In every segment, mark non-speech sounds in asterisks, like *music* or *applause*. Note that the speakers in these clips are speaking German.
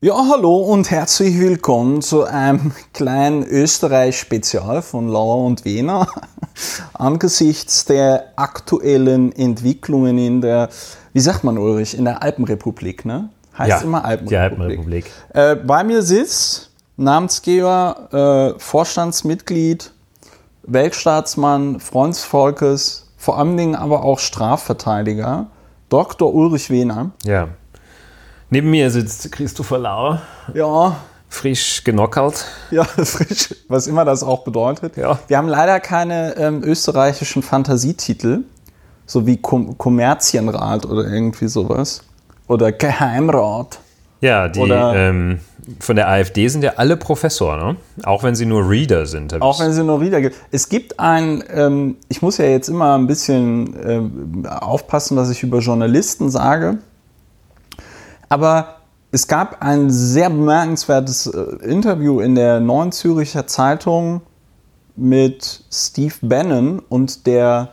Ja, hallo und herzlich willkommen zu einem kleinen Österreich-Spezial von Lauer und Wiener. *laughs* Angesichts der aktuellen Entwicklungen in der, wie sagt man Ulrich, in der Alpenrepublik, ne? Heißt ja, immer Alpenrepublik. Die Alpenrepublik. Äh, bei mir sitzt Namensgeber, äh, Vorstandsmitglied, Weltstaatsmann, Freund des Volkes, vor allen Dingen aber auch Strafverteidiger, Dr. Ulrich Wehner. Ja. Neben mir sitzt Christopher Lauer. Ja. Frisch genockert. Ja, *laughs* frisch, was immer das auch bedeutet. Ja. Wir haben leider keine ähm, österreichischen Fantasietitel, so wie Kom Kommerzienrat oder irgendwie sowas. Oder Geheimrat. Ja, die ähm, von der AfD sind ja alle Professor, ne? Auch wenn sie nur Reader sind. Auch wenn sie nur Reader sind. Es gibt ein, ähm, ich muss ja jetzt immer ein bisschen ähm, aufpassen, was ich über Journalisten sage. Aber es gab ein sehr bemerkenswertes äh, Interview in der Neuen Züricher Zeitung mit Steve Bannon und der,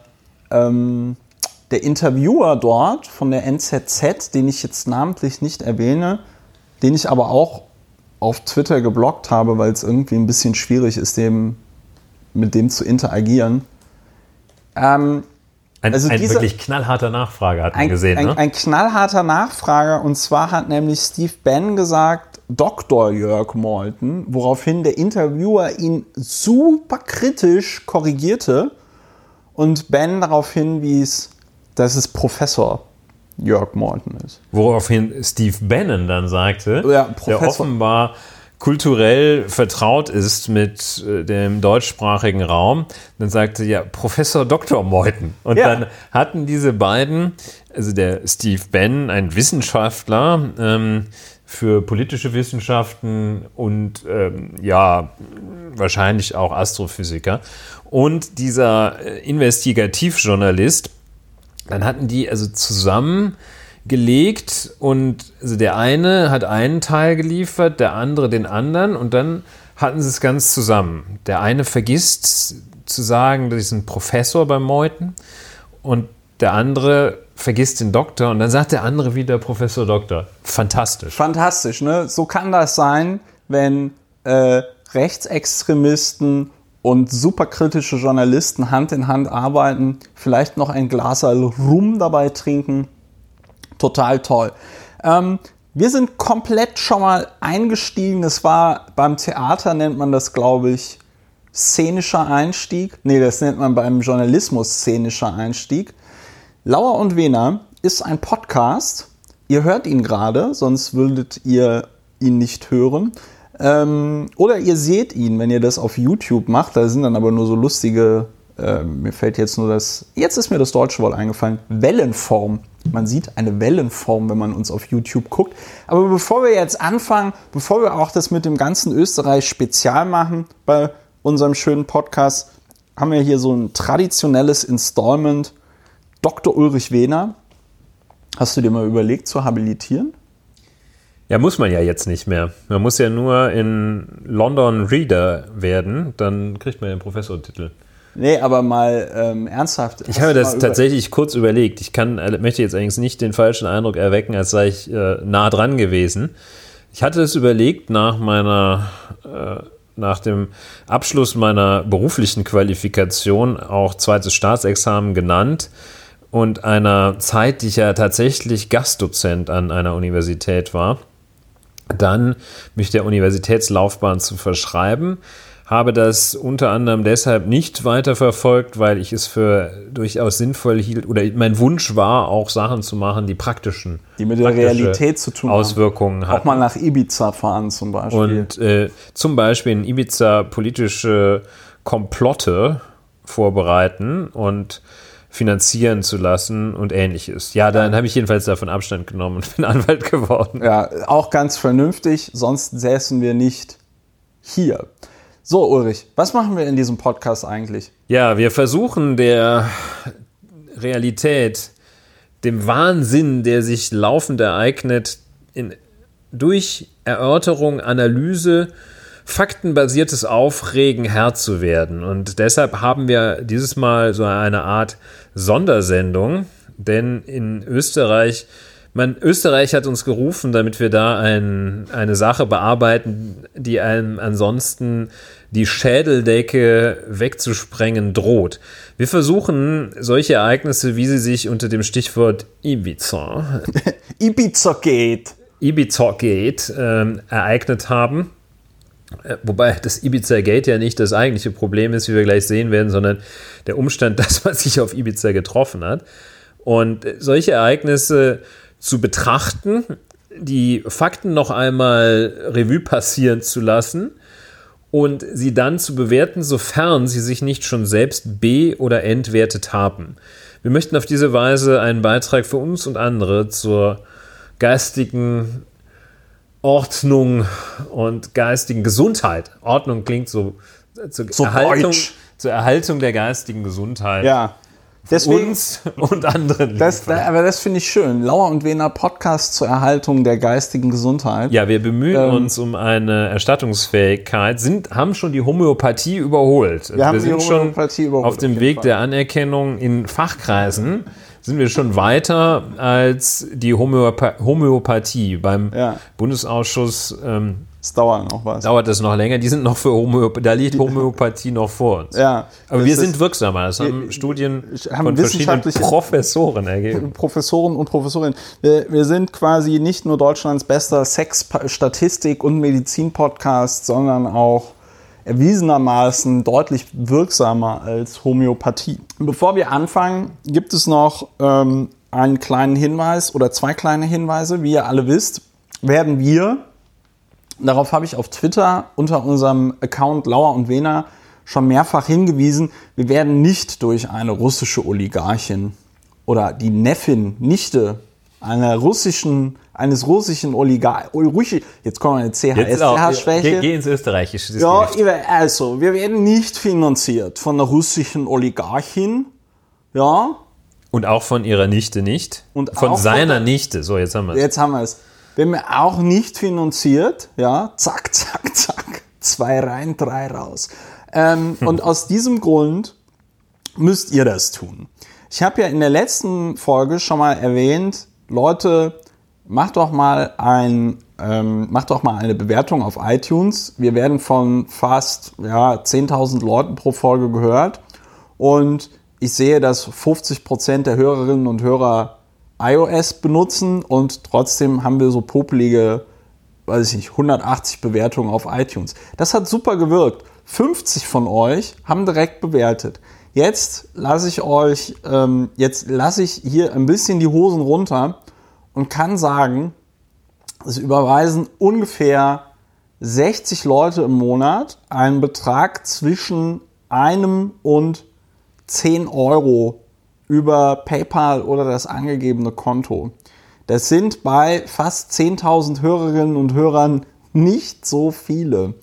ähm, der Interviewer dort von der NZZ, den ich jetzt namentlich nicht erwähne, den ich aber auch auf Twitter geblockt habe, weil es irgendwie ein bisschen schwierig ist, dem, mit dem zu interagieren. Ähm, ein, also ein diese, wirklich knallharter Nachfrager hat man gesehen. Ein, ne? ein knallharter Nachfrager und zwar hat nämlich Steve Bann gesagt, Dr. Jörg Malton, woraufhin der Interviewer ihn super kritisch korrigierte und Ben darauf hinwies, dass es Professor Jörg Malton ist. Woraufhin Steve Bannon dann sagte, ja, Professor. der offenbar kulturell vertraut ist mit äh, dem deutschsprachigen Raum, dann sagte ja Professor Dr. Meuthen. Und ja. dann hatten diese beiden, also der Steve Bann, ein Wissenschaftler ähm, für politische Wissenschaften und ähm, ja, wahrscheinlich auch Astrophysiker, und dieser äh, Investigativjournalist, dann hatten die also zusammen gelegt und also der eine hat einen Teil geliefert, der andere den anderen und dann hatten sie es ganz zusammen. Der eine vergisst zu sagen, dass ich ein Professor beim Meuten und der andere vergisst den Doktor und dann sagt der andere wieder Professor Doktor. Fantastisch. Fantastisch, ne? So kann das sein, wenn äh, Rechtsextremisten und superkritische Journalisten Hand in Hand arbeiten, vielleicht noch ein Glas Rum dabei trinken total toll. Ähm, wir sind komplett schon mal eingestiegen. Das war beim Theater, nennt man das, glaube ich, szenischer Einstieg. Nee, das nennt man beim Journalismus szenischer Einstieg. Lauer und Wena ist ein Podcast. Ihr hört ihn gerade, sonst würdet ihr ihn nicht hören. Ähm, oder ihr seht ihn, wenn ihr das auf YouTube macht. Da sind dann aber nur so lustige, äh, mir fällt jetzt nur das, jetzt ist mir das deutsche Wort eingefallen, Wellenform man sieht eine Wellenform, wenn man uns auf YouTube guckt. Aber bevor wir jetzt anfangen, bevor wir auch das mit dem ganzen Österreich Spezial machen bei unserem schönen Podcast, haben wir hier so ein traditionelles Installment. Dr. Ulrich Wehner, hast du dir mal überlegt zu habilitieren? Ja, muss man ja jetzt nicht mehr. Man muss ja nur in London Reader werden, dann kriegt man den Professortitel. Nee, aber mal ähm, ernsthaft. Ich habe das tatsächlich kurz überlegt. Ich kann, äh, möchte jetzt allerdings nicht den falschen Eindruck erwecken, als sei ich äh, nah dran gewesen. Ich hatte es überlegt nach meiner, äh, nach dem Abschluss meiner beruflichen Qualifikation, auch zweites Staatsexamen genannt, und einer Zeit, die ich ja tatsächlich Gastdozent an einer Universität war, dann mich der Universitätslaufbahn zu verschreiben habe das unter anderem deshalb nicht weiterverfolgt, weil ich es für durchaus sinnvoll hielt oder mein Wunsch war, auch Sachen zu machen, die praktischen, die mit der Realität zu tun Auswirkungen haben. Auch mal nach Ibiza fahren zum Beispiel. Und äh, zum Beispiel in Ibiza politische Komplotte vorbereiten und finanzieren zu lassen und ähnliches. Ja, dann habe ich jedenfalls davon Abstand genommen und *laughs* bin Anwalt geworden. Ja, auch ganz vernünftig, sonst säßen wir nicht hier. So, Ulrich, was machen wir in diesem Podcast eigentlich? Ja, wir versuchen der Realität, dem Wahnsinn, der sich laufend ereignet, in, durch Erörterung, Analyse, faktenbasiertes Aufregen Herr zu werden. Und deshalb haben wir dieses Mal so eine Art Sondersendung, denn in Österreich Man, Österreich hat uns gerufen, damit wir da ein, eine Sache bearbeiten, die einem ansonsten die Schädeldecke wegzusprengen droht. Wir versuchen solche Ereignisse, wie sie sich unter dem Stichwort Ibiza, *laughs* Ibiza geht. Ibiza Gate ähm, ereignet haben. Äh, Wobei das Ibiza Gate ja nicht das eigentliche Problem ist, wie wir gleich sehen werden, sondern der Umstand, *laughs* dass man sich auf Ibiza getroffen hat. Und äh, solche Ereignisse zu betrachten, die Fakten noch einmal Revue passieren zu lassen und sie dann zu bewerten, sofern sie sich nicht schon selbst be- oder entwertet haben. Wir möchten auf diese Weise einen Beitrag für uns und andere zur geistigen Ordnung und geistigen Gesundheit. Ordnung klingt so, zur, So Erhaltung, deutsch. zur Erhaltung der geistigen Gesundheit Ja. Deswegen, uns und anderen. das, da, aber das finde ich schön. Lauer und Wener Podcast zur Erhaltung der geistigen Gesundheit. Ja, wir bemühen Ähm, uns um eine Erstattungsfähigkeit, sind, haben schon die Homöopathie überholt. Also Wir haben die sind Homöopathie schon überholt, auf dem auf Weg Fall. der Anerkennung in Fachkreisen. Sind wir schon weiter als die Homöopa Homöopathie. Beim Ja. Bundesausschuss ähm, Es dauert noch was. dauert das noch länger. Die sind noch für Homöopathie, da liegt Homöopathie noch vor uns. Ja. Aber wir sind wirksamer. Das haben Wir- Studien haben von verschiedenen wissenschaftliche- Professoren ergeben. Professoren und Professorinnen. Wir, wir sind quasi nicht nur Deutschlands bester Sex-, Statistik- und Medizin-Podcast, sondern auch erwiesenermaßen deutlich wirksamer als Homöopathie. Bevor wir anfangen, gibt es noch ähm, einen kleinen Hinweis oder zwei kleine Hinweise. Wie ihr alle wisst, werden wir, darauf habe ich auf Twitter unter unserem Account Lauer und Wena schon mehrfach hingewiesen, wir werden nicht durch eine russische Oligarchin oder die Neffin, Nichte einer russischen, eines russischen Oligarchen, jetzt kommen wir CHS-Schwäche. geh, geh ins Österreichische. Ja, also, wir werden nicht finanziert von der russischen Oligarchin. Ja, Und auch von ihrer Nichte nicht. Und von von seiner der- Nichte. So, jetzt haben wir es. jetzt haben wir es. Wir auch nicht finanziert. Ja, zack, zack, zack. Zwei rein, drei raus. Ähm, und aus diesem Grund müsst ihr das tun. Ich habe ja in der letzten Folge schon mal erwähnt, Leute, macht doch mal ein, ähm, macht doch mal eine Bewertung auf iTunes. Wir werden von fast ja, 10.000 Leuten pro Folge gehört und ich sehe, dass 50% der Hörerinnen und Hörer iOS benutzen und trotzdem haben wir so popelige, weiß ich nicht, 180 Bewertungen auf iTunes. Das hat super gewirkt. 50 von euch haben direkt bewertet. Jetzt lasse ich euch, ähm, jetzt lasse ich hier ein bisschen die Hosen runter und kann sagen, es überweisen ungefähr 60 Leute im Monat einen Betrag zwischen einem und 10 Euro über PayPal oder das angegebene Konto. Das sind bei fast 10.000 Hörerinnen und Hörern nicht so viele.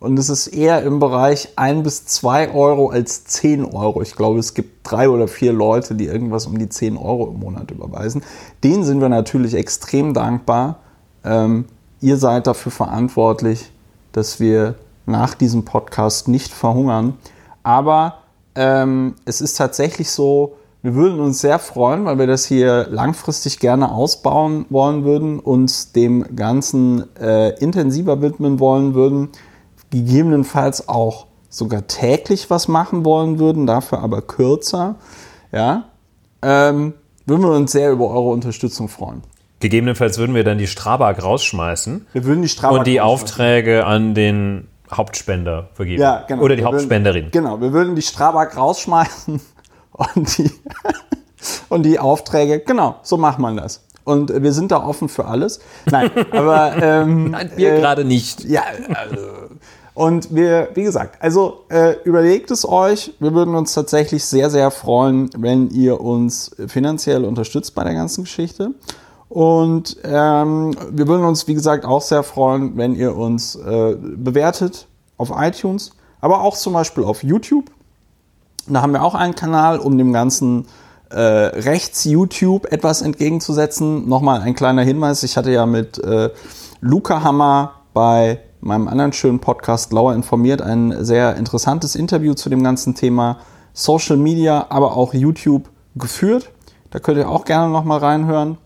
Und es ist eher im Bereich 1 bis 2 Euro als 10 Euro. Ich glaube, es gibt drei oder vier Leute, die irgendwas um die 10 Euro im Monat überweisen. Denen sind wir natürlich extrem dankbar. Ähm, ihr seid dafür verantwortlich, dass wir nach diesem Podcast nicht verhungern. Aber ähm, es ist tatsächlich so, wir würden uns sehr freuen, weil wir das hier langfristig gerne ausbauen wollen würden, uns dem Ganzen äh, intensiver widmen wollen würden, gegebenenfalls auch sogar täglich was machen wollen würden, dafür aber kürzer. Ja, ähm, würden wir uns sehr über eure Unterstützung freuen. Gegebenenfalls würden wir dann die Strabag rausschmeißen Wir würden die Strabag und die. Aufträge an den Hauptspender vergeben. Ja, genau. Oder die Wir würden- Hauptspenderin. Genau, wir würden die Strabag rausschmeißen und die, und die Aufträge, genau, so macht man das. Und wir sind da offen für alles. Nein, aber ähm, *laughs* Nein, wir äh, gerade nicht. ja, also, und wir, wie gesagt, also äh, überlegt es euch. Wir würden uns tatsächlich sehr, sehr freuen, wenn ihr uns finanziell unterstützt bei der ganzen Geschichte. Und ähm, wir würden uns, wie gesagt, auch sehr freuen, wenn ihr uns äh, bewertet auf iTunes, aber auch zum Beispiel auf YouTube. Da haben wir auch einen Kanal, um dem ganzen äh, Rechts-YouTube etwas entgegenzusetzen. Nochmal ein kleiner Hinweis. Ich hatte ja mit äh, Luca Hammer bei meinem anderen schönen Podcast Lauer informiert ein sehr interessantes Interview zu dem ganzen Thema Social Media, aber auch YouTube geführt. Da könnt ihr auch gerne nochmal reinhören.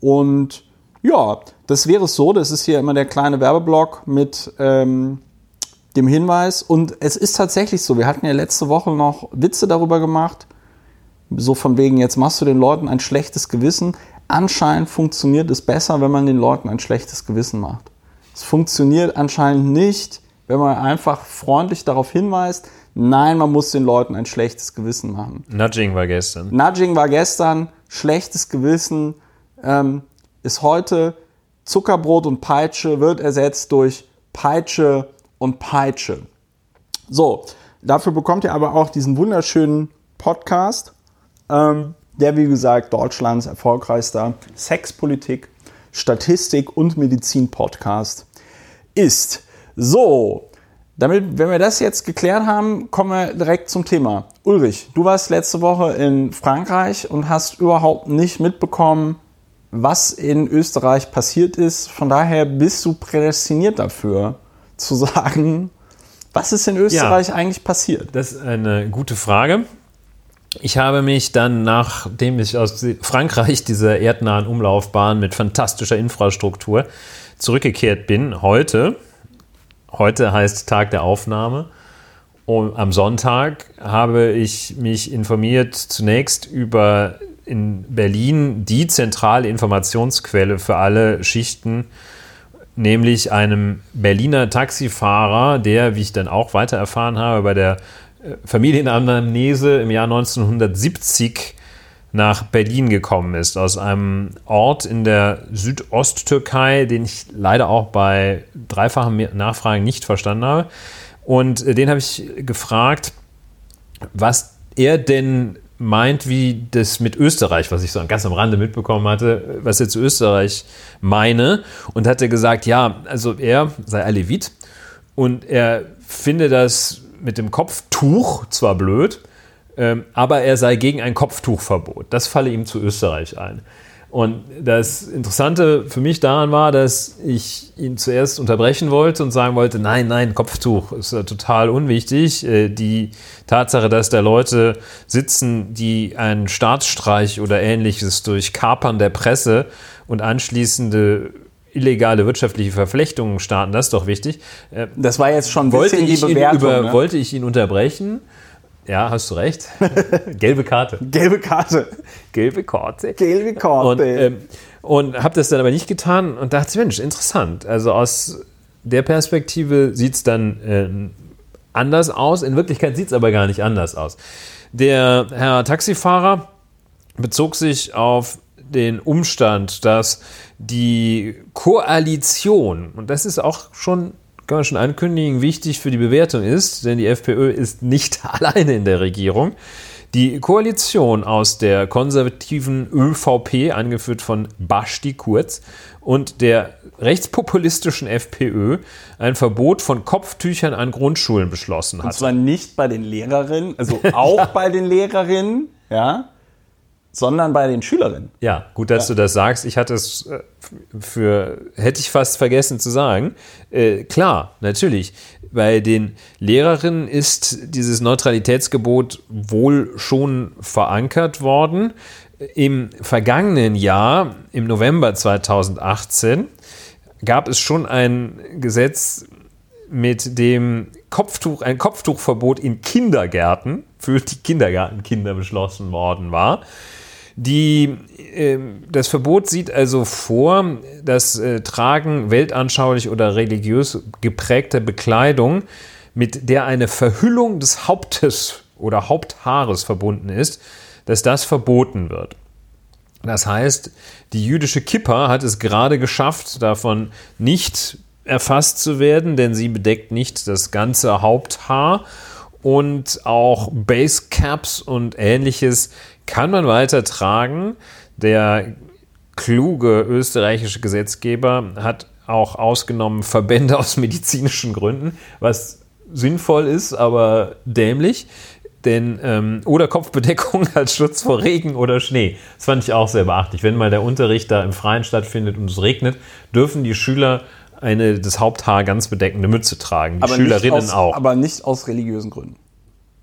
Und ja, das wäre so. Das ist hier immer der kleine Werbeblock mit ähm, dem Hinweis. Und es ist tatsächlich so. Wir hatten ja letzte Woche noch Witze darüber gemacht. So von wegen, jetzt machst du den Leuten ein schlechtes Gewissen. Anscheinend funktioniert es besser, wenn man den Leuten ein schlechtes Gewissen macht. Es funktioniert anscheinend nicht, wenn man einfach freundlich darauf hinweist, nein, man muss den Leuten ein schlechtes Gewissen machen. Nudging war gestern. Nudging war gestern, schlechtes Gewissen ähm, ist heute. Zuckerbrot und Peitsche wird ersetzt durch Peitsche und Peitsche. So, dafür bekommt ihr aber auch diesen wunderschönen Podcast, ähm, der wie gesagt Deutschlands erfolgreichster Sexpolitik, Statistik und Medizin Podcast ist. So, damit, wenn wir das jetzt geklärt haben, kommen wir direkt zum Thema. Ulrich, du warst letzte Woche in Frankreich und hast überhaupt nicht mitbekommen, was in Österreich passiert ist. Von daher bist du prädestiniert dafür, zu sagen, was ist in Österreich ja, eigentlich passiert? Das ist eine gute Frage. Ich habe mich dann, nachdem ich aus Frankreich *laughs* dieser erdnahen Umlaufbahn mit fantastischer Infrastruktur zurückgekehrt bin, heute, heute heißt Tag der Aufnahme, und am Sonntag habe ich mich informiert zunächst über in Berlin die zentrale Informationsquelle für alle Schichten, nämlich einem Berliner Taxifahrer, der, wie ich dann auch weiter erfahren habe, bei der äh, Familienanamnese im Jahr 1970 nach Berlin gekommen ist, aus einem Ort in der Südosttürkei, den ich leider auch bei dreifachen Nachfragen nicht verstanden habe. Und äh, den habe ich gefragt, was er denn meint, wie das mit Österreich, was ich so ganz am Rande mitbekommen hatte, was er zu Österreich meine. Und hat er gesagt, ja, also er sei Alevit und er finde das mit dem Kopftuch zwar blöd, ähm, aber er sei gegen ein Kopftuchverbot. Das falle ihm zu Österreich ein. Und das Interessante für mich daran war, dass ich ihn zuerst unterbrechen wollte und sagen wollte, nein, nein, Kopftuch ist ja total unwichtig. Äh, die Tatsache, dass da Leute sitzen, die einen Staatsstreich oder ähnliches durch Kapern der Presse und anschließende illegale wirtschaftliche Verflechtungen starten, das ist doch wichtig. Äh, das war jetzt schon wollte ich die Bewertung. Über, ne? Wollte ich ihn unterbrechen ja, hast du recht. *laughs* Gelbe Karte. Gelbe Karte. Gelbe Karte. Gelbe Karte. Und, ähm, und habe das dann aber nicht getan und dachte, Mensch, interessant. Also aus der Perspektive sieht es dann äh, anders aus. In Wirklichkeit sieht es aber gar nicht anders aus. Der Herr Taxifahrer bezog sich auf den Umstand, dass die Koalition, und das ist auch schon kann man schon ankündigen, wichtig für die Bewertung ist, denn die FPÖ ist nicht *laughs* alleine in der Regierung. Die Koalition aus der konservativen ÖVP, angeführt von Basti Kurz, und der rechtspopulistischen FPÖ ein Verbot von Kopftüchern an Grundschulen beschlossen hat. Und zwar nicht bei den Lehrerinnen, also *laughs* auch ja. bei den Lehrerinnen, ja, sondern bei den Schülerinnen. Ja, gut, dass ja. du das sagst. Ich hatte es äh, für, hätte ich fast vergessen zu sagen. Äh, klar, natürlich. Bei den Lehrerinnen ist dieses Neutralitätsgebot wohl schon verankert worden. Im vergangenen Jahr, im November 2018, gab es schon ein Gesetz, mit dem Kopftuch, ein Kopftuchverbot in Kindergärten für die Kindergartenkinder beschlossen worden war. Die, äh, das Verbot sieht also vor, das äh, Tragen weltanschaulich oder religiös geprägter Bekleidung, mit der eine Verhüllung des Hauptes oder Haupthaares verbunden ist, dass das verboten wird. Das heißt, die jüdische Kippa hat es gerade geschafft, davon nicht erfasst zu werden, denn sie bedeckt nicht das ganze Haupthaar und auch Basecaps und ähnliches kann man weiter tragen. Der kluge österreichische Gesetzgeber hat auch ausgenommen Verbände aus medizinischen Gründen, was sinnvoll ist, aber dämlich. Denn, ähm, oder Kopfbedeckung *laughs* als Schutz vor Regen oder Schnee. Das fand ich auch sehr beachtlich. Wenn mal der Unterricht da im Freien stattfindet und es regnet, dürfen die Schüler eine das Haupthaar ganz bedeckende Mütze tragen. Die aber Schülerinnen aus, auch. Aber nicht aus religiösen Gründen.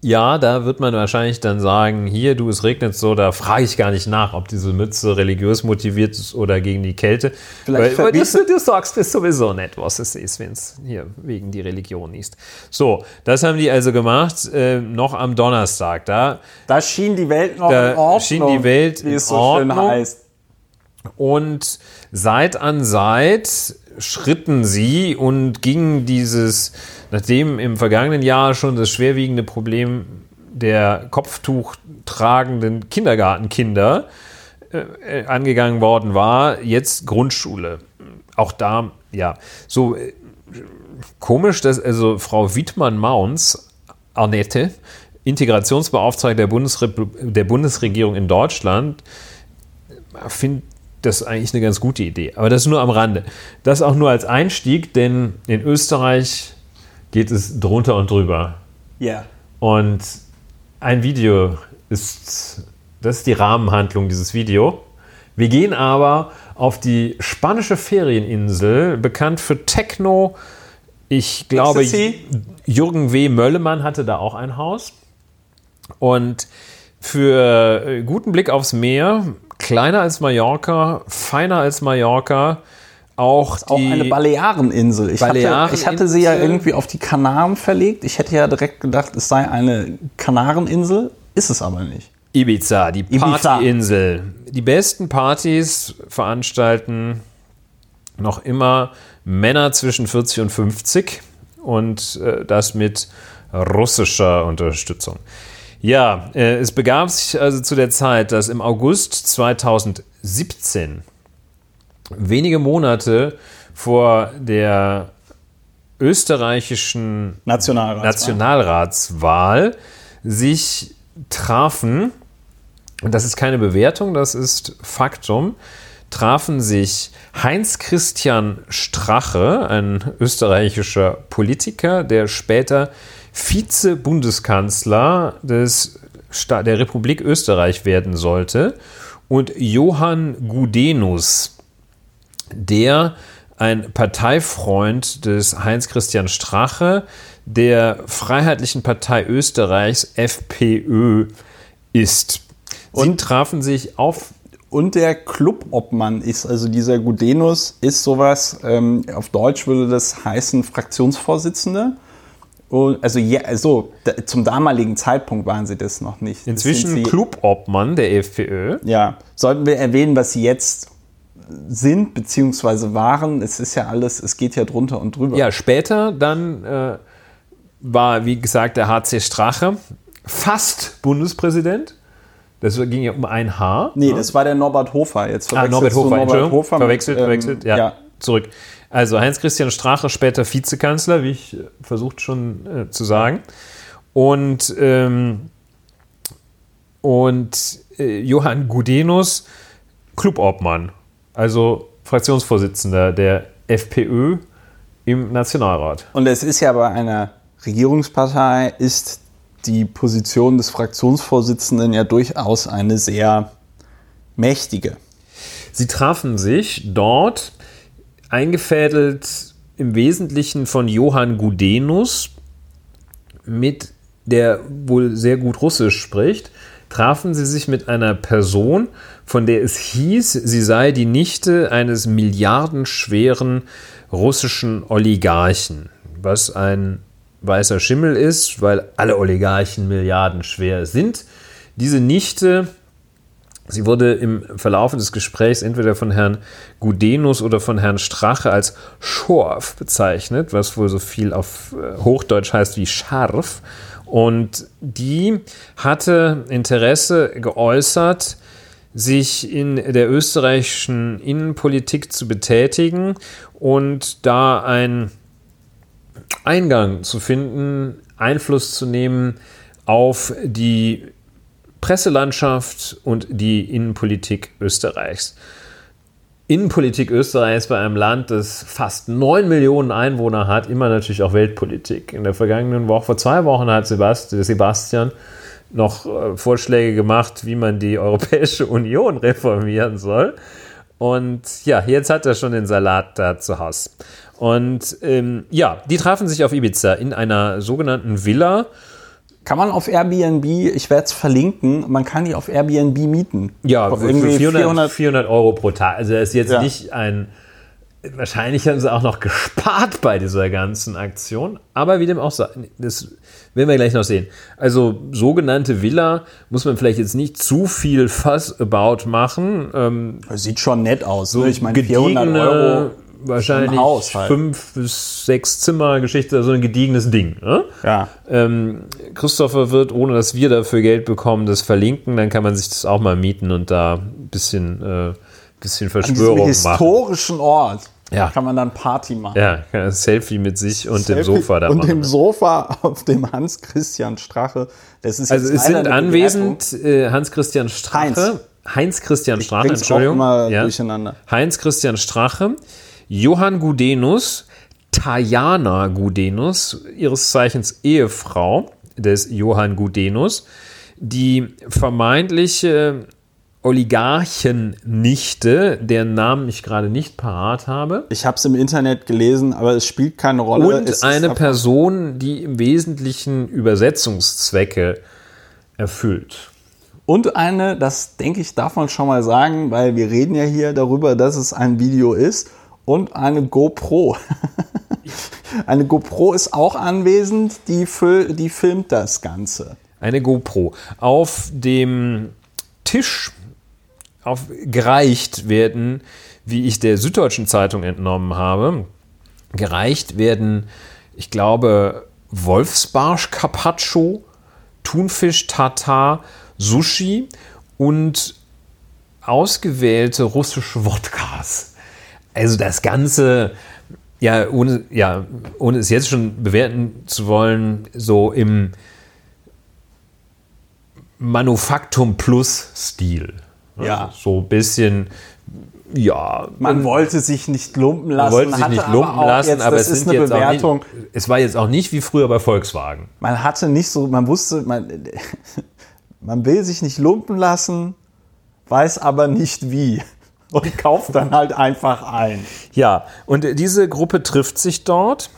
Ja, da wird man wahrscheinlich dann sagen, hier, du, es regnet so, da frage ich gar nicht nach, ob diese Mütze religiös motiviert ist oder gegen die Kälte. Vielleicht Weil, verbieten- du, du sagst es sowieso nicht, was es ist, wenn es hier wegen die Religion ist. So, das haben die also gemacht, äh, noch am Donnerstag. Da Da schien die Welt noch Da in Ordnung. schien die Welt wie es so Ordnung. schön heißt. Und Seit an Seit schritten sie und gingen dieses, nachdem im vergangenen Jahr schon das schwerwiegende Problem der Kopftuch tragenden Kindergartenkinder äh, angegangen worden war, jetzt Grundschule. Auch da, ja, so äh, komisch, dass also Frau Wittmann-Mauns, Annette, Integrationsbeauftragte der, Bundesrepub der Bundesregierung in Deutschland, findet das eigentlich eine ganz gute Idee. Aber das nur am Rande. Das auch nur als Einstieg, denn in Österreich geht es drunter und drüber. Ja. Und ein Video ist, das ist die Rahmenhandlung dieses Video. Wir gehen aber auf die spanische Ferieninsel, bekannt für Techno. Ich glaube? Jürgen W. Möllemann hatte da auch ein Haus. Und für äh, guten Blick aufs Meer, kleiner als Mallorca, feiner als Mallorca, auch, Auch die eine Baleareninsel. Ich, hatte, ich hatte sie ja irgendwie auf die Kanaren verlegt. Ich hätte ja direkt gedacht, es sei eine Kanareninsel. Ist es aber nicht. Ibiza, die. Partyinsel. Die besten Partys veranstalten noch immer Männer zwischen 40 und 50 und äh, das mit russischer Unterstützung. Ja, äh, es begab sich also zu der Zeit, dass im August 2017, wenige Monate vor der österreichischen Nationalrat. Nationalratswahl sich trafen, und das ist keine Bewertung, das ist Faktum, trafen sich Heinz-Christian Strache, ein österreichischer Politiker, der später Vize-Bundeskanzler des Sta- der Republik Österreich werden sollte, und Johann Gudenus, der ein Parteifreund des Heinz-Christian Strache, der Freiheitlichen Partei Österreichs, FPÖ, ist. Sie Und- trafen sich auf Und der Clubobmann ist, also dieser Gudenus, ist sowas, ähm, auf Deutsch würde das heißen Fraktionsvorsitzende. Und, also, ja, also da, zum damaligen Zeitpunkt waren sie das noch nicht. Inzwischen Clubobmann der FPÖ. Ja, sollten wir erwähnen, was sie jetzt sind bzw. waren. Es ist ja alles, es geht ja drunter und drüber. Ja, später dann äh, war, wie gesagt, der HC Strache fast Bundespräsident. Das ging ja um ein Haar. Nee, das war der Norbert Hofer. Jetzt Ah, verwechselst Norbert du Hofer, Norbert Entschuldigung. Hofer mit, verwechselt, ähm, verwechselt, ja, zurück. Also Heinz-Christian Strache, später Vizekanzler, wie ich äh, versucht schon äh, zu sagen. Und, ähm, und äh, Johann Gudenus, Clubobmann, also Fraktionsvorsitzender der FPÖ im Nationalrat. Und es ist ja bei einer Regierungspartei ist die Position des Fraktionsvorsitzenden ja durchaus eine sehr mächtige. Sie trafen sich dort, eingefädelt im Wesentlichen von Johann Gudenus, mit der wohl sehr gut Russisch spricht, trafen sie sich mit einer Person, von der es hieß, sie sei die Nichte eines milliardenschweren russischen Oligarchen, was ein weißer Schimmel ist, weil alle Oligarchen milliardenschwer sind. Diese Nichte Sie wurde im Verlauf des Gesprächs entweder von Herrn Gudenus oder von Herrn Strache als Schorf bezeichnet, was wohl so viel auf äh, Hochdeutsch heißt wie scharf. Und die hatte Interesse geäußert, sich in der österreichischen Innenpolitik zu betätigen und da ein Eingang zu finden, Einfluss zu nehmen auf die Presselandschaft und die Innenpolitik Österreichs. Innenpolitik Österreichs bei einem Land, das fast 9 Millionen Einwohner hat, immer natürlich auch Weltpolitik. In der vergangenen Woche, vor zwei Wochen, hat Sebastian, Sebastian noch äh, Vorschläge gemacht, wie man die Europäische *laughs* Union reformieren soll. Und ja, jetzt hat er schon den Salat da zu Hause. Und ähm, ja, die trafen sich auf Ibiza in einer sogenannten Villa, Kann man auf Airbnb, ich werde es verlinken, man kann die auf Airbnb mieten. Ja, auf für 400, 400 Euro pro Tag. Also das ist jetzt Ja. nicht ein. Wahrscheinlich haben sie auch noch gespart bei dieser ganzen Aktion. Aber wie dem auch sei, das werden wir gleich noch sehen. Also sogenannte Villa muss man vielleicht jetzt nicht zu viel Fuss about machen. Ähm, Sieht schon nett aus. ne? Ich meine, 400 Euro. wahrscheinlich Haus halt. fünf bis sechs Zimmer Geschichte, so ein gediegenes Ding. Ne? Ja. Ähm, Christopher wird, ohne dass wir dafür Geld bekommen, das verlinken. Dann kann man sich das auch mal mieten und da ein bisschen, äh, bisschen An Verschwörung machen. historischen Ort Ja. kann man dann Party machen. Ja, Selfie mit sich und dem Selfie Sofa da Und machen. dem Sofa auf dem Hans-Christian Strache. Das ist also es sind anwesend äh, Hans-Christian Strache, Heinz-Christian Strache, bring's auch Entschuldigung. ja. durcheinander. Heinz-Christian Strache, Johann Gudenus, Tajana Gudenus, ihres Zeichens Ehefrau des Johann Gudenus, die vermeintliche Oligarchennichte, deren Namen ich gerade nicht parat habe. Ich habe es im Internet gelesen, aber es spielt keine Rolle. Es Und ist eine Person, die im Wesentlichen Übersetzungszwecke erfüllt. Und eine, das denke ich, darf man schon mal sagen, weil wir reden ja hier darüber, dass es ein Video ist. Und eine GoPro. *laughs* eine GoPro ist auch anwesend, die, fil die filmt das Ganze. Eine GoPro. Auf dem Tisch auf, gereicht werden, wie ich der Süddeutschen Zeitung entnommen habe, gereicht werden, ich glaube, Wolfsbarsch Carpaccio, Thunfisch Tartar, Sushi und ausgewählte russische Wodkas. Also das Ganze, ja ohne, ja, ohne es jetzt schon bewerten zu wollen, so im Manufaktum Plus Stil. Ja. So ein bisschen, ja. Man wollte sich nicht lumpen lassen. wollte sich nicht aber lumpen auch lassen, jetzt, aber es ist eine Bewertung. nicht, es war jetzt auch nicht wie früher bei Volkswagen. Man hatte nicht so, man wusste, man, *laughs* man will sich nicht lumpen lassen, weiß aber nicht wie. Und kauft dann halt einfach ein. Ja, und diese Gruppe trifft sich dort.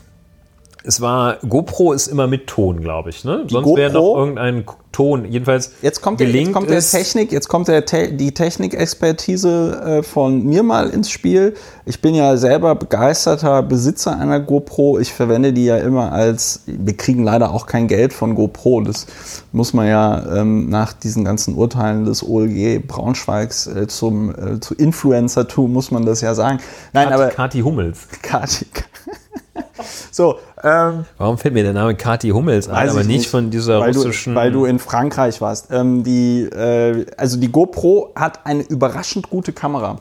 Es war, GoPro ist immer mit Ton, glaube ich, ne? Sonst wäre noch irgendein Ton. Jedenfalls Jetzt kommt, der, jetzt kommt der Technik, jetzt kommt der Te die Technikexpertise äh, von mir mal ins Spiel. Ich bin ja selber begeisterter Besitzer einer GoPro. Ich verwende die ja immer als, wir kriegen leider auch kein Geld von GoPro. Das muss man ja ähm, nach diesen ganzen Urteilen des OLG Braunschweigs äh, zum äh, zu Influencer-Tum muss man das ja sagen. Nein, aber Kati Hummels. Kati. *laughs* *laughs* so, ähm, Warum fällt mir der Name Kati Hummels ein, aber ich nicht, von dieser weil russischen. Du, weil du in Frankreich warst. Ähm, die, äh, also die GoPro hat eine überraschend gute Kamera.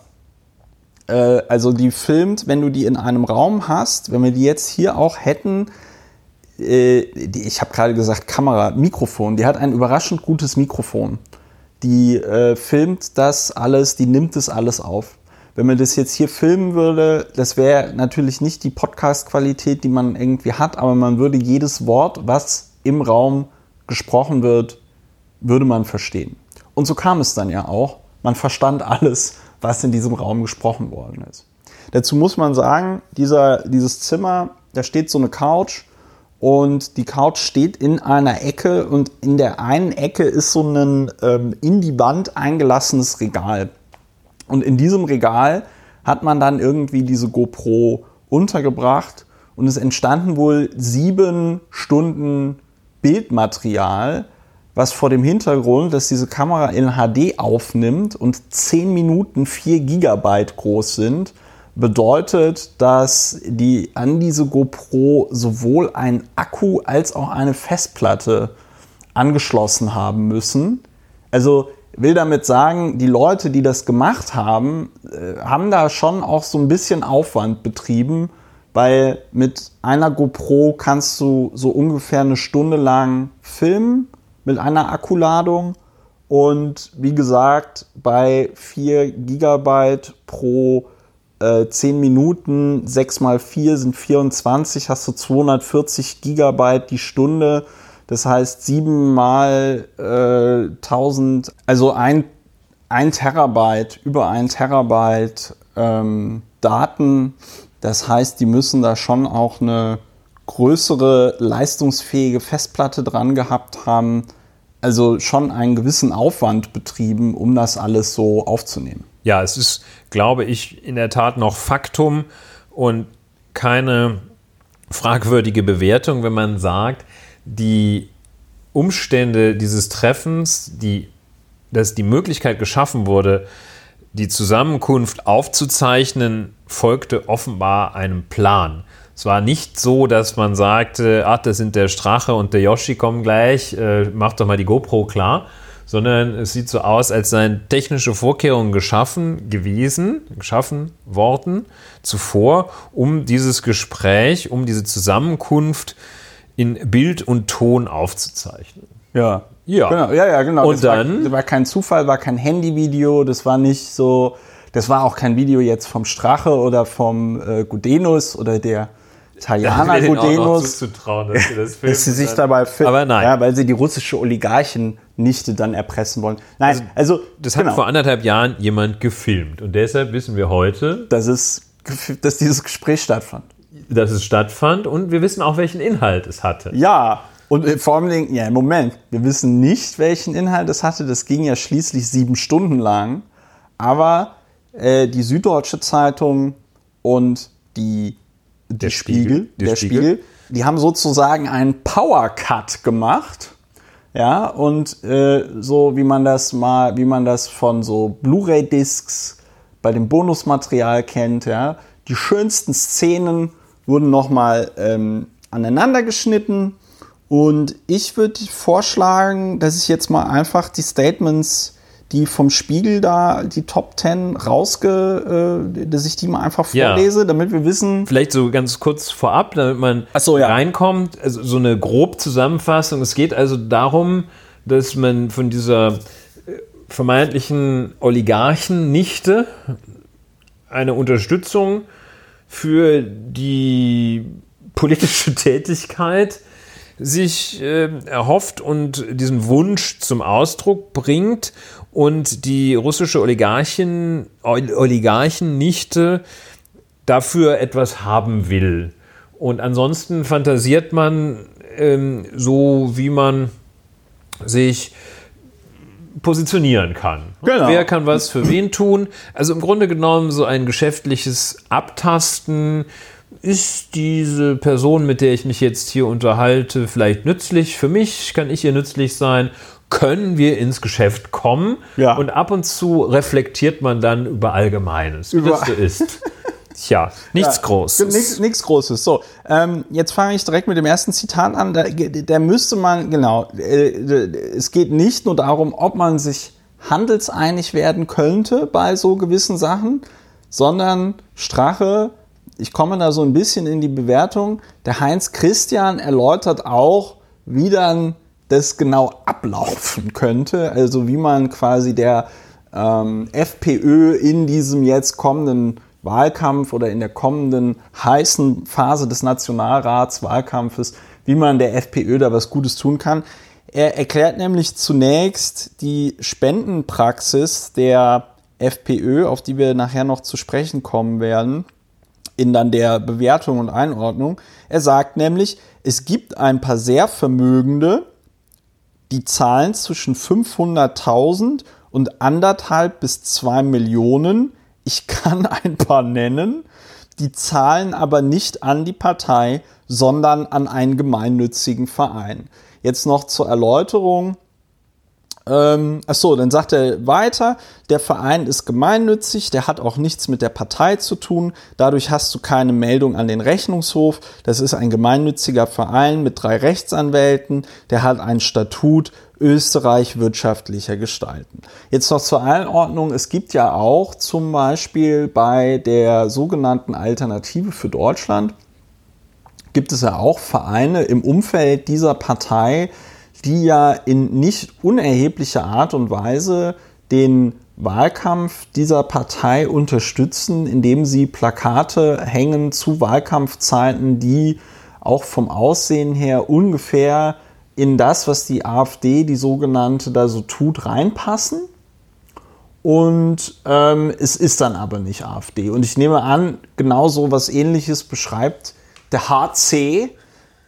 Äh, also die filmt, wenn du die in einem Raum hast, wenn wir die jetzt hier auch hätten, äh, die, ich habe gerade gesagt Kamera, Mikrofon, die hat ein überraschend gutes Mikrofon. Die äh, filmt das alles, die nimmt das alles auf. Wenn man das jetzt hier filmen würde, das wäre natürlich nicht die Podcast-Qualität, die man irgendwie hat, aber man würde jedes Wort, was im Raum gesprochen wird, würde man verstehen. Und so kam es dann ja auch. Man verstand alles, was in diesem Raum gesprochen worden ist. Dazu muss man sagen, dieser, dieses Zimmer, da steht so eine Couch und die Couch steht in einer Ecke und in der einen Ecke ist so ein ähm, in die Wand eingelassenes Regal. Und in diesem Regal hat man dann irgendwie diese GoPro untergebracht und es entstanden wohl sieben Stunden Bildmaterial, was vor dem Hintergrund, dass diese Kamera in HD aufnimmt und 10 Minuten 4 Gigabyte groß sind, bedeutet, dass die an diese GoPro sowohl ein Akku als auch eine Festplatte angeschlossen haben müssen. Also will damit sagen, die Leute, die das gemacht haben, äh, haben da schon auch so ein bisschen Aufwand betrieben, weil mit einer GoPro kannst du so ungefähr eine Stunde lang filmen mit einer Akkuladung und wie gesagt, bei 4 Gigabyte pro äh, 10 Minuten, 6 mal 4 sind 24, hast du 240 Gigabyte die Stunde. Das heißt 7 mal äh, 1000, also ein, ein Terabyte, über ein Terabyte ähm, Daten. Das heißt, die müssen da schon auch eine größere leistungsfähige Festplatte dran gehabt haben. Also schon einen gewissen Aufwand betrieben, um das alles so aufzunehmen. Ja, es ist, glaube ich, in der Tat noch Faktum und keine fragwürdige Bewertung, wenn man sagt, die Umstände dieses Treffens, die, dass die Möglichkeit geschaffen wurde, die Zusammenkunft aufzuzeichnen, folgte offenbar einem Plan. Es war nicht so, dass man sagte, ach, das sind der Strache und der Yoshi kommen gleich, äh, mach doch mal die GoPro klar, sondern es sieht so aus, als seien technische Vorkehrungen geschaffen gewesen, geschaffen worden zuvor, um dieses Gespräch, um diese Zusammenkunft in Bild und Ton aufzuzeichnen. Ja. Ja, genau, ja, ja, genau. Und das dann? War, das war kein Zufall, war kein Handyvideo, das war nicht so, das war auch kein Video jetzt vom Strache oder vom äh, Gudenus oder der Tajana *laughs* Gudenus. zuzutrauen, dass sie das *laughs* dass sie sich dabei filmen. Aber nein. Ja, weil sie die russische Oligarchennichte dann erpressen wollen. Nein, also, Das hat genau, vor anderthalb Jahren jemand gefilmt. Und deshalb wissen wir heute, dass, es, dass dieses Gespräch stattfand. Dass es stattfand und wir wissen auch, welchen Inhalt es hatte. Ja, und äh, vor allem, Dingen, ja, im Moment, wir wissen nicht, welchen Inhalt es hatte. Das ging ja schließlich sieben Stunden lang. Aber äh, die Süddeutsche Zeitung und die, die Der Spiegel, Spiegel, der der Spiegel. Spiegel, die haben sozusagen einen Power Cut gemacht. Ja, und äh, so wie man das mal, wie man das von so Blu-ray-Discs bei dem Bonusmaterial kennt, ja, die schönsten Szenen wurden nochmal ähm, aneinander geschnitten. Und ich würde vorschlagen, dass ich jetzt mal einfach die Statements, die vom Spiegel da, die Top 10 rausge, äh, dass ich die mal einfach Ja. vorlese, damit wir wissen. Vielleicht so ganz kurz vorab, damit man so, ja. reinkommt, also so eine grob Zusammenfassung. Es geht also darum, dass man von dieser äh, vermeintlichen Oligarchennichte eine Unterstützung für die politische *laughs* Tätigkeit sich äh, erhofft und diesen Wunsch zum Ausdruck bringt und die russische Oligarchin, Ol- Oligarchennichte dafür etwas haben will. Und ansonsten fantasiert man ähm, so, wie man sich positionieren kann. Genau. Wer kann was für wen tun? Also im Grunde genommen so ein geschäftliches Abtasten. Ist diese Person, mit der ich mich jetzt hier unterhalte, vielleicht nützlich für mich? Kann ich ihr nützlich sein? Können wir ins Geschäft kommen? Ja. Und ab und zu reflektiert man dann über Allgemeines, wie Über- das so ist. *laughs* Tja, nichts Ja, Großes. Nichts, Großes. So, ähm, jetzt fange ich direkt mit dem ersten Zitat an. Da, da müsste man, genau, äh, es geht nicht nur darum, ob man sich handelseinig werden könnte bei so gewissen Sachen, sondern Strache, ich komme da so ein bisschen in die Bewertung, der Heinz Christian erläutert auch, wie dann das genau ablaufen könnte, also wie man quasi der ähm, FPÖ in diesem jetzt kommenden Wahlkampf oder in der kommenden heißen Phase des Nationalratswahlkampfes, wie man der FPÖ da was Gutes tun kann. Er erklärt nämlich zunächst die Spendenpraxis der FPÖ, auf die wir nachher noch zu sprechen kommen werden, in dann der Bewertung und Einordnung. Er sagt nämlich, es gibt ein paar sehr Vermögende, die zahlen zwischen 500.000 und anderthalb bis zwei Millionen. Ich kann *laughs* ein paar nennen. Die zahlen aber nicht an die Partei, sondern an einen gemeinnützigen Verein. Jetzt noch zur Erläuterung. Ähm, achso, dann sagt er weiter, der Verein ist gemeinnützig, der hat auch nichts mit der Partei zu tun, dadurch hast du keine Meldung an den Rechnungshof, das ist ein gemeinnütziger Verein mit drei Rechtsanwälten, der hat ein Statut Österreich wirtschaftlicher gestalten. Jetzt noch zur Einordnung, es gibt ja auch zum Beispiel bei der sogenannten Alternative für Deutschland, gibt es ja auch Vereine im Umfeld dieser Partei, die ja in nicht unerheblicher Art und Weise den Wahlkampf dieser Partei unterstützen, indem sie Plakate hängen zu Wahlkampfzeiten, die auch vom Aussehen her ungefähr in das, was die AfD, die sogenannte, da so tut, reinpassen. Und ähm, es ist dann aber nicht AfD. Und ich nehme an, genauso was ähnliches beschreibt der HC,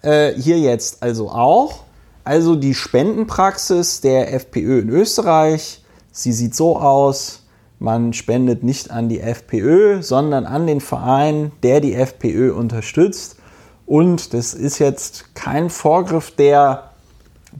äh, hier jetzt also auch. Also die Spendenpraxis der FPÖ in Österreich, sie sieht so aus, man spendet nicht an die FPÖ, sondern an den Verein, der die FPÖ unterstützt. Und das ist jetzt kein Vorgriff der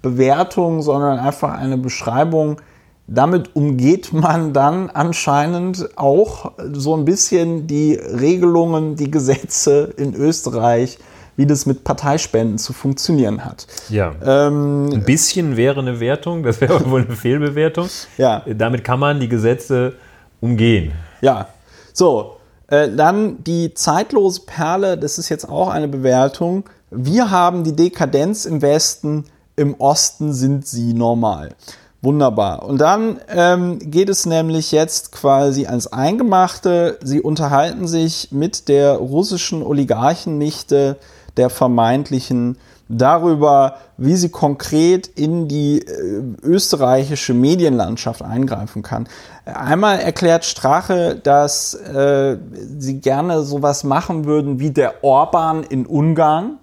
Bewertung, sondern einfach eine Beschreibung. Damit umgeht man dann anscheinend auch so ein bisschen die Regelungen, die Gesetze in Österreich, wie das mit Parteispenden zu funktionieren hat. Ja. Ähm, ein bisschen wäre eine Wertung, das wäre *laughs* wohl eine Fehlbewertung. Ja. Damit kann man die Gesetze umgehen. Ja. So, äh, dann die zeitlose Perle, das ist jetzt auch eine Bewertung. Wir haben die Dekadenz im Westen, im Osten sind sie normal. Wunderbar. Und dann ähm, geht es nämlich jetzt quasi ans Eingemachte. Sie unterhalten sich mit der russischen Oligarchennichte der vermeintlichen darüber, wie sie konkret in die äh, österreichische Medienlandschaft eingreifen kann. Einmal erklärt Strache, dass äh, sie gerne sowas machen würden wie der Orban in Ungarn.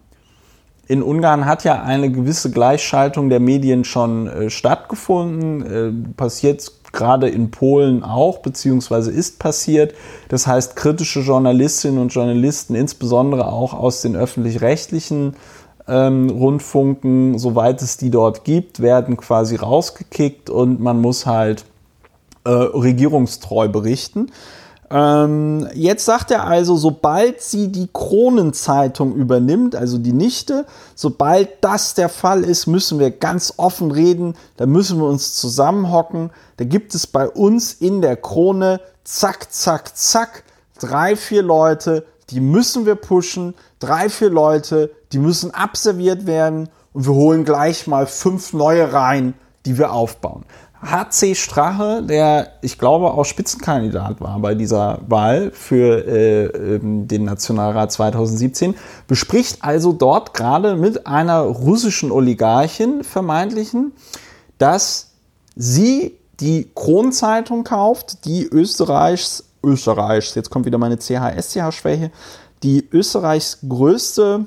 In Ungarn hat ja eine gewisse Gleichschaltung der Medien schon äh, stattgefunden, äh, passiert gerade in Polen auch, beziehungsweise ist passiert. Das heißt, kritische Journalistinnen und Journalisten, insbesondere auch aus den öffentlich-rechtlichen ähm, Rundfunken, soweit es die dort gibt, werden quasi rausgekickt und man muss halt äh, regierungstreu berichten. Ähm, jetzt sagt er also, sobald sie die Kronenzeitung übernimmt, also die Nichte, sobald das der Fall ist, müssen wir ganz offen reden, da müssen wir uns zusammenhocken. Da gibt es bei uns in der Krone, zack, zack, zack, drei, vier Leute, die müssen wir pushen, drei, vier Leute, die müssen abserviert werden und wir holen gleich mal fünf neue rein, die wir aufbauen. HC Strache, der ich glaube auch Spitzenkandidat war bei dieser Wahl für äh, ähm, den Nationalrat 2017, bespricht also dort gerade mit einer russischen Oligarchin, vermeintlichen, dass sie die Kronzeitung kauft, die Österreichs, Österreichs, jetzt kommt wieder meine CHSCH-Schwäche, die Österreichs größte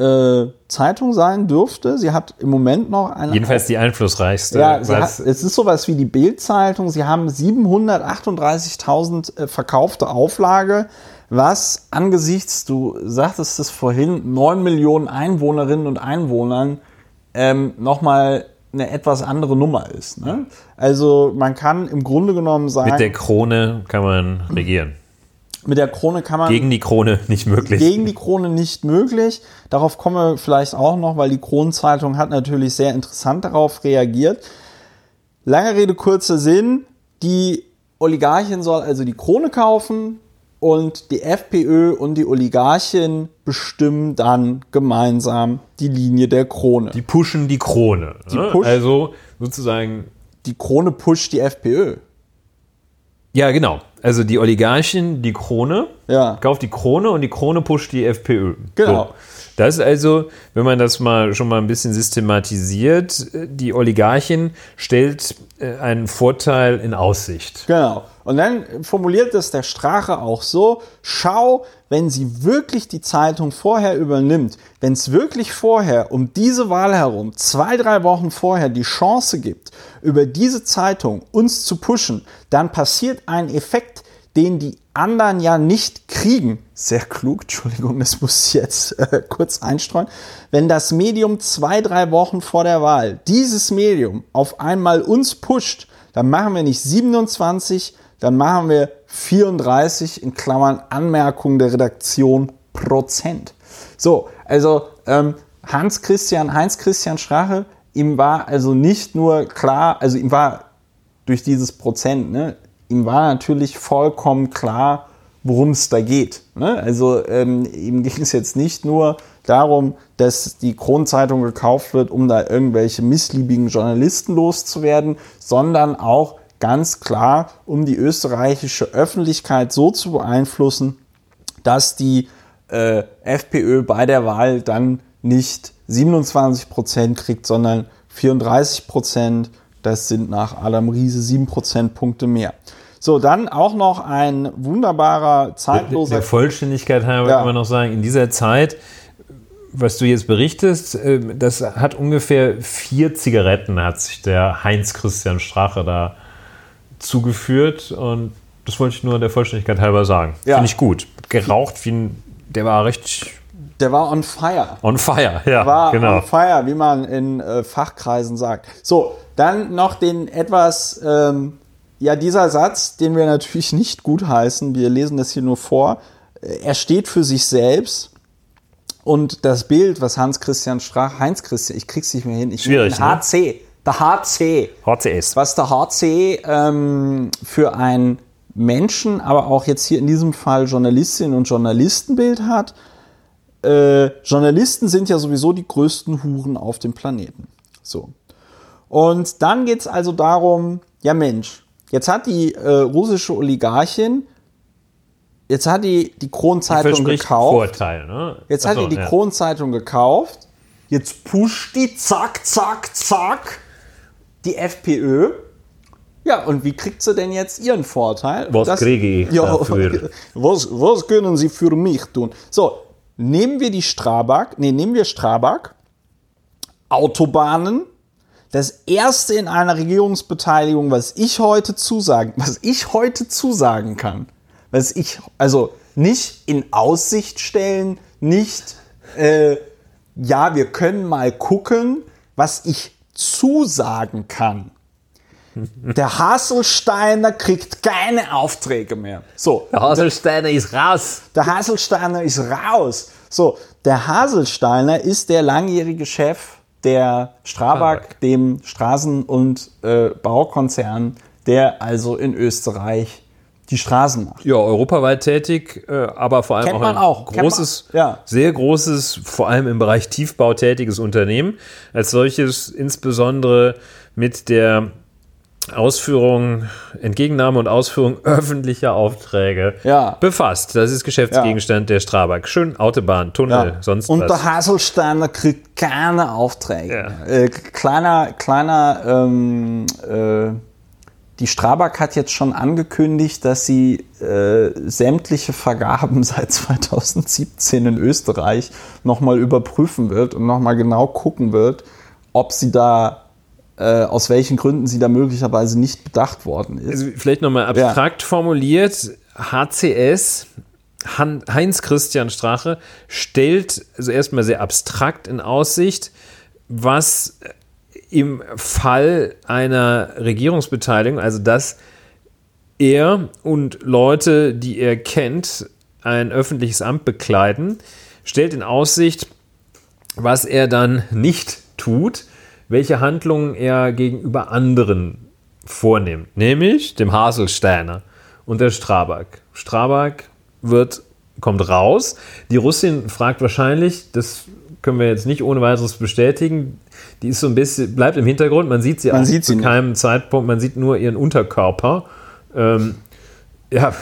äh, Zeitung sein dürfte. Sie hat im Moment noch eine. Jedenfalls die einflussreichste. Ja, hat, es ist sowas wie die Bild-Zeitung. Sie haben 738.000 äh, verkaufte Auflage, was angesichts, du sagtest es vorhin, 9 Millionen Einwohnerinnen und Einwohnern ähm, nochmal eine etwas andere Nummer ist. Ne? Also man kann im Grunde genommen sagen. Mit der Krone kann man regieren. Mit der Krone kann man. Gegen die Krone nicht möglich. Gegen die Krone nicht möglich. Darauf kommen wir vielleicht auch noch, weil die Kronenzeitung hat natürlich sehr interessant darauf reagiert. Lange Rede, kurzer Sinn. Die Oligarchin soll also die Krone kaufen und die FPÖ und die Oligarchin bestimmen dann gemeinsam die Linie der Krone. Die pushen die Krone. Die ne? push also sozusagen. Die Krone pusht die FPÖ. Ja, genau. Also die Oligarchin, die Krone, ja. kauft die Krone und die Krone pusht die FPÖ. Genau. So. Das ist also, wenn man das mal schon mal ein bisschen systematisiert, die Oligarchin stellt äh, einen Vorteil in Aussicht. Genau. Und dann formuliert es der Strache auch so, schau, wenn sie wirklich die Zeitung vorher übernimmt, wenn es wirklich vorher um diese Wahl herum, zwei, drei Wochen vorher die Chance gibt, über diese Zeitung uns zu pushen, dann passiert ein Effekt, den die anderen ja nicht kriegen. Sehr klug, *laughs* Entschuldigung, das muss ich jetzt äh, kurz einstreuen. Wenn das Medium zwei, drei Wochen vor der Wahl dieses Medium auf einmal uns pusht, dann machen wir nicht 27, dann machen wir 34 in Klammern Anmerkung der Redaktion Prozent. So, also ähm, Hans Christian, Heinz Christian Strache, ihm war also nicht nur klar, also ihm war durch dieses Prozent, ne, ihm war natürlich vollkommen klar, worum es da geht. Ne? Also ähm, ihm *laughs* ging es jetzt nicht nur darum, dass die Kronzeitung gekauft wird, um da irgendwelche missliebigen Journalisten loszuwerden, sondern auch ganz klar, um die österreichische Öffentlichkeit so zu beeinflussen, dass die äh, FPÖ bei der Wahl dann nicht 27 Prozent kriegt, sondern 34 Prozent. Das sind nach Adam Riese 7 Prozentpunkte mehr. So, dann auch noch ein wunderbarer, zeitloser. Der Vollständigkeit halber ja. kann man noch sagen, in dieser Zeit was du jetzt berichtest, äh, das hat ungefähr vier Zigaretten, hat sich der Heinz-Christian Strache da zugeführt. Und das wollte ich nur der Vollständigkeit halber sagen. Ja. Finde ich gut. Geraucht wie ein, der war richtig Der war on fire. on fire. Ja, war genau. on fire, wie man in äh, Fachkreisen sagt. So, dann noch den etwas, ähm, ja, dieser Satz, den wir natürlich *laughs* nicht gutheißen, wir lesen das hier nur vor. Äh, Er steht für sich selbst. Und das Bild, was Hans-Christian Strach, Heinz-Christian, ich krieg's nicht mehr hin, ich Schwierig, den HC, der HC, HCS. was der HC ähm, für ein Menschen, aber auch jetzt hier in diesem Fall Journalistinnen und Journalistenbild hat. Äh, Journalisten sind ja sowieso die größten Huren auf dem Planeten. So. Und dann geht es also darum, ja Mensch, jetzt hat die äh, russische Oligarchin, jetzt hat die die Kronzeitung gekauft. Vorteil, ne? Jetzt Ach hat die die ja. Kronzeitung gekauft. Jetzt pusht die zack, zack, zack die FPÖ. Ja, und wie kriegt sie denn jetzt ihren Vorteil? Was kriege ich ja, dafür? *laughs* Was, was können sie für mich tun? So, nehmen wir die Strabag, nee, nehmen wir Strabag, Autobahnen, das erste in einer Regierungsbeteiligung, was ich heute zusagen, was ich heute zusagen kann, was ich, also nicht in Aussicht stellen, nicht, äh, ja, wir können mal gucken, was ich zusagen kann. Der Haselsteiner kriegt keine Aufträge mehr. So, Der Haselsteiner ist raus. der Haselsteiner ist raus. So, der Haselsteiner ist der langjährige Chef der Strabag, Strabag. dem Straßen- und äh, Baukonzern, der also in Österreich die Straßen macht. Ja, europaweit tätig, äh, aber vor allem Kennt auch ein auch, großes, ja. sehr großes, vor allem im Bereich Tiefbau tätiges Unternehmen. Als solches insbesondere mit der Ausführung, Entgegennahme und Ausführung *laughs* öffentlicher Aufträge Ja. befasst. Das ist Geschäftsgegenstand der Strabag. Schön Autobahn, Tunnel, sonst und was. der Haselsteiner kriegt keine Aufträge. Ja. Äh, kleiner, kleiner, ähm, äh, die Strabag hat jetzt schon angekündigt, dass sie äh, sämtliche Vergaben *laughs* seit 2017 in Österreich nochmal überprüfen wird und nochmal genau gucken wird, ob sie da, äh, aus welchen Gründen sie da möglicherweise nicht bedacht worden ist. Also vielleicht nochmal abstrakt formuliert, HCS, Han Heinz Christian Strache, stellt also erstmal sehr abstrakt in Aussicht, was im Fall einer Regierungsbeteiligung, also dass er und Leute, die er kennt, ein öffentliches Amt bekleiden, stellt in Aussicht, was er dann nicht tut, welche Handlungen er gegenüber anderen vornimmt, nämlich dem Haselsteiner und der Strabag. Strabag wird, kommt raus. Die Russin fragt wahrscheinlich, das können wir jetzt nicht ohne weiteres bestätigen, die ist so ein bisschen, bleibt im Hintergrund, man sieht sie Man auch sieht zu sie nicht. keinem Zeitpunkt, man sieht nur ihren Unterkörper. Ähm, ja,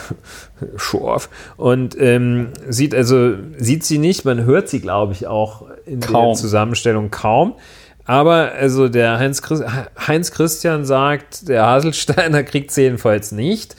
Show-off. Und ähm, sieht also, sieht sie nicht, man hört sie, glaube ich, auch in der Kaum. Zusammenstellung kaum. Aber also der Heinz, Heinz Christian sagt, der Haselsteiner kriegt sie jedenfalls nicht.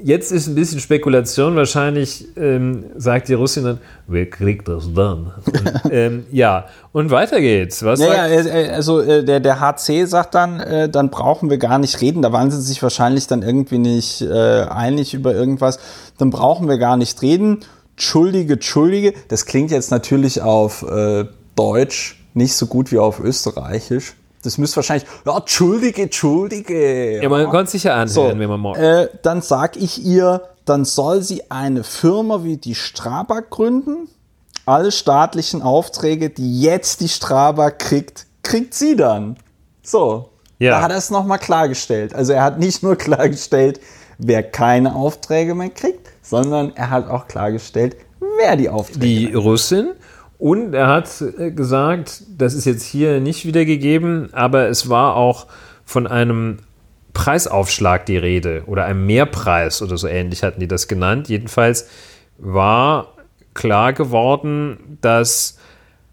Jetzt ist ein bisschen Spekulation. Wahrscheinlich ähm, sagt die Russin dann, wer kriegt das dann? Und, *laughs* ähm, ja, und weiter geht's. Was Ja, ja, äh, also äh, der, der HC sagt dann, äh, dann brauchen wir gar nicht reden. Da waren sie sich wahrscheinlich dann irgendwie nicht äh, einig über irgendwas. Dann brauchen wir gar nicht reden. Entschuldige, Entschuldige. Das klingt jetzt natürlich auf äh, Deutsch nicht so gut wie auf Österreichisch. Das müsste wahrscheinlich, ja, Entschuldige, Entschuldige. ja, man konnte sich ja anhören, So, wenn man mal. äh, dann sag ich ihr, dann soll sie eine Firma wie die Strabag gründen. Alle staatlichen Aufträge, die jetzt die Strabag kriegt, kriegt sie dann. So. Ja. Da hat er es nochmal klargestellt. Also er hat nicht nur *laughs* klargestellt, wer keine Aufträge mehr kriegt, sondern er hat auch klargestellt, wer die Aufträge die Russin. Und er hat äh, gesagt, das ist jetzt hier nicht wiedergegeben, aber es war auch von einem Preisaufschlag die Rede oder einem Mehrpreis oder so ähnlich hatten die das genannt. Jedenfalls war klar geworden, dass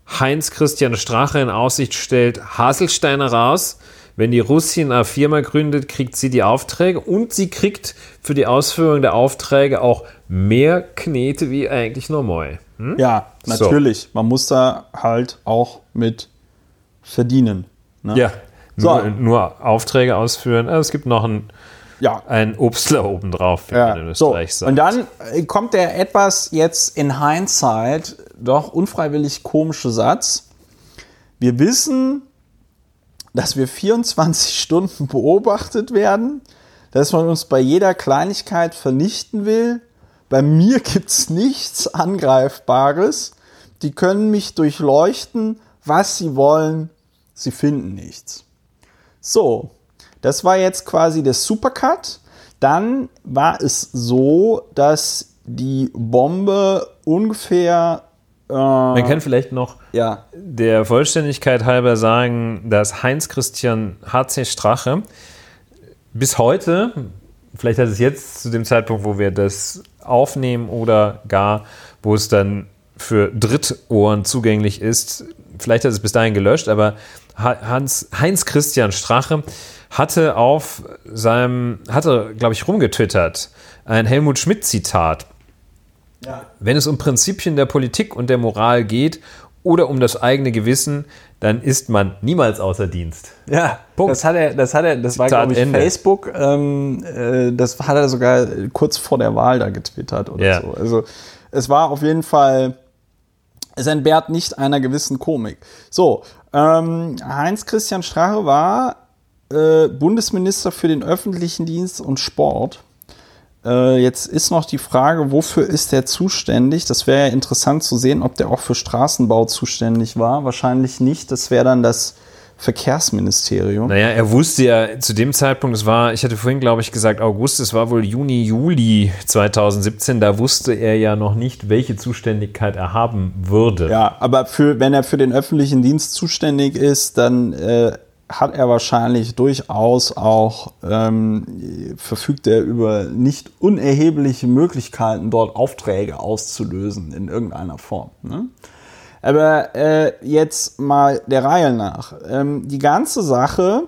Heinz Christian Strache in Aussicht stellt, Haselsteiner raus. Wenn die Russin eine Firma gründet, kriegt sie die Aufträge und sie kriegt für die Ausführung der Aufträge auch mehr Knete wie eigentlich normal. Hm? Ja, natürlich. So. Man muss da halt auch mit verdienen. Ne? Ja, nur, so. nur, Aufträge ausführen. Also es gibt noch ein ja. ein Obstler obendrauf, wie ja. man in Österreich so. sagt. Und dann äh, kommt der etwas jetzt in Hindsight doch unfreiwillig komische Satz. Wir wissen, dass wir 24 *laughs* Stunden beobachtet werden, dass man uns bei jeder Kleinigkeit vernichten will. Bei mir gibt es nichts Angreifbares. Die können mich durchleuchten, was sie wollen. Sie finden nichts. So, das war jetzt quasi der Supercut. Dann war es so, dass die Bombe ungefähr. Äh, Man kann vielleicht noch ja. der Vollständigkeit halber sagen, dass Heinz Christian H.C. Strache bis heute, vielleicht hat es jetzt zu dem Zeitpunkt, wo wir das aufnehmen oder gar, wo es dann für Drittohren zugänglich ist, vielleicht hat es bis dahin gelöscht, aber Hans, Heinz Christian Strache hatte auf seinem, hatte, glaube ich, rumgetwittert, ein Helmut Schmidt-Zitat. Ja. Wenn es um Prinzipien der Politik und der Moral geht oder um das eigene Gewissen, dann ist man niemals außer Dienst. Ja, Punkt. Das hat er, das hat er, das Zitat war glaube ich Ende. Facebook. Ähm, äh, das hat er sogar kurz vor der Wahl da getwittert oder ja. so. Also es war auf jeden Fall, es entbehrt nicht einer gewissen Komik. So, ähm, Heinz Christian Strache war äh, Bundesminister für den öffentlichen Dienst und Sport. Äh, jetzt ist noch die Frage, wofür ist der zuständig? Das wäre ja interessant zu sehen, ob der auch für Straßenbau zuständig war. Wahrscheinlich nicht. Das wäre dann das Verkehrsministerium. Naja, er wusste ja zu dem Zeitpunkt, es war, ich hatte vorhin, glaube ich, gesagt August, es war wohl Juni, Juli 2017, da wusste er ja noch nicht, welche Zuständigkeit er haben würde. Ja, aber für, wenn er für den öffentlichen Dienst zuständig ist, dann äh, hat er wahrscheinlich durchaus auch, ähm, verfügt er über nicht unerhebliche Möglichkeiten, dort Aufträge auszulösen in irgendeiner Form. Ne? Aber äh, jetzt mal der Reihe nach. Ähm, die ganze Sache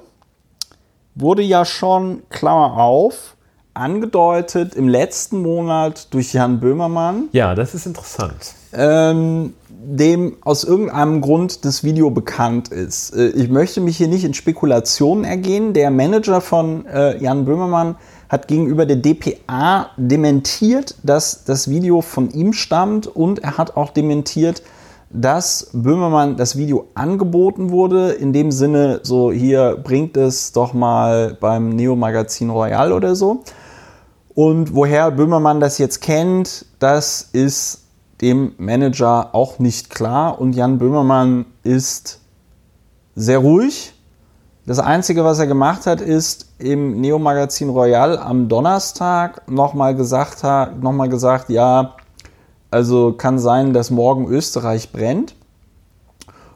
wurde ja schon, Klammer auf, angedeutet im letzten Monat durch Jan Böhmermann. Ja, das ist interessant. Ähm, dem aus irgendeinem Grund das Video bekannt ist. Äh, ich möchte mich hier nicht in Spekulationen ergehen. Der Manager von äh, Jan Böhmermann hat gegenüber der DPA dementiert, dass das Video von ihm stammt und er hat auch dementiert, dass Böhmermann das Video angeboten wurde. In dem Sinne, so hier bringt es doch mal beim Neo-Magazin Royal oder so. Und woher Böhmermann das jetzt kennt, das ist dem Manager auch nicht klar und Jan Böhmermann ist sehr ruhig. Das Einzige, was er gemacht hat, ist im Neo-Magazin Royal am Donnerstag nochmal gesagt, noch gesagt, ja, also kann sein, dass morgen Österreich brennt.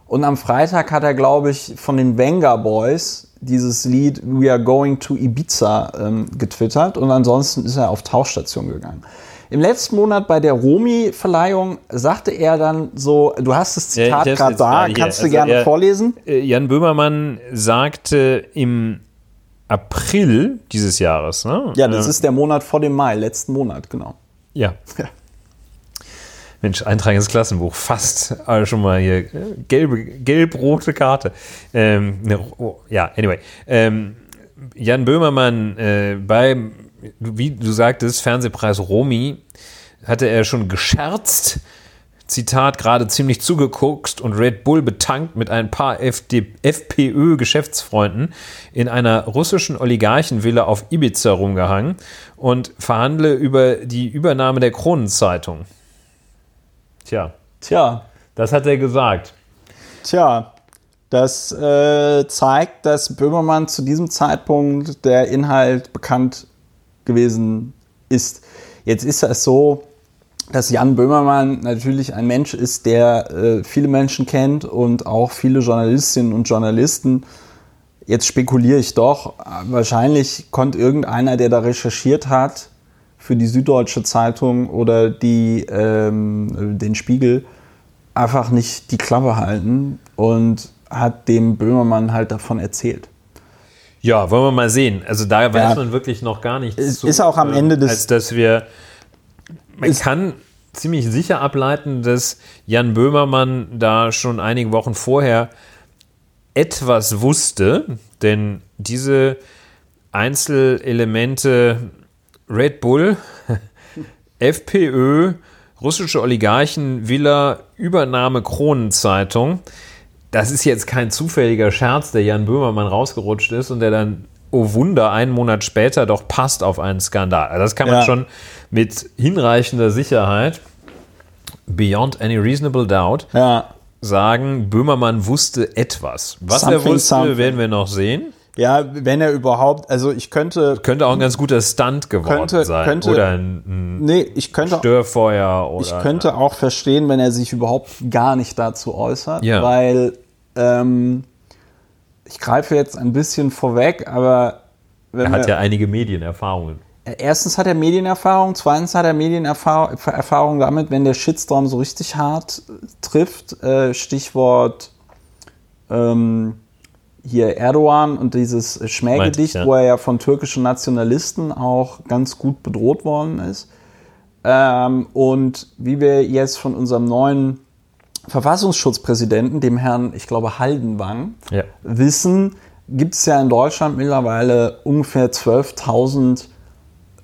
Und am Freitag hat er, glaube ich, von den Venga Boys dieses Lied We Are Going to Ibiza ähm, getwittert und ansonsten ist er auf Tauchstation gegangen. Im letzten Monat bei der Romi-Verleihung sagte er dann so, du hast das Zitat ja, gerade da, kannst du also gerne er, vorlesen? Äh, Jan Böhmermann sagte im April dieses Jahres, ne? Ja, das äh, ist der Monat vor dem Mai, letzten Monat, genau. Ja. ja. Mensch, Eintrag ins Klassenbuch, fast also schon mal hier gelbe, gelb-rote Karte. Ähm, ne, oh, ja, anyway. Ähm, Jan Böhmermann äh, beim wie du sagtest, Fernsehpreis Romy, hatte er schon gescherzt, Zitat, gerade ziemlich zugeguckt und Red Bull betankt mit ein paar FPÖ-Geschäftsfreunden in einer russischen Oligarchenvilla auf Ibiza rumgehangen und verhandle über die Übernahme der Kronenzeitung. Tja. Tja. Das hat er gesagt. Tja, das äh, zeigt, dass Böhmermann zu diesem Zeitpunkt der Inhalt bekannt gewesen ist. Jetzt ist es so, dass Jan Böhmermann natürlich ein Mensch ist, der äh, viele Menschen kennt und auch viele Journalistinnen und Journalisten. Jetzt spekuliere ich doch, wahrscheinlich konnte irgendeiner, der da recherchiert hat, für die Süddeutsche Zeitung oder die, ähm, den Spiegel, einfach nicht die Klappe halten und hat dem Böhmermann halt davon erzählt. Ja, wollen wir mal sehen. Also da weiß man wirklich noch gar nichts. Ist, zu, ist auch am Ende des. Als dass wir. Man kann ziemlich sicher ableiten, dass Jan Böhmermann da schon einige Wochen vorher etwas wusste, denn diese Einzelelemente Red Bull, *laughs* FPÖ, russische Oligarchen, Villa, Übernahme Kronenzeitung, das ist jetzt kein zufälliger Scherz, der Jan Böhmermann rausgerutscht ist und der dann, oh Wunder, einen Monat später doch passt auf einen Skandal. Also das kann man ja. schon mit hinreichender Sicherheit, beyond any reasonable doubt, ja. sagen, Böhmermann wusste etwas. Was something, er wusste, something. werden wir noch sehen. Ja, wenn er überhaupt, also ich könnte. Könnte auch ein ganz guter Stunt geworden könnte, sein. Könnte, oder ein, ein nee, ich könnte, Störfeuer oder. Ich könnte auch verstehen, wenn er sich überhaupt gar nicht dazu äußert, ja. weil ähm, ich greife jetzt ein bisschen vorweg, aber. er hat wir, ja einige Medienerfahrungen. Erstens hat er Medienerfahrung, zweitens hat er Medienerfahrung damit, wenn der Shitstorm so richtig hart trifft. Äh, Stichwort. Ähm, hier Erdogan und dieses Schmähgedicht, ja. wo er ja von türkischen Nationalisten auch ganz gut bedroht worden ist. Ähm, und wie wir jetzt von unserem neuen Verfassungsschutzpräsidenten, dem Herrn, ich glaube, Haldenwang, ja. wissen, gibt es ja in Deutschland mittlerweile ungefähr 12.000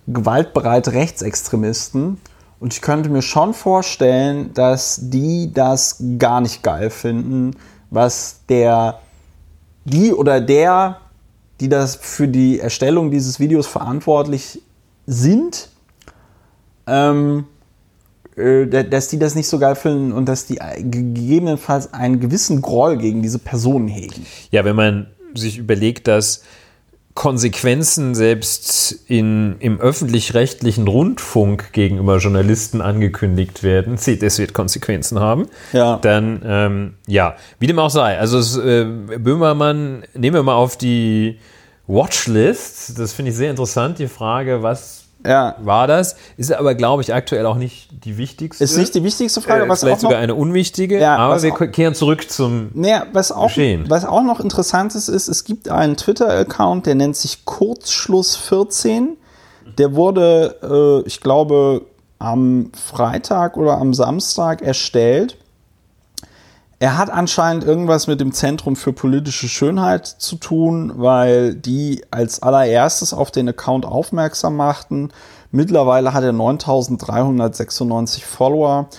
gewaltbereite Rechtsextremisten. Und ich könnte mir schon vorstellen, dass die das gar nicht geil finden, was der die oder der, die das für die Erstellung dieses Videos verantwortlich sind, ähm, äh, dass die das nicht so geil finden und dass die gegebenenfalls einen gewissen Groll gegen diese Personen hegen. Ja, wenn man sich überlegt, dass Konsequenzen selbst in, im öffentlich-rechtlichen Rundfunk gegenüber Journalisten angekündigt werden, *laughs* seht, es wird Konsequenzen haben, ja. dann ähm, ja, wie dem auch sei. Also es, äh, Böhmermann, nehmen wir mal auf die Watchlist. Das finde ich sehr interessant, die Frage, was ja. war das. Ist aber, glaube ich, aktuell auch nicht die wichtigste. Ist nicht die wichtigste Frage. Äh, was vielleicht auch sogar eine unwichtige, ja, aber wir auch, kehren zurück zum naja, was auch, Geschehen. Was auch noch interessant ist, ist, es gibt einen Twitter-Account, der nennt sich Kurzschluss14. Der wurde, äh, ich glaube, am Freitag oder am Samstag erstellt. Er hat anscheinend irgendwas mit dem Zentrum für politische Schönheit zu tun, weil die als allererstes auf den Account aufmerksam machten. Mittlerweile hat er 9396 Follower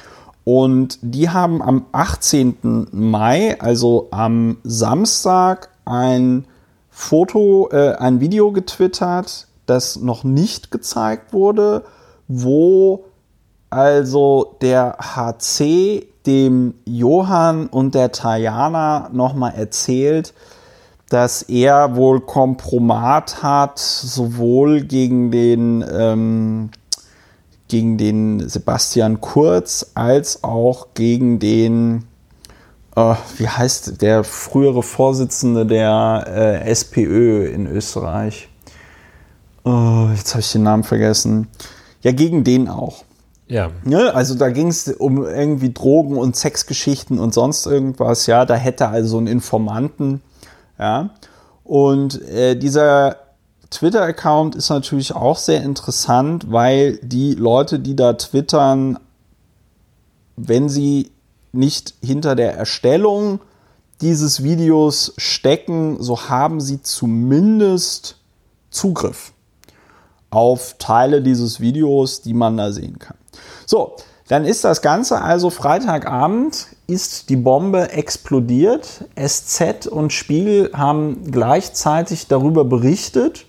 und die haben am 18. Mai, also am Samstag, ein Foto, äh, ein Video getwittert, das noch nicht gezeigt wurde, wo also der HC dem Johann und der Tajana nochmal erzählt, dass er wohl Kompromat hat, sowohl gegen den, ähm, gegen den Sebastian Kurz als auch gegen den, äh, wie heißt der frühere Vorsitzende der äh, SPÖ in Österreich. Oh, jetzt habe ich den Namen vergessen. Ja, gegen den auch. Ja. Ne? Also da ging es um irgendwie Drogen und Sexgeschichten und sonst irgendwas. Ja, da hätte also ein Informanten. Ja. Und äh, dieser Twitter-Account ist natürlich auch sehr interessant, weil die Leute, die da twittern, wenn sie nicht hinter der Erstellung dieses Videos stecken, so haben sie zumindest Zugriff auf Teile dieses Videos, die man da sehen kann. So, dann ist das Ganze also Freitagabend, ist die Bombe explodiert. SZ und Spiegel haben gleichzeitig darüber berichtet.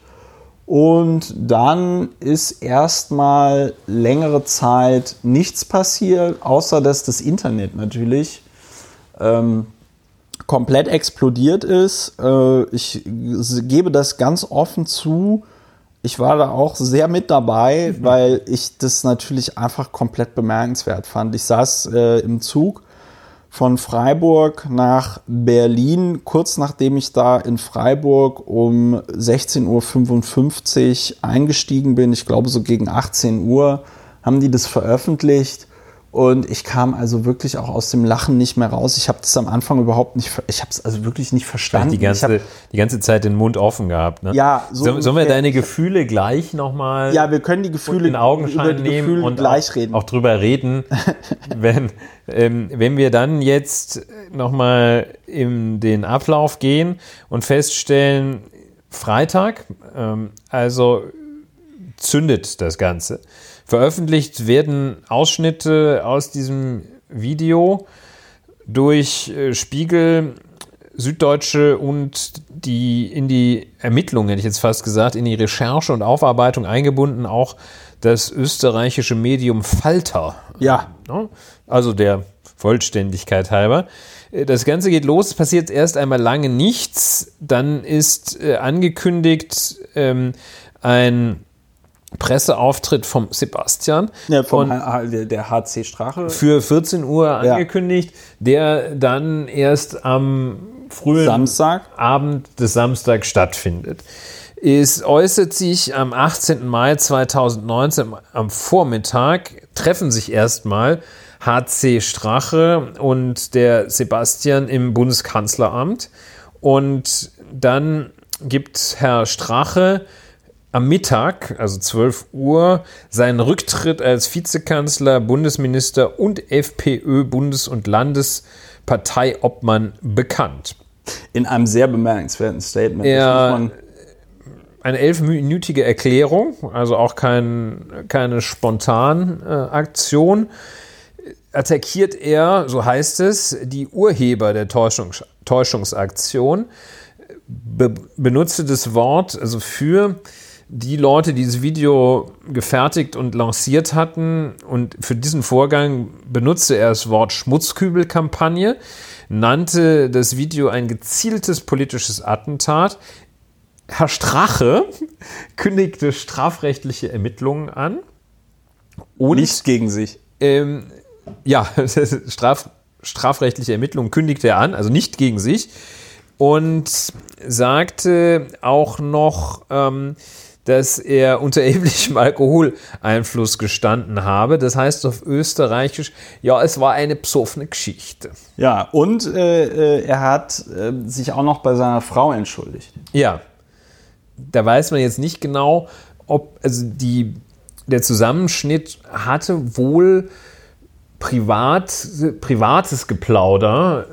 Und dann ist erstmal längere Zeit nichts passiert, außer dass das Internet natürlich ähm, komplett explodiert ist. Äh, ich gebe das ganz offen zu ich war da auch sehr mit dabei, mhm. weil ich das natürlich einfach komplett bemerkenswert fand. Ich saß äh, im Zug von Freiburg nach Berlin, kurz nachdem ich da in Freiburg um 16.55 Uhr eingestiegen bin. Ich glaube, so gegen 18 Uhr haben die das veröffentlicht. Und ich kam also wirklich auch aus dem Lachen nicht mehr raus. Ich habe das am Anfang überhaupt nicht, ich habe es also wirklich nicht verstanden. Die ganze, hab, die ganze Zeit den Mund offen gehabt. Ne? Ja, so so, sollen wir deine Gefühle gleich nochmal ja, wir können die Gefühle in Augenschein nehmen Gefühle und gleich auch, reden. auch drüber reden, *laughs* wenn, ähm, wenn wir dann jetzt nochmal in den Ablauf gehen und feststellen, Freitag, ähm, also zündet das Ganze. Veröffentlicht werden Ausschnitte aus diesem Video durch äh, Spiegel, Süddeutsche und die in die Ermittlungen, hätte ich jetzt fast gesagt, in die Recherche und Aufarbeitung eingebunden auch das österreichische Medium Falter. Ja. Also der Vollständigkeit halber. Äh, das Ganze geht los, passiert erst einmal lange nichts, dann ist äh, angekündigt ähm, ein Presseauftritt vom Sebastian. Ja, vom der, HC Strache. Für 14 Uhr angekündigt, ja. der dann erst am frühen Samstag. Abend des Samstags stattfindet. Es äußert sich am 18. Mai 2019 am Vormittag, treffen sich erstmal HC Strache und der Sebastian im Bundeskanzleramt. Und dann gibt Herr Strache am Mittag, also 12 Uhr, seinen Rücktritt als Vizekanzler, Bundesminister und FPÖ-Bundes- und Landesparteiobmann bekannt. In einem sehr bemerkenswerten Statement. Er, eine elfminütige Erklärung, also auch kein, keine Spontanaktion. Äh, attackiert er, so heißt es, die Urheber der Täuschungs Täuschungsaktion, be benutzte das Wort also für die Leute, die dieses Video gefertigt und lanciert hatten und für diesen Vorgang benutzte er das Wort Schmutzkübelkampagne, nannte das Video ein gezieltes politisches Attentat. Herr Strache *laughs* kündigte strafrechtliche Ermittlungen an. Und Nicht gegen sich. Ähm, ja, *laughs* straf, strafrechtliche Ermittlungen kündigte er an, also nicht gegen sich. Und sagte auch noch, ähm, dass er unter erheblichem Alkoholeinfluss gestanden habe. Das heißt auf Österreichisch, ja, es war eine psoffene Geschichte. Ja, und äh, äh, er hat äh, sich auch noch bei seiner Frau entschuldigt. Ja, da weiß man jetzt nicht genau, ob, also die, der Zusammenschnitt hatte wohl privat, privates Geplauder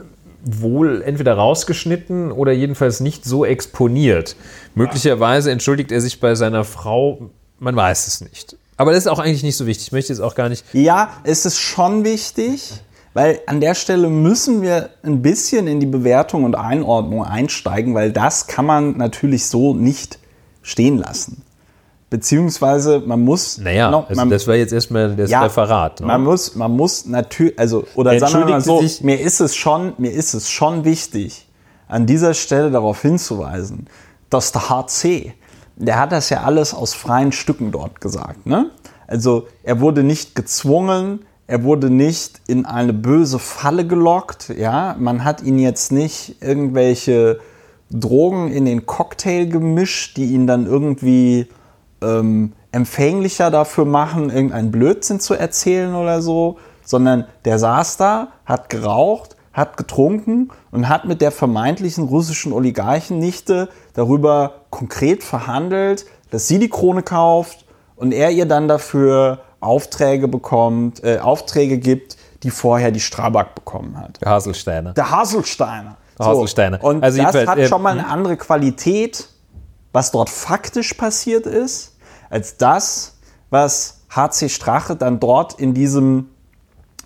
wohl entweder rausgeschnitten oder jedenfalls nicht so exponiert. Möglicherweise entschuldigt er sich bei seiner Frau, man weiß es nicht. Aber das ist auch eigentlich nicht so wichtig. Ich möchte jetzt auch gar nicht. Ja, es ist schon wichtig, weil an der Stelle müssen wir ein bisschen in die Bewertung und Einordnung einsteigen, weil das kann man natürlich so nicht stehen lassen. Beziehungsweise man muss. Naja, noch, also das war jetzt erstmal das ja, Referat. Ne? Man muss, man muss natürlich, also, oder sagen wir mal so, mir ist es schon, mir ist es schon wichtig, an dieser Stelle darauf hinzuweisen, dass der HC, der hat das ja alles aus freien Stücken dort gesagt. Ne? Also er wurde nicht gezwungen, er wurde nicht in eine böse Falle gelockt. Ja? Man hat ihn jetzt nicht irgendwelche Drogen in den Cocktail gemischt, die ihn dann irgendwie ähm, empfänglicher dafür machen, irgendeinen Blödsinn zu erzählen oder so, sondern der saß da, hat geraucht, hat getrunken und hat mit der vermeintlichen russischen Oligarchennichte darüber konkret verhandelt, dass sie die Krone kauft und er ihr dann dafür Aufträge bekommt, äh, Aufträge gibt, die vorher die Strabag bekommen hat. Der Haselsteiner. Der Haselsteiner. Der Haselsteiner. So. Und also das hat äh, schon mal eine andere Qualität, was dort faktisch passiert ist als das, was HC Strache dann dort in diesem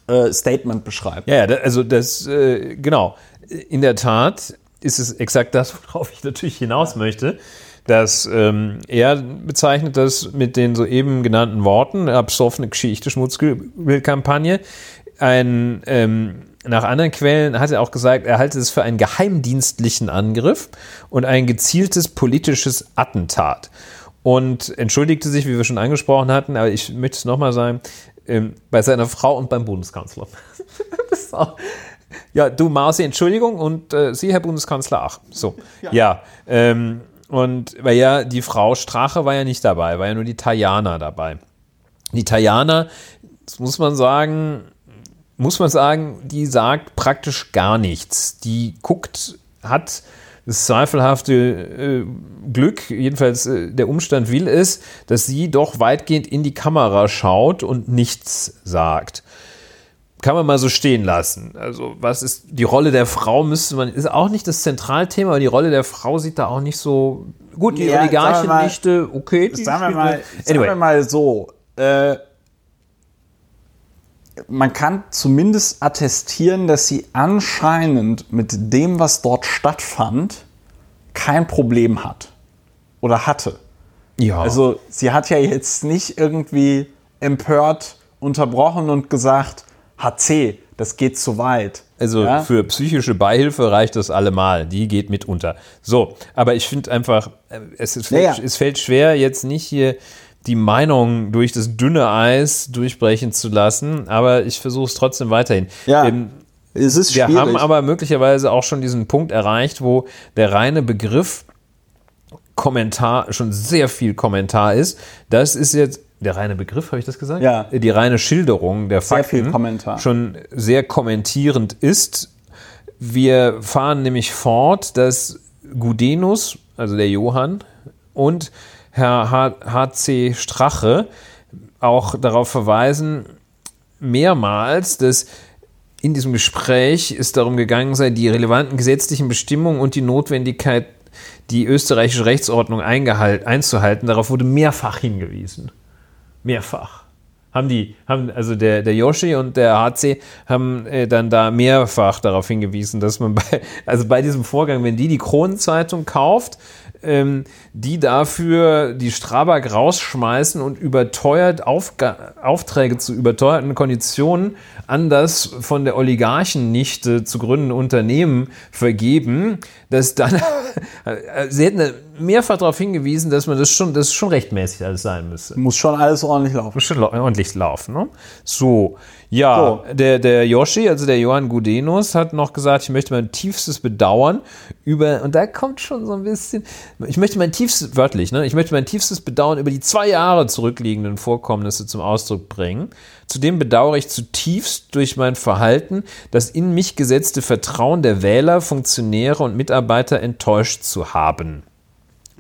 äh, Statement beschreibt. Ja, also das, äh, genau. In der Tat ist es exakt das, *laughs* worauf ich natürlich hinaus möchte, dass ähm, er bezeichnet das mit den soeben genannten Worten, absoffene Geschichte, Schmutzkampagne, ein ähm, nach anderen Quellen hat er auch gesagt, er halte es für einen geheimdienstlichen Angriff und ein gezieltes politisches Attentat und entschuldigte sich, wie wir schon angesprochen hatten, aber ich möchte es nochmal sagen, ähm, bei seiner Frau und beim Bundeskanzler. *laughs* auch, ja, du Marci, Entschuldigung und äh, Sie, Herr Bundeskanzler, ach, so. Ja, ja ähm, und weil ja die Frau Strache war ja nicht dabei, war ja nur die Tajana dabei. Die Tajana, das muss man sagen, muss man sagen, die sagt praktisch gar nichts. Die guckt, hat das zweifelhafte äh, Glück, jedenfalls äh, der Umstand will es, dass sie doch weitgehend in die Kamera schaut und nichts sagt. Kann man mal so stehen lassen. Also, was ist die Rolle der Frau? Müsste man, ist auch nicht das Zentralthema, aber die Rolle der Frau sieht da auch nicht so gut. Die Ja, Oligarchennichte, okay. die Sagen wir mal, sagen wir mal so, äh, man kann zumindest attestieren, dass sie anscheinend mit dem, was dort stattfand, kein Problem hat. Oder hatte. ja. Also sie hat ja jetzt nicht irgendwie empört unterbrochen und gesagt, HC, das geht zu weit. Also Ja? für psychische Beihilfe reicht das allemal. Die geht mit unter. So, aber ich finde einfach, äh, es, ist, Ja, ja. es fällt schwer, jetzt nicht hier die Meinung durch das dünne Eis durchbrechen zu lassen, aber ich versuche es trotzdem weiterhin. Ja, Ähm, es ist wir schwierig. haben aber möglicherweise auch schon diesen Punkt erreicht, wo der reine Begriff Kommentar schon sehr viel Kommentar ist. Das ist jetzt der reine Begriff, habe ich das gesagt? Ja. Die reine Schilderung der Sehr Fakten viel Kommentar. schon sehr kommentierend ist. Wir fahren nämlich fort, dass Gudenus, also der Johann, und Herr H.C. Strache auch darauf verweisen, mehrmals, dass in diesem Gespräch es darum gegangen sei, die relevanten gesetzlichen Bestimmungen und die Notwendigkeit, die österreichische Rechtsordnung einzuhalten, darauf wurde mehrfach hingewiesen. Mehrfach. Haben die, haben, also der, der Yoshi und der HC haben äh, dann da mehrfach darauf hingewiesen, dass man bei, also bei diesem Vorgang, wenn die die Kronenzeitung kauft, ähm, die dafür die Strabag rausschmeißen und überteuert Aufga Aufträge zu überteuerten Konditionen an das von der Oligarchennichte zu gründende Unternehmen vergeben, dass dann, *laughs* sie hätten mehrfach darauf hingewiesen, dass man das schon, das schon rechtmäßig alles sein müsste. Muss schon alles ordentlich laufen. Muss schon ordentlich laufen, ne? So, ja, So. Der, der Yoshi, also der Johann Gudenus, hat noch gesagt, ich möchte mein tiefstes Bedauern über, und da kommt schon so ein bisschen, ich möchte mein tiefstes, wörtlich, ne? Ich möchte mein tiefstes Bedauern über die zwei Jahre zurückliegenden Vorkommnisse zum Ausdruck bringen. Zudem bedauere ich zutiefst durch mein Verhalten, das in mich gesetzte Vertrauen der Wähler, Funktionäre und Mitarbeiter enttäuscht zu haben.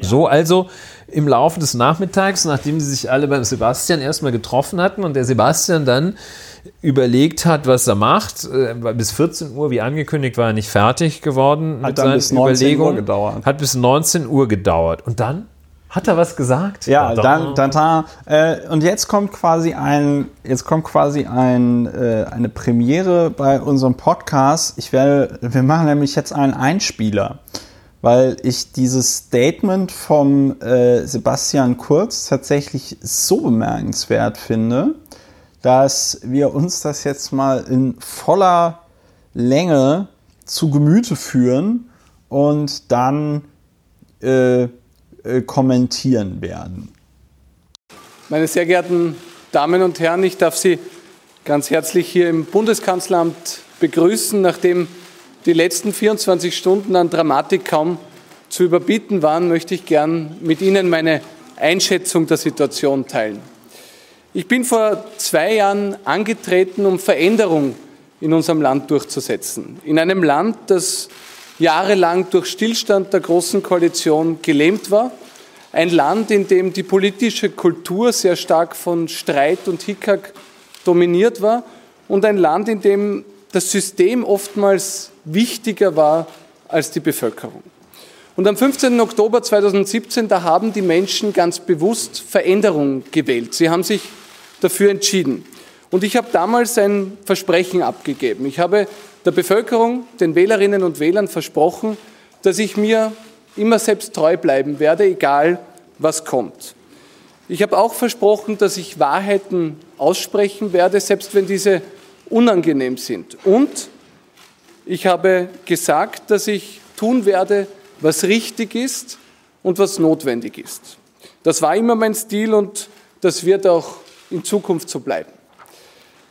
So, also im Laufe des Nachmittags, nachdem sie sich alle beim Sebastian erstmal getroffen hatten und der Sebastian dann überlegt hat, was er macht, äh, bis 14 Uhr, wie angekündigt, war er nicht fertig geworden Hat dann bis 19 Uhr gedauert. Hat bis 19 Uhr gedauert. Und dann hat er was gesagt. Ja, Da- dann, dann, da, äh, und jetzt kommt quasi ein, jetzt kommt quasi ein, äh, eine Premiere bei unserem Podcast. Ich werde, wir machen nämlich jetzt einen Einspieler, weil ich dieses Statement vom äh, Sebastian Kurz tatsächlich so bemerkenswert finde, dass wir uns das jetzt mal in voller Länge zu Gemüte führen und dann äh, äh, kommentieren werden. Meine sehr geehrten Damen und Herren, ich darf Sie ganz herzlich hier im Bundeskanzleramt begrüßen, nachdem die letzten 24 Stunden an Dramatik kaum zu überbieten waren, möchte ich gern mit Ihnen meine Einschätzung der Situation teilen. Ich bin vor zwei Jahren angetreten, um Veränderung in unserem Land durchzusetzen. In einem Land, das jahrelang durch Stillstand der Großen Koalition gelähmt war. Ein Land, in dem die politische Kultur sehr stark von Streit und Hickhack dominiert war. Und ein Land, in dem das System oftmals wichtiger war als die Bevölkerung. Und am 15. Oktober 2017, da haben die Menschen ganz bewusst Veränderung gewählt. Sie haben sich dafür entschieden. Und ich habe damals ein Versprechen abgegeben. Ich habe der Bevölkerung, den Wählerinnen und Wählern versprochen, dass ich mir immer selbst treu bleiben werde, egal was kommt. Ich habe auch versprochen, dass ich Wahrheiten aussprechen werde, selbst wenn diese unangenehm sind. Und ich habe gesagt, dass ich tun werde, was richtig ist und was notwendig ist. Das war immer mein Stil und das wird auch in Zukunft so bleiben.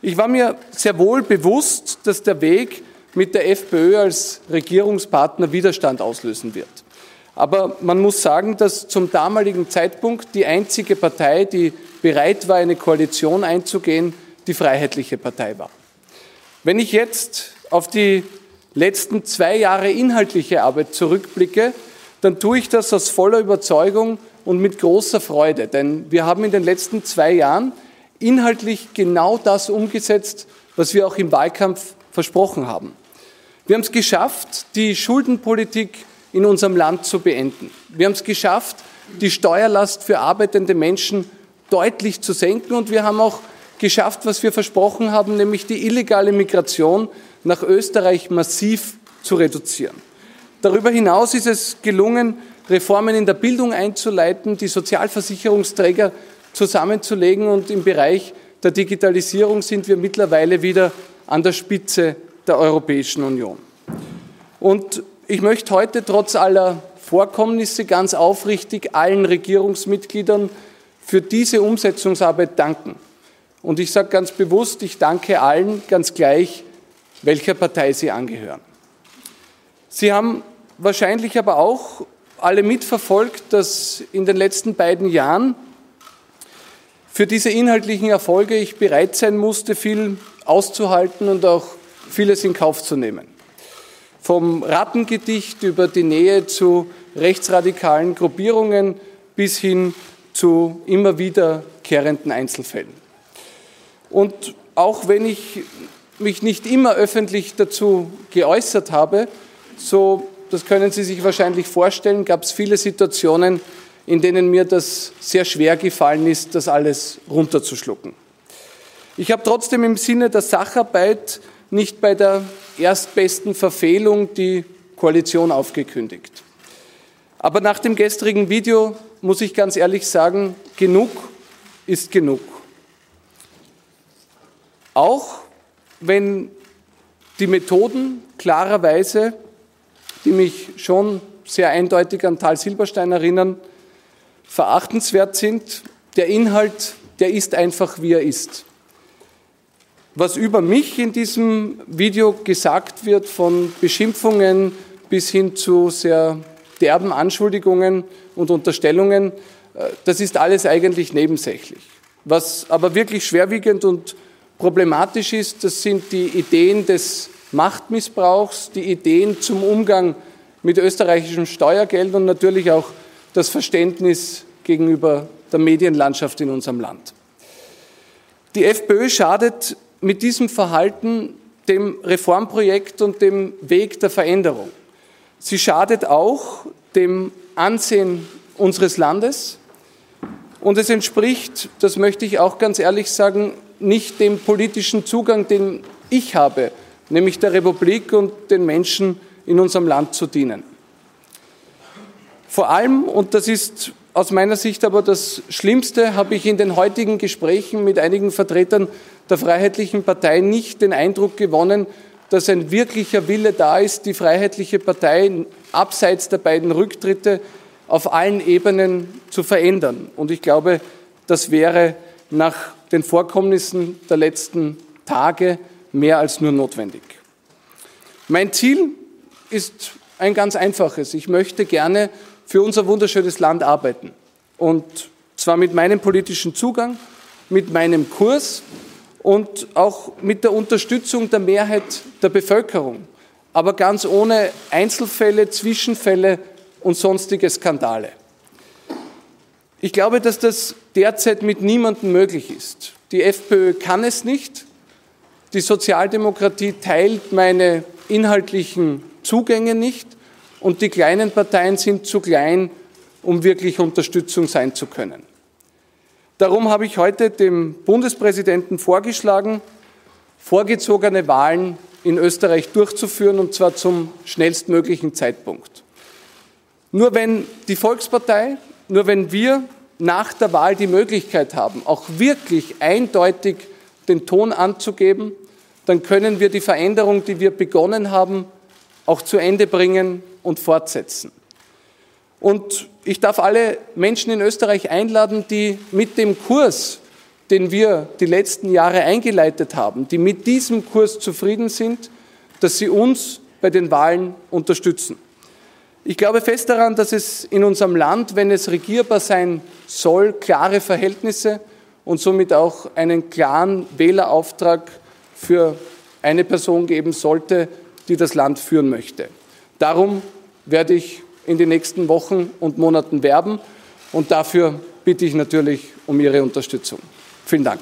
Ich war mir sehr wohl bewusst, dass der Weg mit der FPÖ als Regierungspartner Widerstand auslösen wird. Aber man muss sagen, dass zum damaligen Zeitpunkt die einzige Partei, die bereit war, eine Koalition einzugehen, die Freiheitliche Partei war. Wenn ich jetzt auf die letzten zwei Jahre inhaltliche Arbeit zurückblicke, dann tue ich das aus voller Überzeugung und mit großer Freude, denn wir haben in den letzten zwei Jahren inhaltlich genau das umgesetzt, was wir auch im Wahlkampf versprochen haben. Wir haben es geschafft, die Schuldenpolitik in unserem Land zu beenden. Wir haben es geschafft, die Steuerlast für arbeitende Menschen deutlich zu senken und wir haben auch geschafft, was wir versprochen haben, nämlich die illegale Migration nach Österreich massiv zu reduzieren. Darüber hinaus ist es gelungen, Reformen in der Bildung einzuleiten, die Sozialversicherungsträger zusammenzulegen und im Bereich der Digitalisierung sind wir mittlerweile wieder an der Spitze der Europäischen Union. Und ich möchte heute trotz aller Vorkommnisse ganz aufrichtig allen Regierungsmitgliedern für diese Umsetzungsarbeit danken. Und ich sage ganz bewusst, ich danke allen ganz gleich, welcher Partei sie angehören. Sie haben wahrscheinlich aber auch alle mitverfolgt, dass in den letzten beiden Jahren für diese inhaltlichen Erfolge ich bereit sein musste, viel auszuhalten und auch vieles in Kauf zu nehmen. Vom Rattengedicht über die Nähe zu rechtsradikalen Gruppierungen bis hin zu immer wiederkehrenden Einzelfällen. Und auch wenn ich mich nicht immer öffentlich dazu geäußert habe, so, das können Sie sich wahrscheinlich vorstellen, gab es viele Situationen, in denen mir das sehr schwer gefallen ist, das alles runterzuschlucken. Ich habe trotzdem im Sinne der Sacharbeit nicht bei der erstbesten Verfehlung die Koalition aufgekündigt. Aber nach dem gestrigen Video muss ich ganz ehrlich sagen, genug ist genug. Auch wenn die Methoden klarerweise, die mich schon sehr eindeutig an Tal Silberstein erinnern, verachtenswert sind, der Inhalt, der ist einfach, wie er ist. Was über mich in diesem Video gesagt wird, von Beschimpfungen bis hin zu sehr derben Anschuldigungen und Unterstellungen, äh, das ist alles eigentlich nebensächlich. Was aber wirklich schwerwiegend und problematisch ist, das sind die Ideen des Machtmissbrauchs, die Ideen zum Umgang mit österreichischem Steuergeld und natürlich auch das Verständnis gegenüber der Medienlandschaft in unserem Land. Die FPÖ schadet mit diesem Verhalten dem Reformprojekt und dem Weg der Veränderung. Sie schadet auch dem Ansehen unseres Landes und es entspricht, das möchte ich auch ganz ehrlich sagen, nicht dem politischen Zugang, den ich habe, nämlich der Republik und den Menschen in unserem Land zu dienen. Vor allem, und das ist aus meiner Sicht aber das Schlimmste, habe ich in den heutigen Gesprächen mit einigen Vertretern der Freiheitlichen Partei nicht den Eindruck gewonnen, dass ein wirklicher Wille da ist, die Freiheitliche Partei abseits der beiden Rücktritte auf allen Ebenen zu verändern. Und ich glaube, das wäre nach den Vorkommnissen der letzten Tage mehr als nur notwendig. Mein Ziel ist ein ganz einfaches. Ich möchte gerne für unser wunderschönes Land arbeiten. Und zwar mit meinem politischen Zugang, mit meinem Kurs und auch mit der Unterstützung der Mehrheit der Bevölkerung, aber ganz ohne Einzelfälle, Zwischenfälle und sonstige Skandale. Ich glaube, dass das derzeit mit niemandem möglich ist. Die FPÖ kann es nicht. Die Sozialdemokratie teilt meine inhaltlichen Zugänge nicht. Und die kleinen Parteien sind zu klein, um wirklich Unterstützung sein zu können. Darum habe ich heute dem Bundespräsidenten vorgeschlagen, vorgezogene Wahlen in Österreich durchzuführen, und zwar zum schnellstmöglichen Zeitpunkt. Nur wenn die Volkspartei nur wenn wir nach der Wahl die Möglichkeit haben, auch wirklich eindeutig den Ton anzugeben, dann können wir die Veränderung, die wir begonnen haben, auch zu Ende bringen und fortsetzen. Und ich darf alle Menschen in Österreich einladen, die mit dem Kurs, den wir die letzten Jahre eingeleitet haben, die mit diesem Kurs zufrieden sind, dass sie uns bei den Wahlen unterstützen. Ich glaube fest daran, dass es in unserem Land, wenn es regierbar sein soll, klare Verhältnisse und somit auch einen klaren Wählerauftrag für eine Person geben sollte, die das Land führen möchte. Darum werde ich in den nächsten Wochen und Monaten werben und dafür bitte ich natürlich um Ihre Unterstützung. Vielen Dank.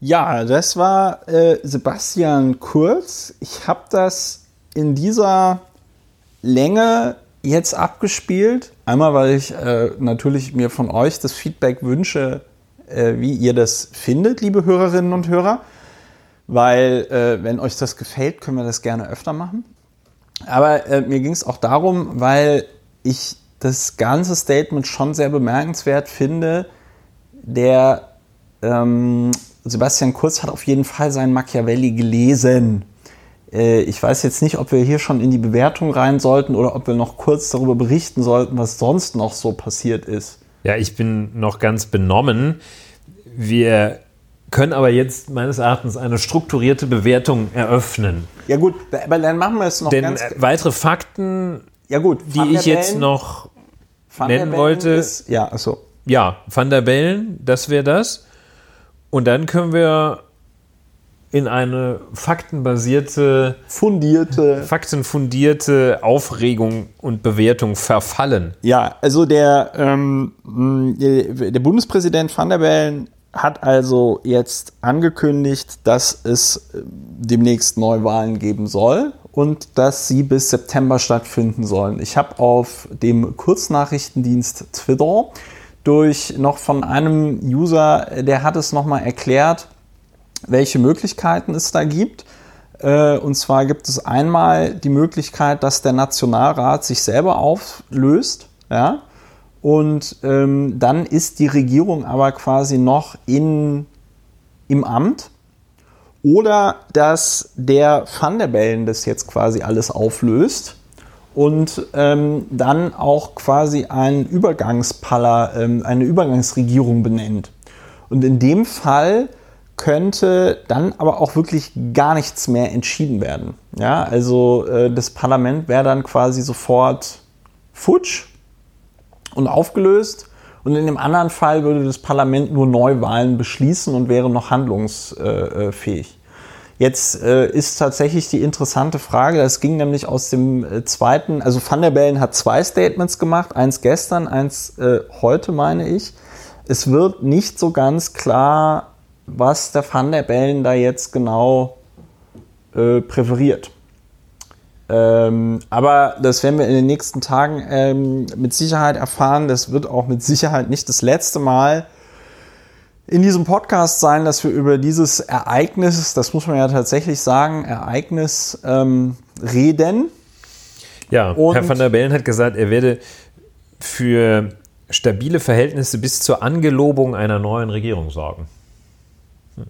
Ja, das war äh, Sebastian Kurz. Ich habe das in dieser Länge jetzt abgespielt. Einmal, weil ich äh, natürlich mir von euch das Feedback wünsche, äh, wie ihr das findet, liebe Hörerinnen und Hörer. Weil, äh, wenn euch das gefällt, können wir das gerne öfter machen. Aber äh, mir ging es auch darum, weil ich das ganze Statement schon sehr bemerkenswert finde. Der ähm, Sebastian Kurz hat auf jeden Fall seinen Machiavelli gelesen. Äh, ich weiß jetzt nicht, ob wir hier schon in die Bewertung rein sollten oder ob wir noch kurz darüber berichten sollten, was sonst noch so passiert ist. Ja, ich bin noch ganz benommen. Wir können aber jetzt meines Erachtens eine strukturierte Bewertung eröffnen. Ja gut, aber dann machen wir es noch Denn ganz weitere Fakten, ja gut, die ich jetzt noch Van nennen wollte. Ist, ja, achso. Ja, Van der Bellen, das wäre das. Und dann können wir in eine faktenbasierte, fundierte, faktenfundierte Aufregung und Bewertung verfallen. Ja, also der, ähm, der Bundespräsident Van der Bellen hat also jetzt angekündigt, dass es äh, demnächst Neuwahlen geben soll und dass sie bis September stattfinden sollen. Ich habe auf dem Kurznachrichtendienst Twitter durch noch von einem User, der hat es nochmal erklärt, welche Möglichkeiten es da gibt. Äh, und zwar gibt es einmal die Möglichkeit, dass der Nationalrat sich selber auflöst. Ja? Und ähm, dann ist die Regierung aber quasi noch in, im Amt. Oder dass der Van der Bellen das jetzt quasi alles auflöst und ähm, dann auch quasi ein Übergangspalla, ähm, eine Übergangsregierung benennt. Und in dem Fall könnte dann aber auch wirklich gar nichts mehr entschieden werden. Ja, also äh, das Parlament wäre dann quasi sofort futsch und aufgelöst. Und in dem anderen Fall würde das Parlament nur Neuwahlen beschließen und wäre noch handlungsfähig. Jetzt äh, ist tatsächlich die interessante Frage, das ging nämlich aus dem äh, zweiten, also Van der Bellen hat zwei Statements gemacht, eins gestern, eins äh, heute meine ich. Es wird nicht so ganz klar, was der Van der Bellen da jetzt genau äh, präferiert. Ähm, aber das werden wir in den nächsten Tagen ähm, mit Sicherheit erfahren. Das wird auch mit Sicherheit nicht das letzte Mal in diesem Podcast sein, dass wir über dieses Ereignis, das muss man ja tatsächlich sagen, Ereignis ähm, reden. Ja, Und Herr van der Bellen hat gesagt, er werde für stabile Verhältnisse bis zur Angelobung einer neuen Regierung sorgen. Hm.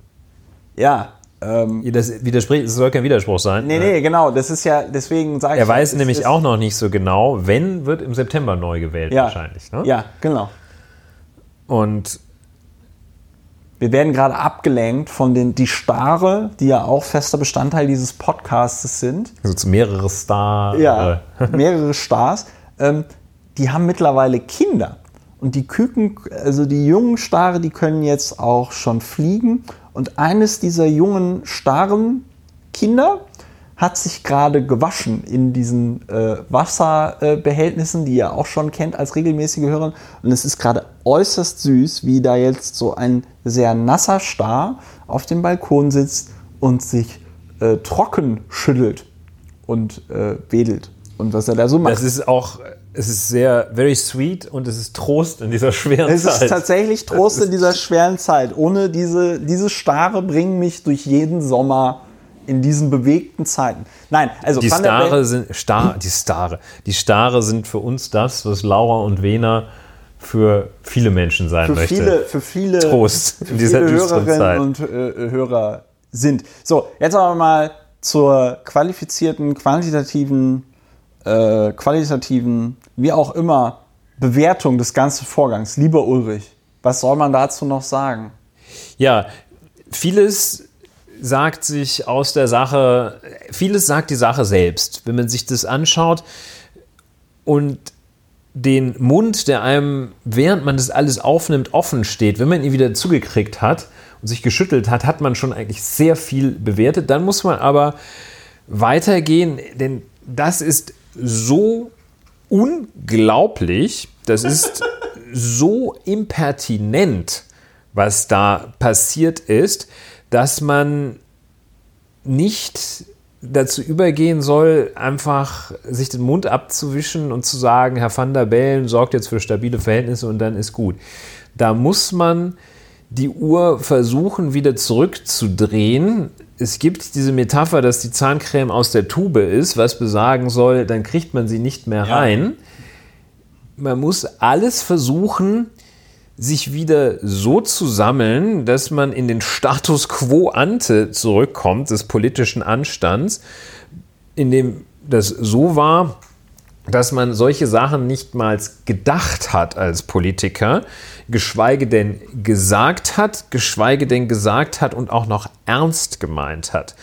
Ja, ähm, das widerspricht, es soll kein Widerspruch sein. Nee, nee, genau. Das ist ja, deswegen sage ich. Er weiß nämlich auch noch nicht so genau, wenn wird im September neu gewählt ja, wahrscheinlich. Ne? Ja, genau. Und wir werden gerade abgelenkt von den die Stare, die ja auch fester Bestandteil dieses Podcasts sind. Also mehrere Stars. Ja, mehrere Stars. Ähm, die haben mittlerweile Kinder. Und die Küken, also die jungen Stare, die können jetzt auch schon fliegen und eines dieser jungen, starren Kinder hat sich gerade gewaschen in diesen äh, Wasserbehältnissen, die ihr auch schon kennt als regelmäßige Hörer. Und es ist gerade äußerst süß, wie da jetzt so ein sehr nasser Star auf dem Balkon sitzt und sich äh, trocken schüttelt und äh, wedelt. Und was er da so macht. Das ist auch es ist sehr, very sweet und es ist Trost in dieser schweren es Zeit. Es ist tatsächlich Trost in dieser schweren Zeit. Ohne diese, diese Starre bringen mich durch jeden Sommer in diesen bewegten Zeiten. Nein, also die Starre sind Star, die Starre, die Starre sind für uns das, was Laura und Wena für viele Menschen sein für möchte. Viele, für viele, Trost für in dieser viele Hörerinnen Zeit. und äh, Hörer sind. So, jetzt aber mal zur qualifizierten, quantitativen, äh, qualitativen wie auch immer, Bewertung des ganzen Vorgangs. Lieber Ulrich, was soll man dazu noch sagen? Ja, vieles sagt sich aus der Sache, vieles sagt die Sache selbst. Wenn man sich das anschaut und den Mund, der einem, während man das alles aufnimmt, offen steht, wenn man ihn wieder zugekriegt hat und sich geschüttelt hat, hat man schon eigentlich sehr viel bewertet. Dann muss man aber weitergehen, denn das ist so unglaublich, das ist *laughs* so impertinent, was da passiert ist, dass man nicht dazu übergehen soll, einfach sich den Mund abzuwischen und zu sagen, Herr van der Bellen sorgt jetzt für stabile Verhältnisse und dann ist gut. Da muss man die Uhr versuchen wieder zurückzudrehen. Es gibt diese Metapher, dass die Zahncreme aus der Tube ist, was besagen soll, dann kriegt man sie nicht mehr rein. Man muss alles versuchen, sich wieder so zu sammeln, dass man in den Status quo ante zurückkommt, des politischen Anstands, in dem das so war, dass man solche Sachen nicht mal gedacht hat als Politiker, geschweige denn gesagt hat, geschweige denn gesagt hat und auch noch ernst gemeint hat.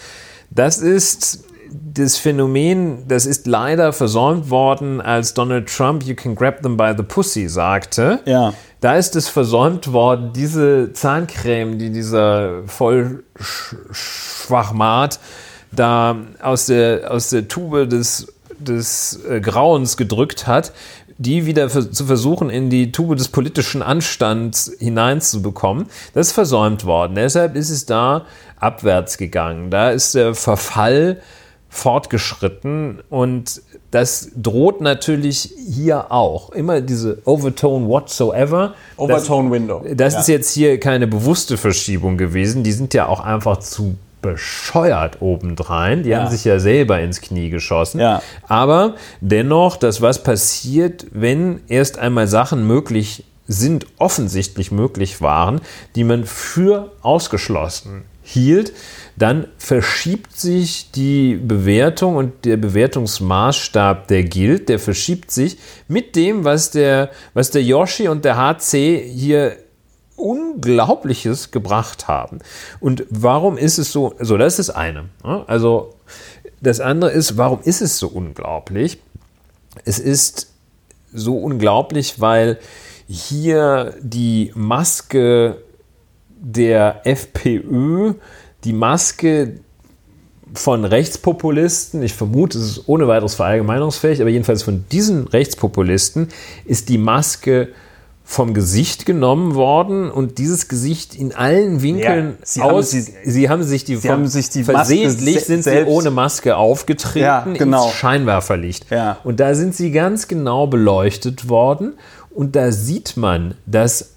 Das ist das Phänomen, das ist leider versäumt worden, als Donald Trump You can grab them by the pussy sagte. Ja. Da ist es versäumt worden, diese Zahncreme, die dieser Vollschwachmat da aus der, aus der Tube des, des äh, Grauens gedrückt hat, die wieder für, zu versuchen, in die Tube des politischen Anstands hineinzubekommen. Das ist versäumt worden. Deshalb ist es da abwärts gegangen. Da ist der Verfall fortgeschritten und das droht natürlich hier auch. Immer diese Overtone whatsoever. Overtone Window. Das Ja. ist jetzt hier keine bewusste Verschiebung gewesen. Die sind ja auch einfach zu bescheuert obendrein. Die Ja. haben sich ja selber ins Knie geschossen. Ja. Aber dennoch, dass was passiert, wenn erst einmal Sachen möglich sind, offensichtlich möglich waren, die man für ausgeschlossen hielt, dann verschiebt sich die Bewertung und der Bewertungsmaßstab, der gilt, der verschiebt sich mit dem, was der, was der Yoshi und der HC hier Unglaubliches gebracht haben. Und warum ist es so? So, das ist das eine. ne? Also, das andere ist, warum ist es so unglaublich? Es ist so unglaublich, weil hier die Maske der FPÖ, die Maske von Rechtspopulisten, ich vermute, es ist ohne weiteres verallgemeinungsfähig, aber jedenfalls von diesen Rechtspopulisten ist die Maske vom Gesicht genommen worden und dieses Gesicht in allen Winkeln Ja, sie haben aus. sie- sie haben sich die, sie haben sich die Maske versehentlich se- sind sie selbst- ohne Maske aufgetreten Ja, genau. ins Scheinwerferlicht. Ja. Und da sind sie ganz genau beleuchtet worden und da sieht man, dass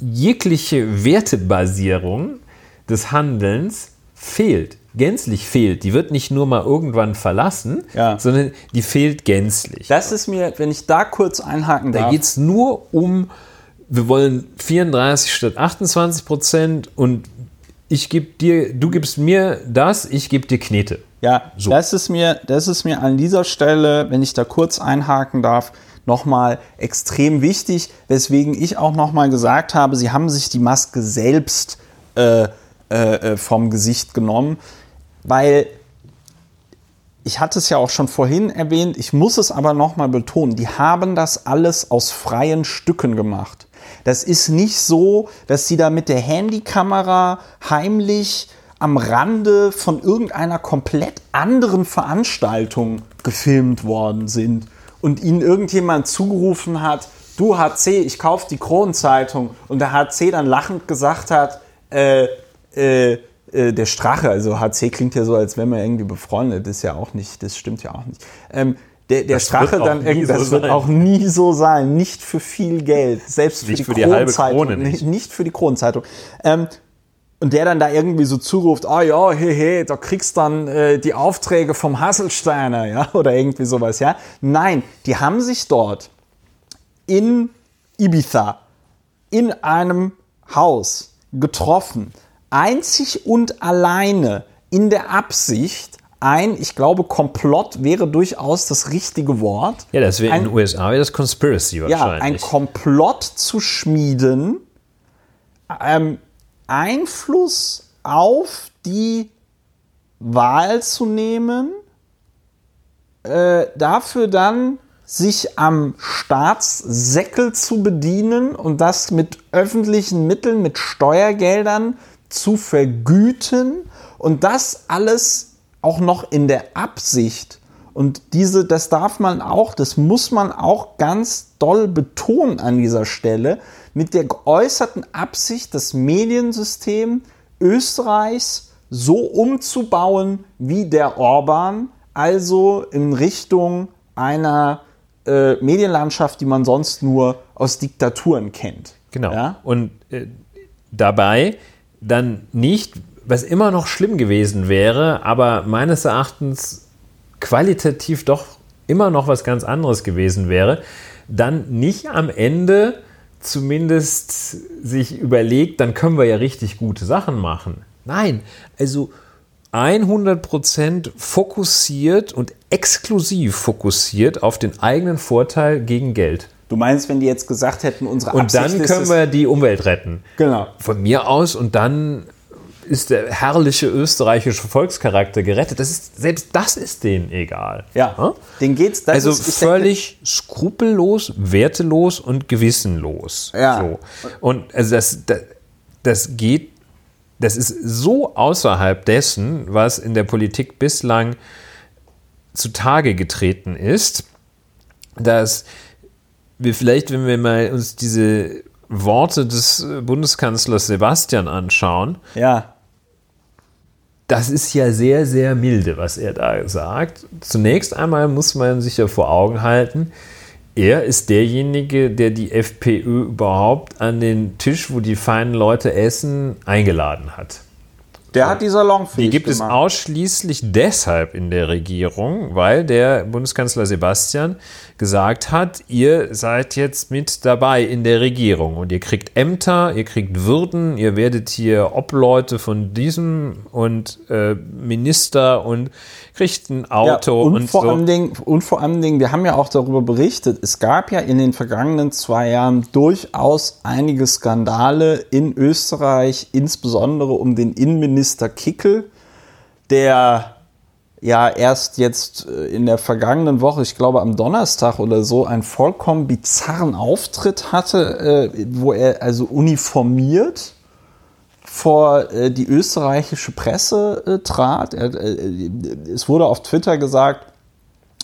jegliche Wertebasierung des Handelns fehlt, gänzlich fehlt. Die wird nicht nur mal irgendwann verlassen, Ja. sondern die fehlt gänzlich. Das ist mir, wenn ich da kurz einhaken Da darf. geht es nur um, wir wollen 34 statt 28 Prozent und ich gebe dir, du gibst mir das, ich gebe dir Knete. Ja, So. das, ist mir, das ist mir an dieser Stelle, wenn ich da kurz einhaken darf, nochmal extrem wichtig, weswegen ich auch nochmal gesagt habe, sie haben sich die Maske selbst äh, äh, äh, vom Gesicht genommen, weil ich hatte es ja auch schon vorhin erwähnt, ich muss es aber nochmal betonen, die haben das alles aus freien Stücken gemacht. Das ist nicht so, dass sie da mit der Handykamera heimlich am Rande von irgendeiner komplett anderen Veranstaltung gefilmt worden sind und ihnen irgendjemand zugerufen hat, du HC, ich kauf die Kronenzeitung und der HC dann lachend gesagt hat, äh, äh, äh, der Strache, also HC klingt ja so, als wären wir irgendwie befreundet, ist ja auch nicht, das stimmt ja auch nicht. Ähm, der, der Das Strache wird dann irgendwie, so das wird sein. auch nie so sein, nicht für viel Geld, selbst für Nicht die für die halbe Kronenzeitung, Krone nicht. nicht für die Kronenzeitung. Ähm, und der dann da irgendwie so zuruft, ah ja, hey, hey, da kriegst dann äh, die Aufträge vom Hasselsteiner, ja, *laughs* oder irgendwie sowas, ja. Nein, die haben sich dort in Ibiza in einem Haus getroffen, einzig und alleine in der Absicht, ein, ich glaube, Komplott wäre durchaus das richtige Wort. Ja, das wäre in den USA wäre das Conspiracy ja, ein wahrscheinlich. Komplott zu schmieden, ähm, Einfluss auf die Wahl zu nehmen, äh, dafür dann sich am Staatssäckel zu bedienen und das mit öffentlichen Mitteln, mit Steuergeldern zu vergüten und das alles auch noch in der Absicht. Und diese, das darf man auch, das muss man auch ganz doll betonen an dieser Stelle, mit der geäußerten Absicht, das Mediensystem Österreichs so umzubauen wie der Orban, also in Richtung einer äh, Medienlandschaft, die man sonst nur aus Diktaturen kennt. Genau. Ja? Und äh, dabei dann nicht, was immer noch schlimm gewesen wäre, aber meines Erachtens qualitativ doch immer noch was ganz anderes gewesen wäre, dann nicht am Ende zumindest sich überlegt, dann können wir ja richtig gute Sachen machen. Nein, also 100% fokussiert und exklusiv fokussiert auf den eigenen Vorteil gegen Geld. Du meinst, wenn die jetzt gesagt hätten, unsere Und dann können wir die Umwelt retten. Genau. Von mir aus und dann ist der herrliche österreichische Volkscharakter gerettet. Das ist, selbst das ist denen egal. Ja, hm? den geht's. Das also ist, völlig denke, skrupellos, wertelos und gewissenlos. Ja. So. Und also das, das, das geht, das ist so außerhalb dessen, was in der Politik bislang zutage getreten ist, dass wir vielleicht, wenn wir mal uns diese Worte des Bundeskanzlers Sebastian anschauen, ja das ist ja sehr, sehr milde, was er da sagt. Zunächst einmal muss man sich ja vor Augen halten, er ist derjenige, der die FPÖ überhaupt an den Tisch, wo die feinen Leute essen, eingeladen hat. Der hat die salonfähig Die gibt gemacht. es ausschließlich deshalb in der Regierung, weil der Bundeskanzler Sebastian gesagt hat, ihr seid jetzt mit dabei in der Regierung und ihr kriegt Ämter, ihr kriegt Würden, ihr werdet hier Obleute von diesem und äh, Minister und kriegt ein Auto ja, und, und vor so. Allem Dingen, und vor allem Dingen, wir haben ja auch darüber berichtet, es gab ja in den vergangenen zwei Jahren durchaus einige Skandale in Österreich, insbesondere um den Innenminister Kickel, der ja erst jetzt äh, in der vergangenen Woche, ich glaube am Donnerstag oder so, einen vollkommen bizarren Auftritt hatte, äh, wo er also uniformiert vor äh, die österreichische Presse äh, trat. Er, äh, es wurde auf Twitter gesagt,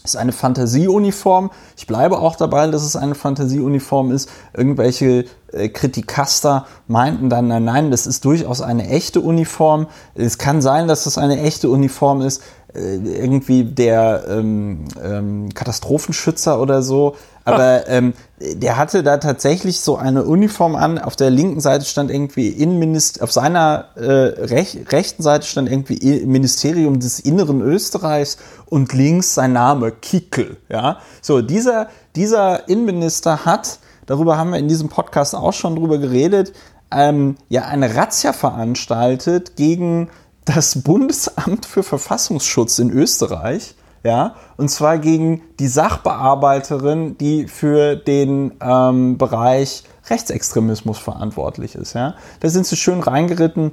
es ist eine Fantasieuniform. Ich bleibe auch dabei, dass es eine Fantasieuniform ist. Irgendwelche äh, Kritikaster meinten dann, nein, nein, das ist durchaus eine echte Uniform. Es kann sein, dass das eine echte Uniform ist. Äh, irgendwie der ähm, ähm, Katastrophenschützer oder so. Aber *laughs* ähm, der hatte da tatsächlich so eine Uniform an. Auf der linken Seite stand irgendwie Innenminister, auf seiner äh, rech rechten Seite stand irgendwie Ministerium des Inneren Österreichs und links sein Name Kickel. Ja, so dieser dieser Innenminister hat, darüber haben wir in diesem Podcast auch schon drüber geredet, ähm, ja eine Razzia veranstaltet gegen das Bundesamt für Verfassungsschutz in Österreich, ja, und zwar gegen die Sachbearbeiterin, die für den ähm, Bereich Rechtsextremismus verantwortlich ist, ja. Da sind sie schön reingeritten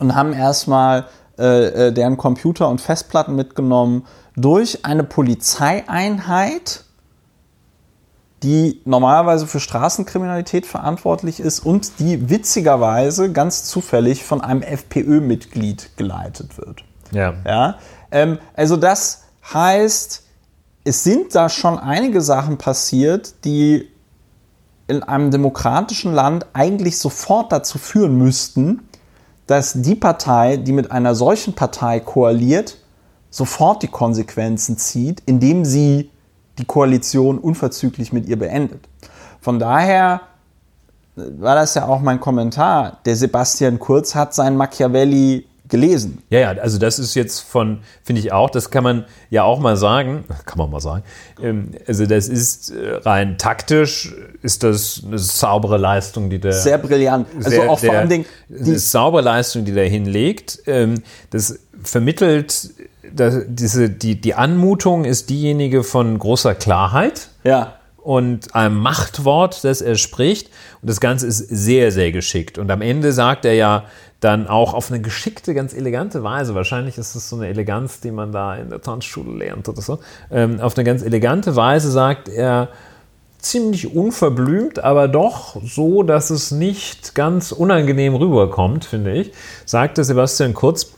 und haben erstmal äh, äh deren Computer und Festplatten mitgenommen durch eine Polizeieinheit, die normalerweise für Straßenkriminalität verantwortlich ist und die witzigerweise ganz zufällig von einem FPÖ-Mitglied geleitet wird. Ja. ja? Ähm, also das heißt, es sind da schon einige Sachen passiert, die in einem demokratischen Land eigentlich sofort dazu führen müssten, dass die Partei, die mit einer solchen Partei koaliert, sofort die Konsequenzen zieht, indem sie die Koalition unverzüglich mit ihr beendet. Von daher war das ja auch mein Kommentar. Der Sebastian Kurz hat sein Machiavelli gelesen. Ja, ja, also das ist jetzt von, finde ich auch, das kann man ja auch mal sagen, *laughs* kann man mal sagen, ähm, also das ist äh, rein taktisch, ist das eine saubere Leistung, die der... Sehr brillant. Also sehr, auch vor allem Dingen... Eine saubere Leistung, die der hinlegt. Ähm, das vermittelt diese, die, die Anmutung ist diejenige von großer Klarheit. Ja. Und einem Machtwort, das er spricht. Und das Ganze ist sehr, sehr geschickt. Und am Ende sagt er ja, dann auch auf eine geschickte, ganz elegante Weise, wahrscheinlich ist es so eine Eleganz, die man da in der Tanzschule lernt oder so, ähm, auf eine ganz elegante Weise sagt er, ziemlich unverblümt, aber doch so, dass es nicht ganz unangenehm rüberkommt, finde ich, sagte Sebastian Kurz,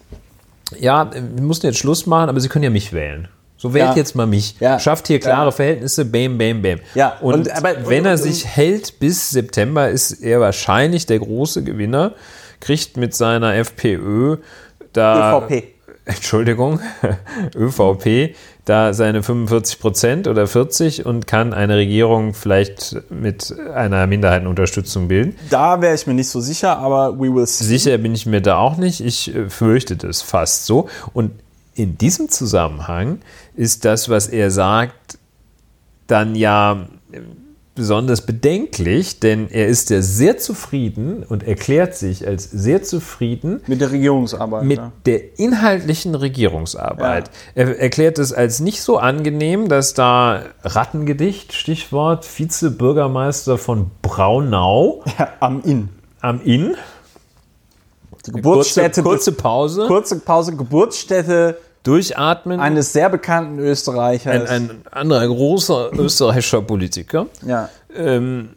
ja, wir mussten jetzt Schluss machen, aber Sie können ja mich wählen. So wählt Ja. jetzt mal mich. Ja. Schafft hier klare Ja. Verhältnisse, bam, bam, bam. Ja, Und, und- aber- wenn er und- sich hält bis September, ist er wahrscheinlich der große Gewinner, kriegt mit seiner FPÖ da. ÖVP. Entschuldigung, *laughs* ÖVP, da seine 45 Prozent oder 40 und kann eine Regierung vielleicht mit einer Minderheitenunterstützung bilden. Da wäre ich mir nicht so sicher, aber we will see. Sicher bin ich mir da auch nicht. Ich äh, fürchte das fast so. Und in diesem Zusammenhang ist das, was er sagt, dann ja besonders bedenklich, denn er ist ja sehr zufrieden und erklärt sich als sehr zufrieden Mit der Regierungsarbeit. mit ja. der inhaltlichen Regierungsarbeit. Ja. Er erklärt es als nicht so angenehm, dass da Rattengedicht, Stichwort Vizebürgermeister von Braunau ja, am Inn. am Inn. Die Geburtsstätte, kurze, kurze Pause, kurze Pause, Geburtsstätte durchatmen. eines sehr bekannten Österreichers. ein, ein anderer großer österreichischer Politiker. ja. Ähm,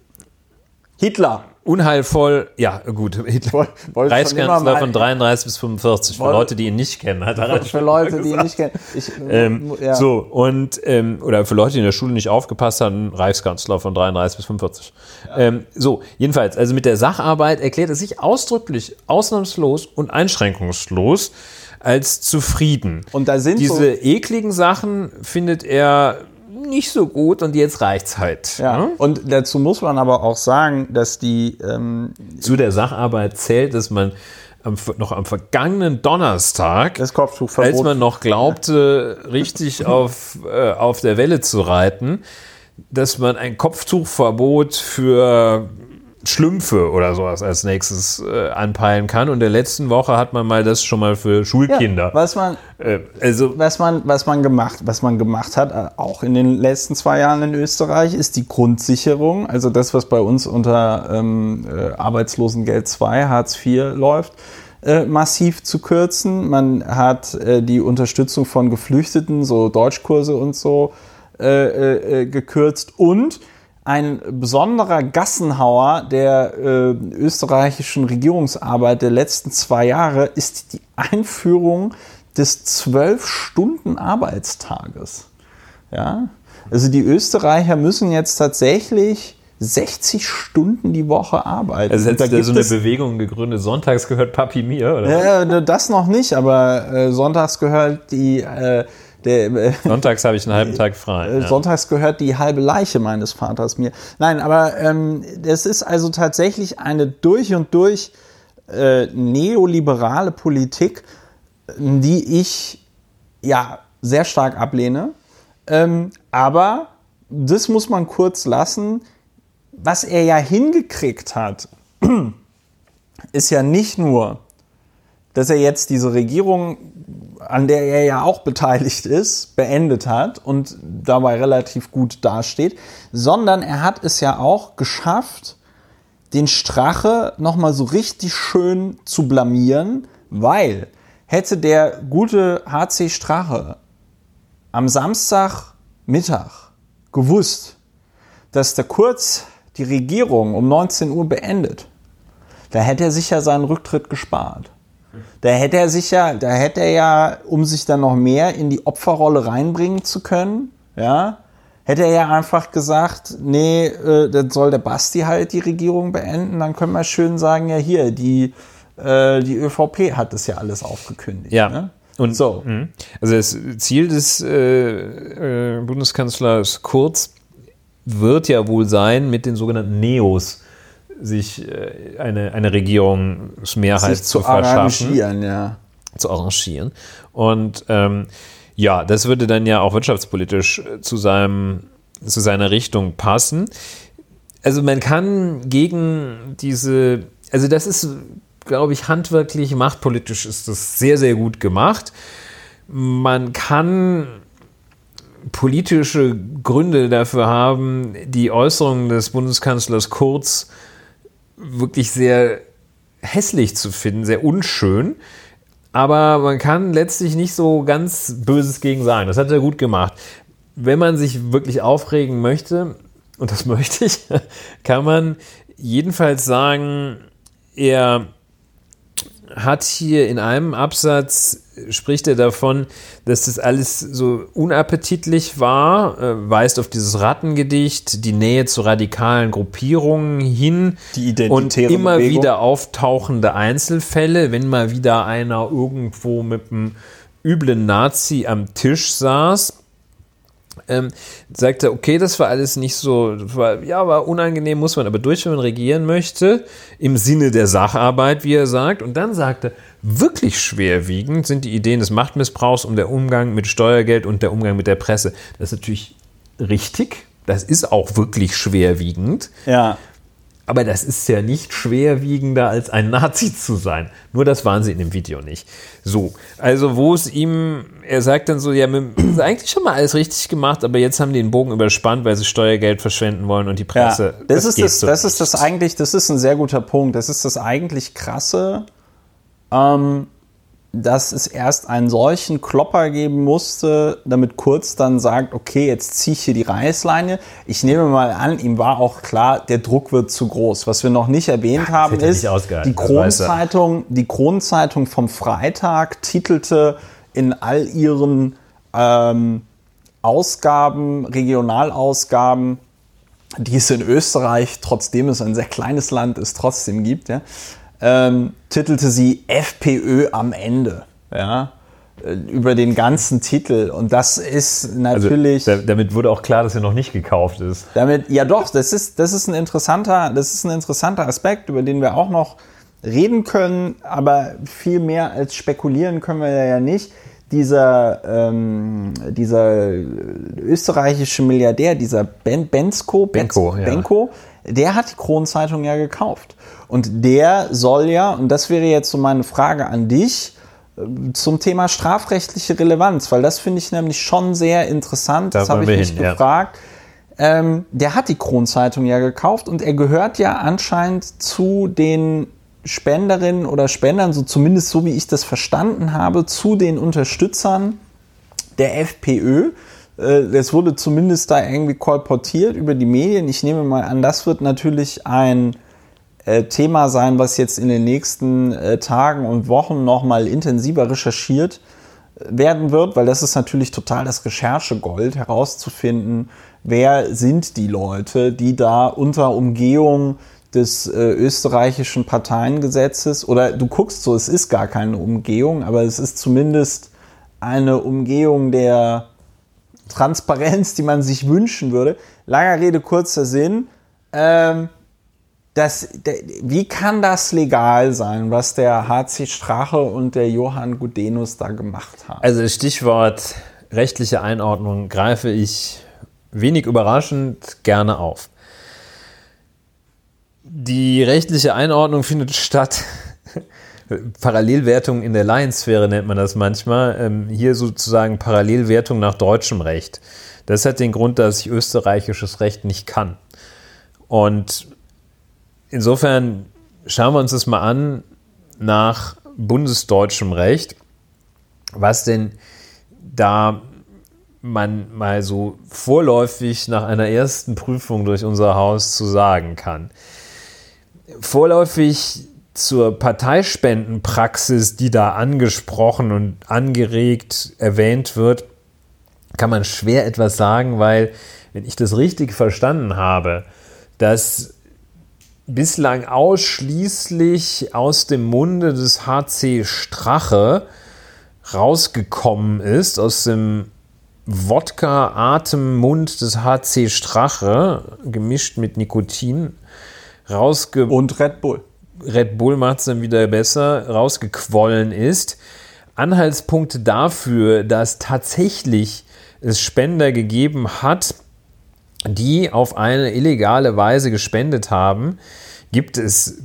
Hitler. unheilvoll, ja gut, Hitler, Woll- wollte schon immer Reichskanzler von 33 bis 45, für Leute, die ihn nicht kennen, hat er Für Leute, die ihn nicht kennen. Ich, Ähm, ja. So, und, ähm, oder für Leute, die in der Schule nicht aufgepasst haben, Reichskanzler von 33 bis 45. Ähm, so, jedenfalls, also mit der Sacharbeit erklärt er sich ausdrücklich, ausnahmslos und einschränkungslos als zufrieden. Und da sind Diese so- ekligen Sachen findet er nicht so gut und jetzt reicht's halt. Ja. ne? Und dazu muss man aber auch sagen, dass die ähm, Zu der Sacharbeit zählt, dass man am, noch am vergangenen Donnerstag als man noch glaubte, richtig *laughs* auf, äh, auf der Welle zu reiten, dass man ein Kopftuchverbot für Schlümpfe oder sowas als nächstes äh, anpeilen kann. Und in der letzten Woche hat man mal das schon mal für ja, Schulkinder. was man äh, also was man, was man gemacht, was man gemacht hat, äh, auch in den letzten zwei Jahren in Österreich, ist die Grundsicherung, also das, was bei uns unter ähm, äh, Arbeitslosengeld 2, Hartz IV läuft, äh, massiv zu kürzen. Man hat äh, die Unterstützung von Geflüchteten, so Deutschkurse und so, äh, äh, äh, gekürzt und ein besonderer Gassenhauer der äh, österreichischen Regierungsarbeit der letzten zwei Jahre ist die Einführung des Zwölf-Stunden-Arbeitstages. Ja? Also die Österreicher müssen jetzt tatsächlich 60 Stunden die Woche arbeiten. also da hättest gibt so eine Bewegung gegründet. Sonntags gehört Papi mir, oder? ja, das noch nicht, aber äh, sonntags gehört die äh, der, äh, Sonntags habe ich einen halben Tag frei. Äh, ja. Sonntags gehört die halbe Leiche meines Vaters mir. Nein, aber ähm, das ist also tatsächlich eine durch und durch äh, neoliberale Politik, die ich ja sehr stark ablehne. Ähm, aber das muss man kurz lassen. Was er ja hingekriegt hat, *clears throat* ist ja nicht nur, dass er jetzt diese Regierung, an der er ja auch beteiligt ist, beendet hat und dabei relativ gut dasteht, sondern er hat es ja auch geschafft, den Strache nochmal so richtig schön zu blamieren, weil hätte der gute HC Strache am Samstagmittag gewusst, dass der Kurz die Regierung um 19 Uhr beendet, da hätte er sich ja seinen Rücktritt gespart. Da hätte er sich ja, da hätte er ja, um sich dann noch mehr in die Opferrolle reinbringen zu können, ja, hätte er ja einfach gesagt, nee, äh, dann soll der Basti halt die Regierung beenden, dann können wir schön sagen, ja hier, die, äh, die ÖVP hat das ja alles aufgekündigt. Ja. Ne? Und So. mh. Also das Ziel des äh, äh, Bundeskanzlers Kurz wird ja wohl sein, mit den sogenannten Neos sich äh, eine, eine Regierungsmehrheit sich zu, zu verschaffen, arrangieren, ja. zu arrangieren. Und ähm, ja, das würde dann ja auch wirtschaftspolitisch äh, zu, seinem, zu seiner Richtung passen. Also man kann gegen diese, also das ist, glaube ich, handwerklich, machtpolitisch ist das sehr, sehr gut gemacht. Man kann politische Gründe dafür haben, die Äußerungen des Bundeskanzlers Kurz wirklich sehr hässlich zu finden, sehr unschön. Aber man kann letztlich nicht so ganz Böses gegen sagen. Das hat er gut gemacht. Wenn man sich wirklich aufregen möchte, und das *laughs* möchte ich, kann man jedenfalls sagen, er hat hier in einem Absatz, spricht er davon, dass das alles so unappetitlich war, äh, weist auf dieses Rattengedicht, die Nähe zu radikalen Gruppierungen hin Die und immer Bewegung. wieder auftauchende Einzelfälle, wenn mal wieder einer irgendwo mit einem üblen Nazi am Tisch saß ähm, sagte, okay, das war alles nicht so, war, ja, war unangenehm, muss man aber durch, wenn man regieren möchte, im Sinne der Sacharbeit, wie er sagt. Und dann sagte, wirklich schwerwiegend sind die Ideen des Machtmissbrauchs und der Umgang mit Steuergeld und der Umgang mit der Presse. Das ist natürlich richtig, das ist auch wirklich schwerwiegend. Ja. Aber das ist ja nicht schwerwiegender als ein Nazi zu sein. Nur das waren sie in dem Video nicht. So, also wo es ihm, er sagt dann so, ja, wir haben eigentlich schon mal alles richtig gemacht, aber jetzt haben die den Bogen überspannt, weil sie Steuergeld verschwenden wollen und die Ja, Presse. das, ist das, so das ist nicht. das eigentlich, das ist ein sehr guter Punkt. Das ist das eigentlich krasse, ähm, dass es erst einen solchen Klopper geben musste, damit Kurz dann sagt, okay, jetzt ziehe ich hier die Reißleine. Ich nehme mal an, ihm war auch klar, der Druck wird zu groß. Was wir noch nicht erwähnt haben, hätte er ist, die. Kronenzeitung, die Kronenzeitung vom Freitag titelte in all ihren ähm, Ausgaben, Regionalausgaben, die es in Österreich, trotzdem es ein sehr kleines Land ist, trotzdem gibt, ja, ähm, titelte sie FPÖ am Ende. Ja, äh, über den ganzen Titel. Und das ist also, natürlich. da, damit wurde auch klar, dass er noch nicht gekauft ist. Damit, ja doch, das ist, das ist ein interessanter, das ist ein interessanter Aspekt, über den wir auch noch reden können, aber viel mehr als spekulieren können wir ja nicht. Dieser, ähm, dieser österreichische Milliardär, dieser ben, Bensko, Benko, ja. Benko, der hat die Kronenzeitung ja gekauft. Und der soll ja, und das wäre jetzt so meine Frage an dich, äh, zum Thema strafrechtliche Relevanz, weil das finde ich nämlich schon sehr interessant. Da das habe ich mich hin, ja. gefragt. Ähm, der hat die Kronzeitung ja gekauft und er gehört ja anscheinend zu den Spenderinnen oder Spendern, so zumindest so wie ich das verstanden habe, zu den Unterstützern der FPÖ. Äh, Es wurde zumindest da irgendwie kolportiert über die Medien. Ich nehme mal an, das wird natürlich ein äh, Thema sein, was jetzt in den nächsten äh, Tagen und Wochen nochmal intensiver recherchiert werden wird, weil das ist natürlich total das Recherchegold, herauszufinden, wer sind die Leute, die da unter Umgehung des äh, österreichischen Parteiengesetzes oder du guckst so, es ist gar keine Umgehung, aber es ist zumindest eine Umgehung der Transparenz, die man sich wünschen würde. Langer Rede, kurzer Sinn. Ähm, das, der, wie kann das legal sein, was der HC Strache und der Johann Gudenus da gemacht haben? Also Stichwort rechtliche Einordnung greife ich wenig überraschend gerne auf. Die rechtliche Einordnung findet statt. *laughs* Parallelwertung in der Laiensphäre nennt man das manchmal. Ähm, hier sozusagen Parallelwertung nach deutschem Recht. Das hat den Grund, dass ich österreichisches Recht nicht kann. Und insofern schauen wir uns das mal an nach bundesdeutschem Recht, was denn da man mal so vorläufig nach einer ersten Prüfung durch unser Haus zu sagen kann. Vorläufig zur Parteispendenpraxis, die da angesprochen und angeregt erwähnt wird, kann man schwer etwas sagen, weil, wenn ich das richtig verstanden habe, dass bislang ausschließlich aus dem Munde des HC Strache rausgekommen ist, aus dem Wodka-Atemmund des HC Strache, gemischt mit Nikotin, rausge Und Red Bull. Red Bull macht es dann wieder besser, rausgequollen ist. Anhaltspunkte dafür, dass tatsächlich es Spender gegeben hat, die auf eine illegale Weise gespendet haben, gibt es,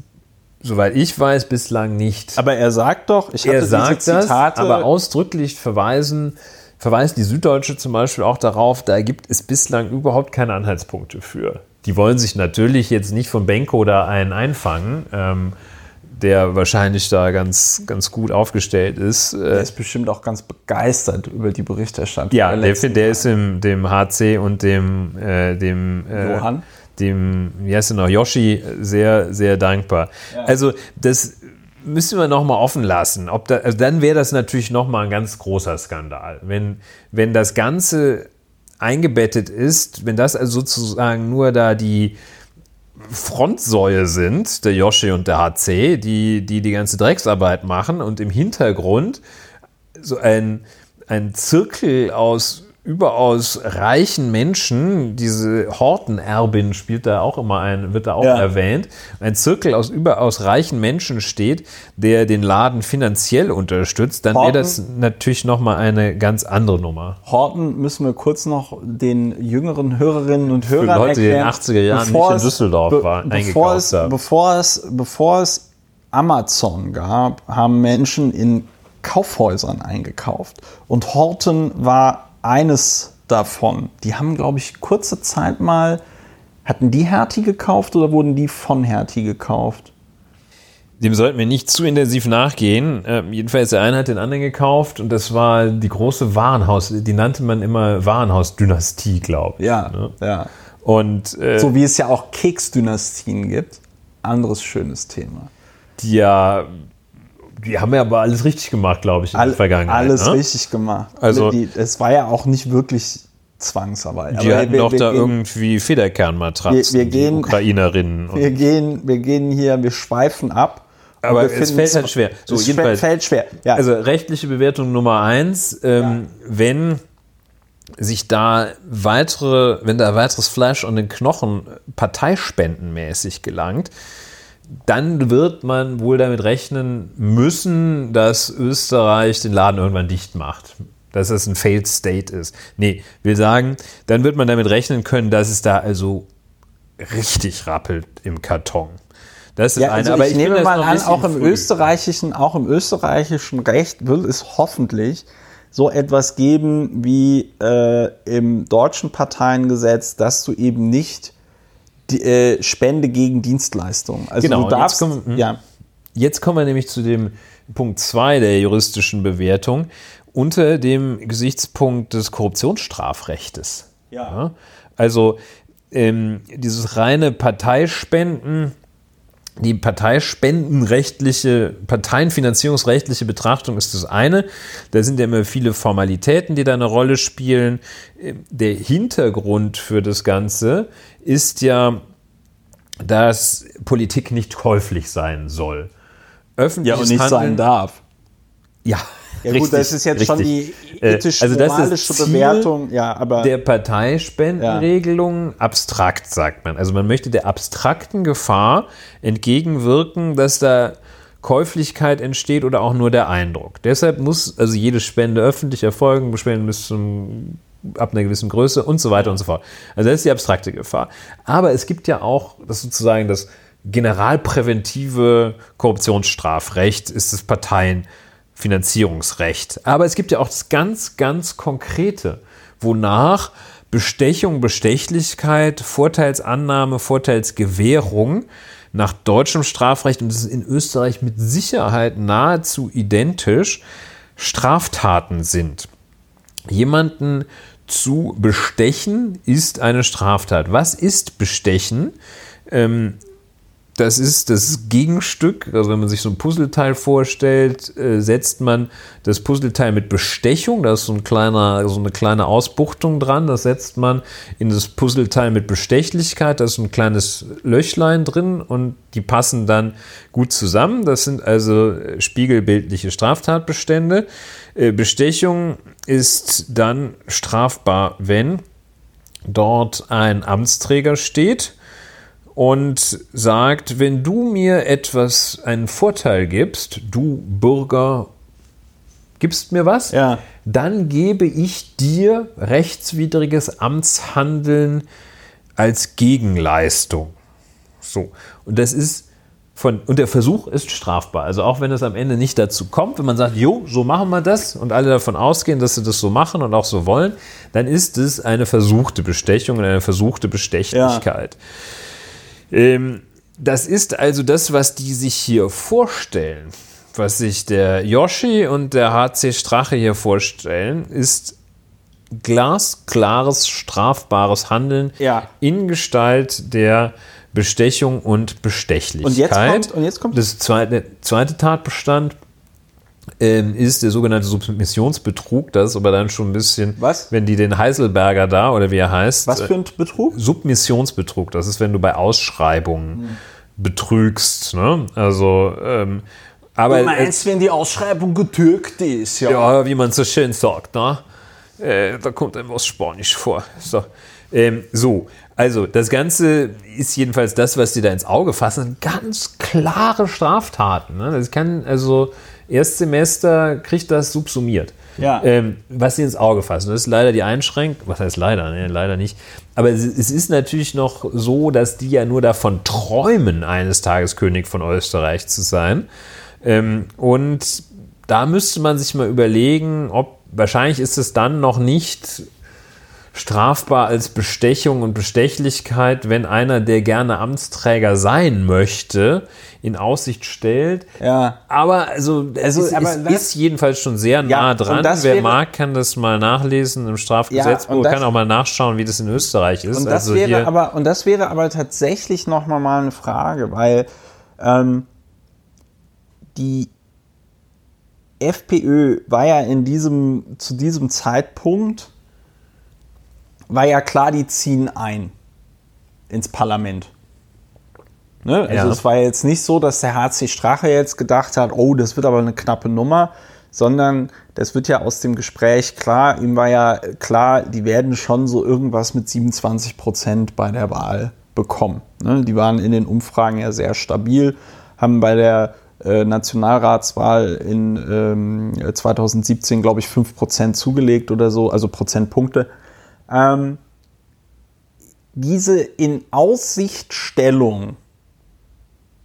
soweit ich weiß, bislang nicht. Aber er sagt doch, ich hatte er sagt diese das, Zitate, aber ausdrücklich verweisen, verweist die Süddeutsche zum Beispiel auch darauf, da gibt es bislang überhaupt keine Anhaltspunkte für. Die wollen sich natürlich jetzt nicht von Benko da einen einfangen. Ähm, der wahrscheinlich da ganz, ganz gut aufgestellt ist. Der Äh, ist bestimmt auch ganz begeistert über die Berichterstattung. ja, der der, der ist im dem HC und dem, äh, dem äh, Johann. dem, wie heißt er noch, Yoshi, sehr, sehr dankbar. Also das müssen wir nochmal offen lassen. Ob da, also dann wäre das natürlich nochmal ein ganz großer Skandal. Wenn, wenn das Ganze eingebettet ist, wenn das also sozusagen nur da die Frontsäue sind, der Yoshi und der HC, die, die die ganze Drecksarbeit machen und im Hintergrund so ein, ein Zirkel aus überaus reichen Menschen, diese Hortenerbin spielt da auch immer ein, wird da auch Ja. erwähnt, ein Zirkel aus überaus reichen Menschen steht, der den Laden finanziell unterstützt, dann wäre das natürlich nochmal eine ganz andere Nummer. Horten müssen wir kurz noch den jüngeren Hörerinnen und Hörern Leute, die in den erklären, 80er Jahren nicht in Düsseldorf waren, bevor es, haben. Bevor es, bevor es Amazon gab, haben Menschen in Kaufhäusern eingekauft. Und Horten war eines davon. Die haben, glaube ich, kurze Zeit mal, hatten die Hertie gekauft oder wurden die von Hertie gekauft? Dem sollten wir nicht zu intensiv nachgehen. Ähm, jedenfalls der eine hat den anderen gekauft und das war die große Warenhaus, die nannte man immer Warenhausdynastie, glaube ich. Ja, Ne? ja. Und äh, So wie es ja auch Keksdynastien gibt. Anderes schönes Thema. die ja, die haben ja aber alles richtig gemacht, glaube ich, in All, der Vergangenheit. Alles ne? richtig gemacht. Also- die, es war ja auch nicht wirklich Zwangsarbeit. Die Aber hatten wir- doch wir da gehen- irgendwie Federkernmatratzen, Wir- wir gehen- die Ukrainerinnen. Wir gehen, wir gehen hier, wir schweifen ab. Aber es fällt halt schwer. So, es jedenfalls. fällt schwer. Ja. Also rechtliche Bewertung Nummer eins, ähm, wenn sich da weitere, wenn da weiteres Fleisch an den Knochen parteispendenmäßig gelangt, dann wird man wohl damit rechnen müssen, dass Österreich den Laden irgendwann dicht macht. Dass es ein Failed State ist. Nee, will sagen, dann wird man damit rechnen können, dass es da also richtig rappelt im Karton. Das ist ja, eine, also aber ich, ich nehme das mal an, auch im früh. österreichischen, auch im österreichischen Recht wird es hoffentlich so etwas geben wie äh, im deutschen Parteiengesetz, dass du eben nicht die, äh, Spende gegen Dienstleistungen. Also Genau, du und jetzt darfst, kommen- hm. ja, Jetzt kommen wir nämlich zu dem Punkt 2 der juristischen Bewertung unter dem Gesichtspunkt des Korruptionsstrafrechtes. Ja. Also ähm, dieses reine Parteispenden, die parteispendenrechtliche, parteienfinanzierungsrechtliche Betrachtung ist das eine. Da sind ja immer viele Formalitäten, die da eine Rolle spielen. Der Hintergrund für das Ganze ist ja, dass Politik nicht käuflich sein soll. ja Öffentliches und nicht Handeln, sein darf. Ja, Ja gut, das ist jetzt schon die Äh, ethisch-moralische also ist Ziel Bewertung. Ja, aber der Parteispendenregelung abstrakt, sagt man. Also man möchte der abstrakten Gefahr entgegenwirken, dass da Käuflichkeit entsteht oder auch nur der Eindruck. Deshalb muss also jede Spende öffentlich erfolgen, Spenden bis zum ab einer gewissen Größe und so weiter und so fort. Also das ist die abstrakte Gefahr. Aber es gibt ja auch das sozusagen das generalpräventive Korruptionsstrafrecht, ist das Parteienfinanzierungsrecht. Aber es gibt ja auch das ganz, ganz konkrete, wonach Bestechung, Bestechlichkeit, Vorteilsannahme, Vorteilsgewährung nach deutschem Strafrecht, und das ist in Österreich mit Sicherheit nahezu identisch, Straftaten sind. Jemanden zu bestechen ist eine Straftat. Was ist Bestechen? Ähm, das ist das Gegenstück. Also wenn man sich so ein Puzzleteil vorstellt, äh, setzt man das Puzzleteil mit Bestechung. Da ist so, ein kleiner, so eine kleine Ausbuchtung dran. Das setzt man in das Puzzleteil mit Bestechlichkeit. Da ist so ein kleines Löchlein drin und die passen dann gut zusammen. Das sind also äh, spiegelbildliche Straftatbestände. Äh, Bestechung ist dann strafbar, wenn dort ein Amtsträger steht und sagt, wenn du mir etwas, einen Vorteil gibst, du Bürger, gibst mir was, Ja. dann gebe ich dir rechtswidriges Amtshandeln als Gegenleistung. So. Und das ist von, und der Versuch ist strafbar. Also auch wenn es am Ende nicht dazu kommt, wenn man sagt, jo, so machen wir das und alle davon ausgehen, dass sie das so machen und auch so wollen, dann ist es eine versuchte Bestechung und eine versuchte Bestechlichkeit. Ähm, Das ist also das, was die sich hier vorstellen. Was sich der Yoshi und der HC Strache hier vorstellen, ist glasklares, strafbares Handeln Ja. in Gestalt der Bestechung und Bestechlichkeit. Und jetzt kommt- und jetzt kommt- das zweite, zweite Tatbestand ähm, ist der sogenannte Submissionsbetrug. Das ist aber dann schon ein bisschen, Was? wenn die den Heiselberger da oder wie er heißt, Was für ein Betrug? Submissionsbetrug. Das ist, wenn du bei Ausschreibungen betrügst. Ne? Also, ähm, aber wenn die Ausschreibung getürkt ist, ja, wie man so schön sagt, ne? Äh, da kommt einem was Spanisch vor. So. Ähm, so, also das Ganze ist jedenfalls das, was dir da ins Auge fassen. Ganz klare Straftaten. Ne? Das kann, also Erstsemester kriegt das subsumiert. Ja. Ähm, was sie ins Auge fassen. Das ist leider die Einschränkung. Was heißt leider? Nee, leider nicht. Aber es, es ist natürlich noch so, dass die ja nur davon träumen, eines Tages König von Österreich zu sein. Ähm, und da müsste man sich mal überlegen, ob wahrscheinlich ist es dann noch nicht strafbar als Bestechung und Bestechlichkeit, wenn einer, der gerne Amtsträger sein möchte, in Aussicht stellt. Ja. Aber also, Also, es, aber es das- ist jedenfalls schon sehr Ja, nah dran. Wer wäre- mag, kann das mal nachlesen im Ja, Strafgesetzbuch, das- kann auch mal nachschauen, wie das in Österreich ist. Und das, also wäre aber, und das wäre aber tatsächlich nochmal mal eine Frage, weil ähm, die FPÖ war ja in diesem, zu diesem Zeitpunkt, war ja klar, die ziehen ein ins Parlament. Ne? Also Ja. es war jetzt nicht so, dass der HC Strache jetzt gedacht hat, oh, das wird aber eine knappe Nummer, sondern das wird ja aus dem Gespräch klar, ihm war ja klar, die werden schon so irgendwas mit 27 Prozent bei der Wahl bekommen. Ne? Die waren in den Umfragen ja sehr stabil, haben bei der äh, Nationalratswahl in ähm, 2017, glaube ich, 5 Prozent zugelegt oder so, also Prozentpunkte. Ähm, diese in Aussichtstellung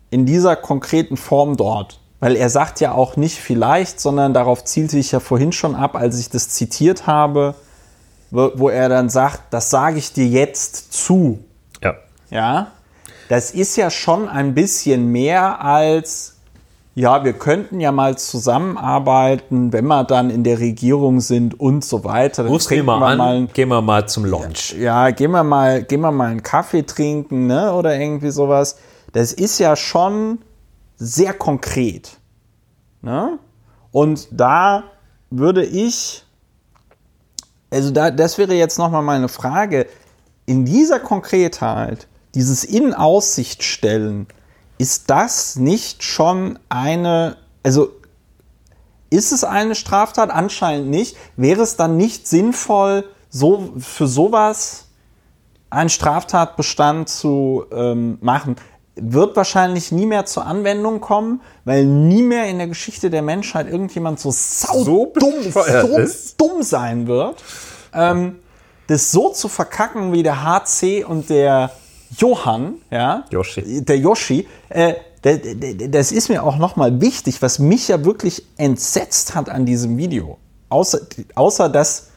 in dieser konkreten Form dort, weil er sagt ja auch nicht vielleicht, sondern darauf zielte ich ja vorhin schon ab, als ich das zitiert habe, wo, wo er dann sagt, das sage ich dir jetzt zu. ja. Ja, das ist ja schon ein bisschen mehr als, ja, wir könnten ja mal zusammenarbeiten, wenn wir dann in der Regierung sind und so weiter. Dann mir trinken mal wir an, mal gehen wir mal zum Lunch. ja, gehen wir mal, gehen wir mal einen Kaffee trinken, ne, oder irgendwie sowas. Das ist ja schon sehr konkret, ne? Und da würde ich, also da, das wäre jetzt noch mal meine Frage. In dieser Konkretheit, dieses in Aussicht stellen, ist das nicht schon eine, also ist es eine Straftat? Anscheinend nicht. Wäre es dann nicht sinnvoll, so für sowas einen Straftatbestand zu ähm, machen? Wird wahrscheinlich nie mehr zur Anwendung kommen, weil nie mehr in der Geschichte der Menschheit irgendjemand so sau So dumm, so ist. dumm sein wird, ähm, das so zu verkacken wie der HC und der Johann, ja, Yoshi. der Yoshi, äh, das ist mir auch nochmal wichtig, was mich ja wirklich entsetzt hat an diesem Video. Außer, außer dass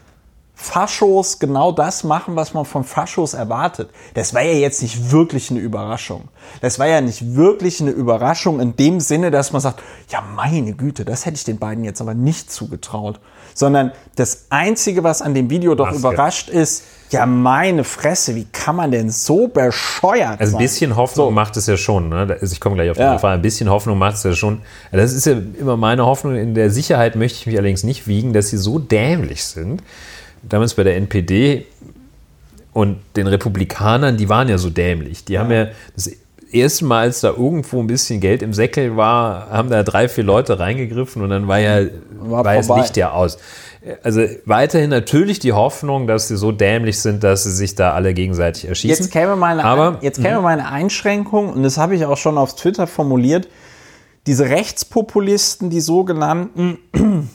Faschos genau das machen, was man von Faschos erwartet. Das war ja jetzt nicht wirklich eine Überraschung. Das war ja nicht wirklich eine Überraschung in dem Sinne, dass man sagt, ja meine Güte, das hätte ich den beiden jetzt aber nicht zugetraut. Sondern das Einzige, was an dem Video doch Maske. überrascht ist, ja meine Fresse, wie kann man denn so bescheuert Also sein? ein bisschen Hoffnung So. macht es ja schon. Ne? Also ich komme gleich auf die Ja. Frage. Ein bisschen Hoffnung macht es ja schon. Das ist ja immer meine Hoffnung. In der Sicherheit möchte ich mich allerdings nicht wiegen, dass sie so dämlich sind. Damals bei der NPD und den Republikanern, die waren ja so dämlich. Die haben ja das erste Mal, als da irgendwo ein bisschen Geld im Säckel war, haben da drei, vier Leute reingegriffen und dann war ja War war das. Licht ja aus. Also weiterhin natürlich die Hoffnung, dass sie so dämlich sind, dass sie sich da alle gegenseitig erschießen. Jetzt käme meine, Aber- jetzt käme meine Einschränkung, und das habe ich auch schon auf Twitter formuliert. Diese Rechtspopulisten, die sogenannten, *clears throat*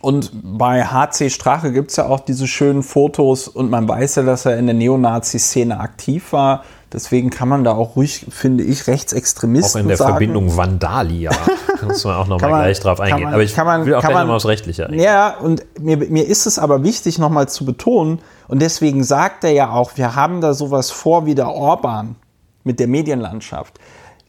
und bei HC Strache gibt es ja auch diese schönen Fotos, und man weiß ja, dass er in der Neonazi-Szene aktiv war. Deswegen kann man da auch ruhig, finde ich, Auch Rechtsextremisten in der sagen. Verbindung Vandalia. Da muss man auch noch Kann mal man- gleich drauf eingehen. man- Aber ich kann man- will auch gleich nochmal aufs Rechtliche eingehen. Ja, und mir, mir ist es aber wichtig, nochmal zu betonen, und deswegen sagt er ja auch, wir haben da sowas vor wie der Orban. mit der Medienlandschaft.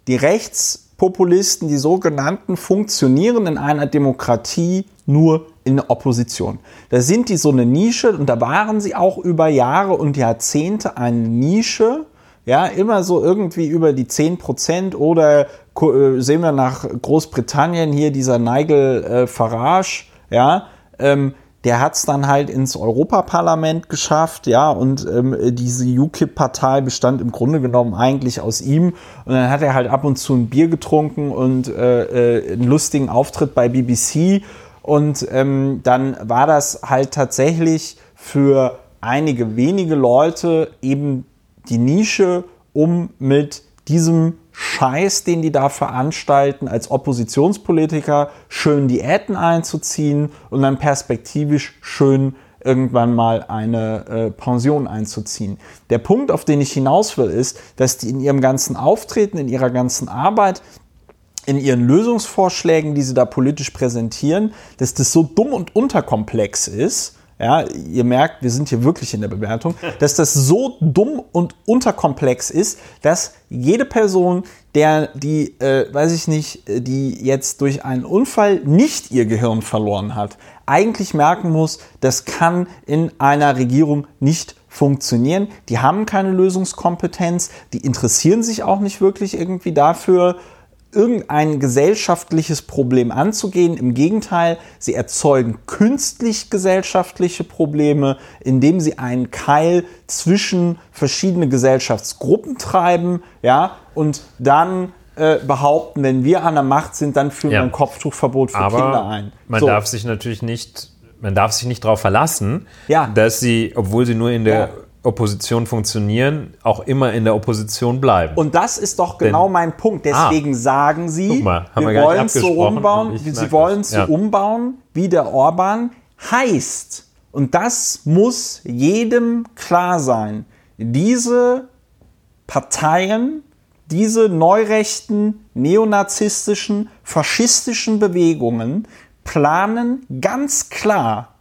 Die Rechtspopulisten, die sogenannten, funktionieren in einer Demokratie nur in der Opposition. Da sind die so eine Nische und da waren sie auch über Jahre und Jahrzehnte eine Nische, ja, immer so irgendwie über die 10 Prozent oder äh, sehen wir nach Großbritannien hier dieser Nigel äh, Farage, ja, ähm, der hat es dann halt ins Europaparlament geschafft, ja, und ähm, diese UKIP-Partei bestand im Grunde genommen eigentlich aus ihm. Und dann hat er halt ab und zu ein Bier getrunken und äh, äh, einen lustigen Auftritt bei BBC. Und ähm, dann war das halt tatsächlich für einige wenige Leute eben die Nische, um mit diesem Scheiß, den die da veranstalten, als Oppositionspolitiker schön Diäten einzuziehen und dann perspektivisch schön irgendwann mal eine äh, Pension einzuziehen. Der Punkt, auf den ich hinaus will, ist, dass die in ihrem ganzen Auftreten, in ihrer ganzen Arbeit, in ihren Lösungsvorschlägen, die sie da politisch präsentieren, dass das so dumm und unterkomplex ist, ja, ihr merkt, wir sind hier wirklich in der Bewertung, *laughs* dass das so dumm und unterkomplex ist, dass jede Person, der die, äh, weiß ich nicht, äh, die jetzt durch einen Unfall nicht ihr Gehirn verloren hat, eigentlich merken muss, das kann in einer Regierung nicht funktionieren. Die haben keine Lösungskompetenz, die interessieren sich auch nicht wirklich irgendwie dafür, irgendein gesellschaftliches Problem anzugehen. Im Gegenteil, sie erzeugen künstlich gesellschaftliche Probleme, indem sie einen Keil zwischen verschiedene Gesellschaftsgruppen treiben, ja, und dann äh, behaupten, wenn wir an der Macht sind, dann führen ja. wir ein Kopftuchverbot für Aber Kinder ein. Man so. darf sich natürlich nicht, man darf sich nicht darauf verlassen, ja. dass sie, obwohl sie nur in der Opposition funktionieren, auch immer in der Opposition bleiben. Und das ist doch genau Denn, mein Punkt. Deswegen ah, sagen Sie, mal, wir, wir wollen so umbauen, Sie wollen es ja. so umbauen, wie der Orban heißt. Und das muss jedem klar sein. Diese Parteien, diese neurechten, neonazistischen, faschistischen Bewegungen planen ganz klar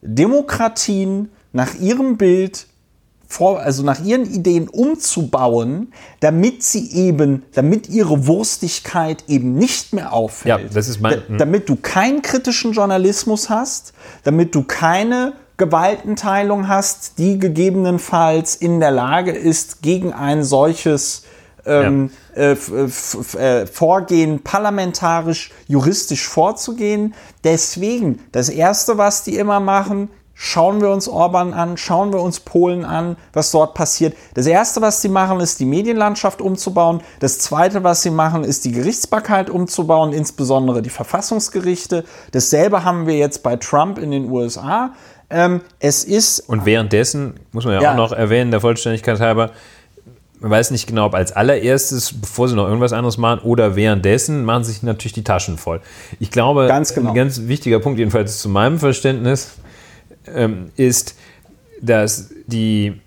Demokratien nach ihrem Bild vor, also nach ihren Ideen umzubauen, damit sie eben, damit ihre Wurstigkeit eben nicht mehr auffällt. Ja, das ist mein, da, damit du keinen kritischen Journalismus hast, damit du keine Gewaltenteilung hast, die gegebenenfalls in der Lage ist, gegen ein solches ähm, ja. äh, äh, Vorgehen parlamentarisch, juristisch vorzugehen. Deswegen, das Erste, was die immer machen, Schauen wir uns Orban an, schauen wir uns Polen an, was dort passiert. Das Erste, was sie machen, ist die Medienlandschaft umzubauen. Das Zweite, was sie machen, ist die Gerichtsbarkeit umzubauen, insbesondere die Verfassungsgerichte. Dasselbe haben wir jetzt bei Trump in den USA. Ähm, es ist. Und währenddessen, muss man ja, ja, auch noch erwähnen, der Vollständigkeit halber, man weiß nicht genau, ob als allererstes, bevor sie noch irgendwas anderes machen, oder währenddessen machen sich natürlich die Taschen voll. Ich glaube, ganz genau. ein ganz wichtiger Punkt, jedenfalls zu meinem Verständnis, ähm, ist, dass die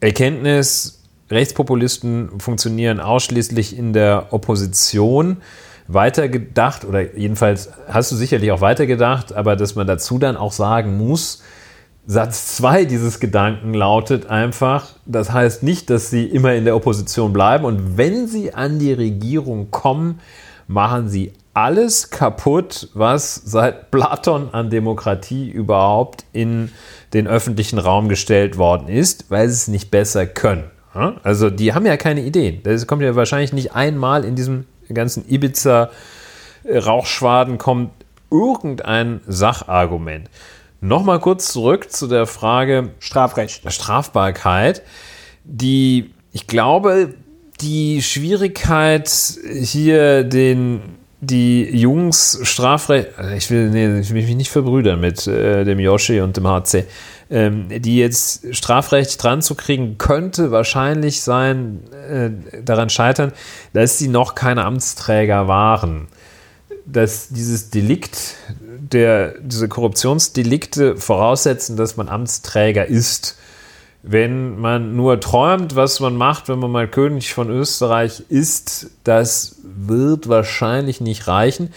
Erkenntnis, Rechtspopulisten funktionieren ausschließlich in der Opposition, weitergedacht, oder jedenfalls hast du sicherlich auch weitergedacht, aber dass man dazu dann auch sagen muss, Satz 2 dieses Gedanken lautet einfach, das heißt nicht, dass sie immer in der Opposition bleiben und wenn sie an die Regierung kommen, machen sie alles kaputt, was seit Platon an Demokratie überhaupt in den öffentlichen Raum gestellt worden ist, weil sie es nicht besser können. Also die haben ja keine Ideen. Das kommt ja wahrscheinlich nicht einmal in diesem ganzen Ibiza-Rauchschwaden kommt irgendein Sachargument. Nochmal kurz zurück zu der Frage Strafrecht. Strafbarkeit. Die, ich glaube, die Schwierigkeit hier den die Jungs Strafrecht, also ich will, nee, ich will mich nicht verbrüdern mit äh, dem Yoshi und dem HC, ähm, die jetzt Strafrecht dran zu kriegen, könnte wahrscheinlich sein, äh, daran scheitern, dass sie noch keine Amtsträger waren. Dass dieses Delikt, der, diese Korruptionsdelikte voraussetzen, dass man Amtsträger ist wenn man nur träumt, was man macht, wenn man mal König von Österreich ist, das wird wahrscheinlich nicht reichen.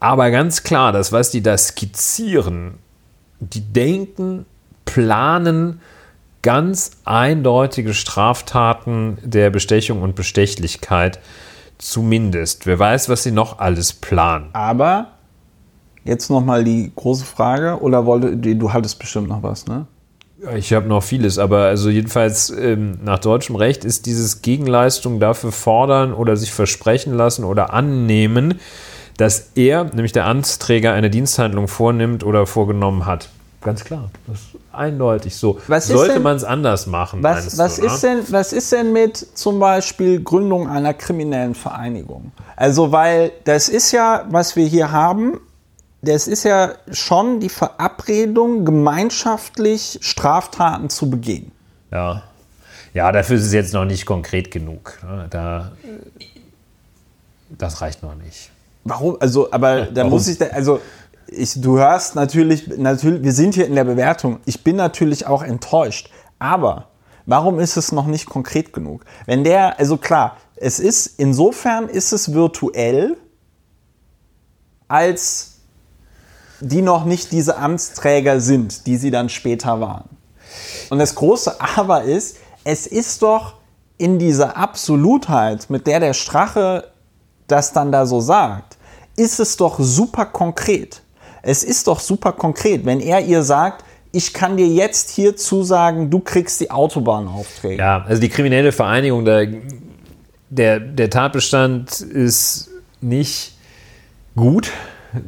Aber ganz klar, das, was die da skizzieren, die denken, planen ganz eindeutige Straftaten der Bestechung und Bestechlichkeit zumindest. Wer weiß, was sie noch alles planen. Aber jetzt nochmal die große Frage, oder wollte, du hattest bestimmt noch was, ne? Ich habe noch vieles, aber also jedenfalls ähm, nach deutschem Recht ist dieses Gegenleistung dafür fordern oder sich versprechen lassen oder annehmen, dass er, nämlich der Amtsträger, eine Diensthandlung vornimmt oder vorgenommen hat. Ganz klar, das ist eindeutig so. Was Sollte man es anders machen? Was, was, du, ist denn, was ist denn mit zum Beispiel Gründung einer kriminellen Vereinigung? Also, weil das ist ja, was wir hier haben, das ist ja schon die Verabredung, gemeinschaftlich Straftaten zu begehen. Ja. Ja, dafür ist es jetzt noch nicht konkret genug. Ne? Da, das reicht noch nicht. Warum? Also, aber da Warum? muss ich, da, also ich, du hörst natürlich, natürlich, wir sind hier in der Bewertung. Ich bin natürlich auch enttäuscht. Aber warum ist es noch nicht konkret genug? Wenn der, also klar, es ist, insofern ist es virtuell, als die noch nicht diese Amtsträger sind, die sie dann später waren. Und das große Aber ist, es ist doch in dieser Absolutheit, mit der der Strache das dann da so sagt, ist es doch super konkret. Es ist doch super konkret, wenn er ihr sagt, ich kann dir jetzt hier zusagen, du kriegst die Autobahnaufträge. Ja, also die kriminelle Vereinigung, der, der, der Tatbestand ist nicht gut.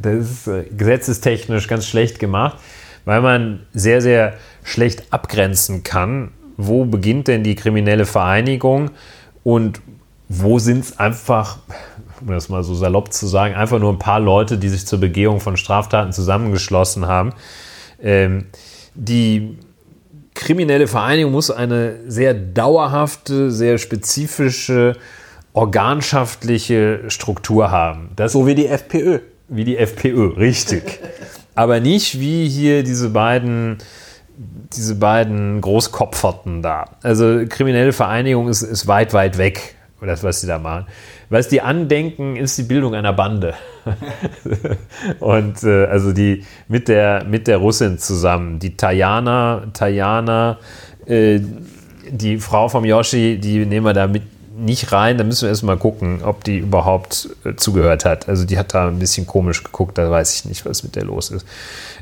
Das ist äh, gesetzestechnisch ganz schlecht gemacht, weil man sehr, sehr schlecht abgrenzen kann, wo beginnt denn die kriminelle Vereinigung und wo sind es einfach, um das mal so salopp zu sagen, einfach nur ein paar Leute, die sich zur Begehung von Straftaten zusammengeschlossen haben. Ähm, die kriminelle Vereinigung muss eine sehr dauerhafte, sehr spezifische, organschaftliche Struktur haben. Das so wie die FPÖ. Wie die FPÖ, richtig. Aber nicht wie hier diese beiden diese beiden Großkopferten da. Also kriminelle Vereinigung ist, ist weit, weit weg, das, was sie da machen. Was die andenken, ist die Bildung einer Bande. *laughs* und äh, also die mit der, mit der Russin zusammen, die Tajana, Tajana, äh, die Frau vom Yoshi, die nehmen wir da mit nicht rein, da müssen wir erstmal gucken, ob die überhaupt äh, zugehört hat. Also die hat da ein bisschen komisch geguckt, da weiß ich nicht, was mit der los ist.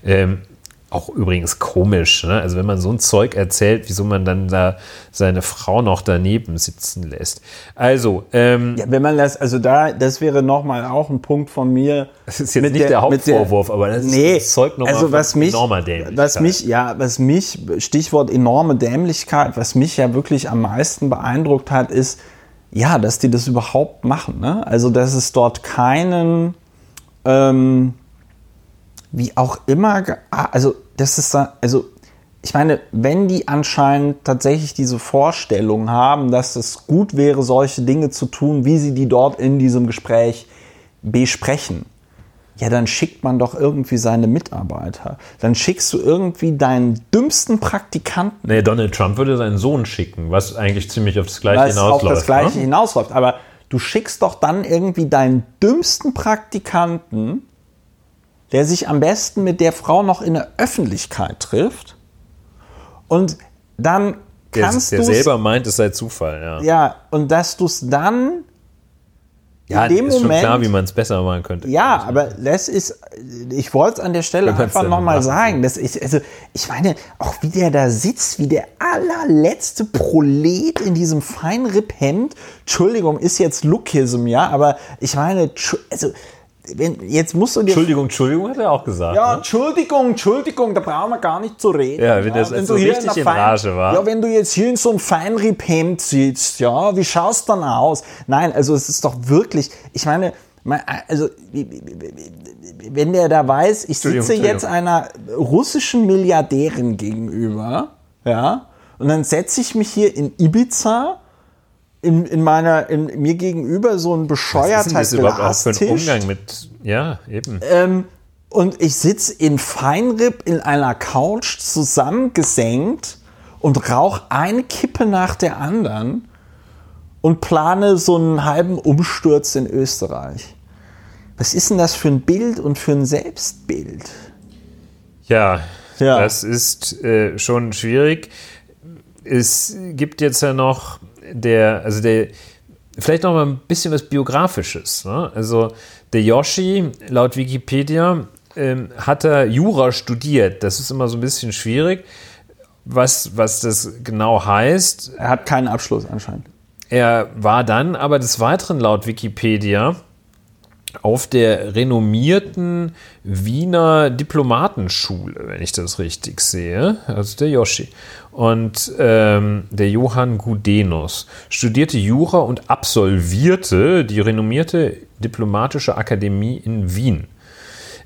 Ähm, auch übrigens komisch, ne? also wenn man so ein Zeug erzählt, wieso man dann da seine Frau noch daneben sitzen lässt. Also, ähm, ja, wenn man das, also da, das wäre nochmal auch ein Punkt von mir. Das ist jetzt nicht der, der Hauptvorwurf, der, aber das nee, ist das Zeug nochmal also was mich, enormer Dämlichkeit. Was mich, ja, was mich, Stichwort enorme Dämlichkeit, was mich ja wirklich am meisten beeindruckt hat, ist, ja, dass die das überhaupt machen. Ne? Also, dass es dort keinen, ähm, wie auch immer, also, das ist da, also, ich meine, wenn die anscheinend tatsächlich diese Vorstellung haben, dass es gut wäre, solche Dinge zu tun, wie sie die dort in diesem Gespräch besprechen, ja, dann schickt man doch irgendwie seine Mitarbeiter. Dann schickst du irgendwie deinen dümmsten Praktikanten. Nee, Donald Trump würde seinen Sohn schicken, was eigentlich ziemlich auf das Gleiche was hinausläuft. auf das Gleiche ne? hinausläuft. Aber du schickst doch dann irgendwie deinen dümmsten Praktikanten, der sich am besten mit der Frau noch in der Öffentlichkeit trifft und dann kannst du. Der, der selber meint, es sei Zufall, ja. Ja, und dass du es dann ja, in dem ist Moment, schon klar, wie man es besser machen könnte. Ja, aber das ist, ich wollte es an der Stelle einfach nochmal sagen. Das ist, also, ich meine, auch wie der da sitzt, wie der allerletzte Prolet in diesem Feinripphemd. Entschuldigung, ist jetzt Lookism, ja, aber ich meine, also, wenn, jetzt musst du dir. Entschuldigung, Entschuldigung, hat er auch gesagt. Ja, ne? Entschuldigung, Entschuldigung, da brauchen wir gar nicht zu reden. Ja, wenn das ja, wenn so richtig in, in Rage war. Ja, wenn du jetzt hier in so einem Feinripp-Hemd sitzt, ja, wie schaust du dann aus? Nein, also es ist doch wirklich, ich meine, also wenn der da weiß, ich sitze jetzt einer russischen Milliardärin gegenüber, ja, und dann setze ich mich hier in Ibiza in, in meiner, in, mir gegenüber so ein bescheuerter Was ist das überhaupt auch für ein Umgang mit, ja, eben. Ähm, und ich sitze in Feinripp in einer Couch zusammengesenkt und rauche eine Kippe nach der anderen und plane so einen halben Umsturz in Österreich. Was ist denn das für ein Bild und für ein Selbstbild? Ja, ja. das ist äh, schon schwierig es gibt jetzt ja noch der, also der, vielleicht noch mal ein bisschen was Biografisches. Ne? Also der Yoshi, laut Wikipedia, ähm, hat er Jura studiert. Das ist immer so ein bisschen schwierig, was, was das genau heißt. Er hat keinen Abschluss anscheinend. Er war dann aber des Weiteren laut Wikipedia auf der renommierten Wiener Diplomatenschule, wenn ich das richtig sehe, also der Yoshi. Und ähm, der Johann Gudenus studierte Jura und absolvierte die renommierte Diplomatische Akademie in Wien.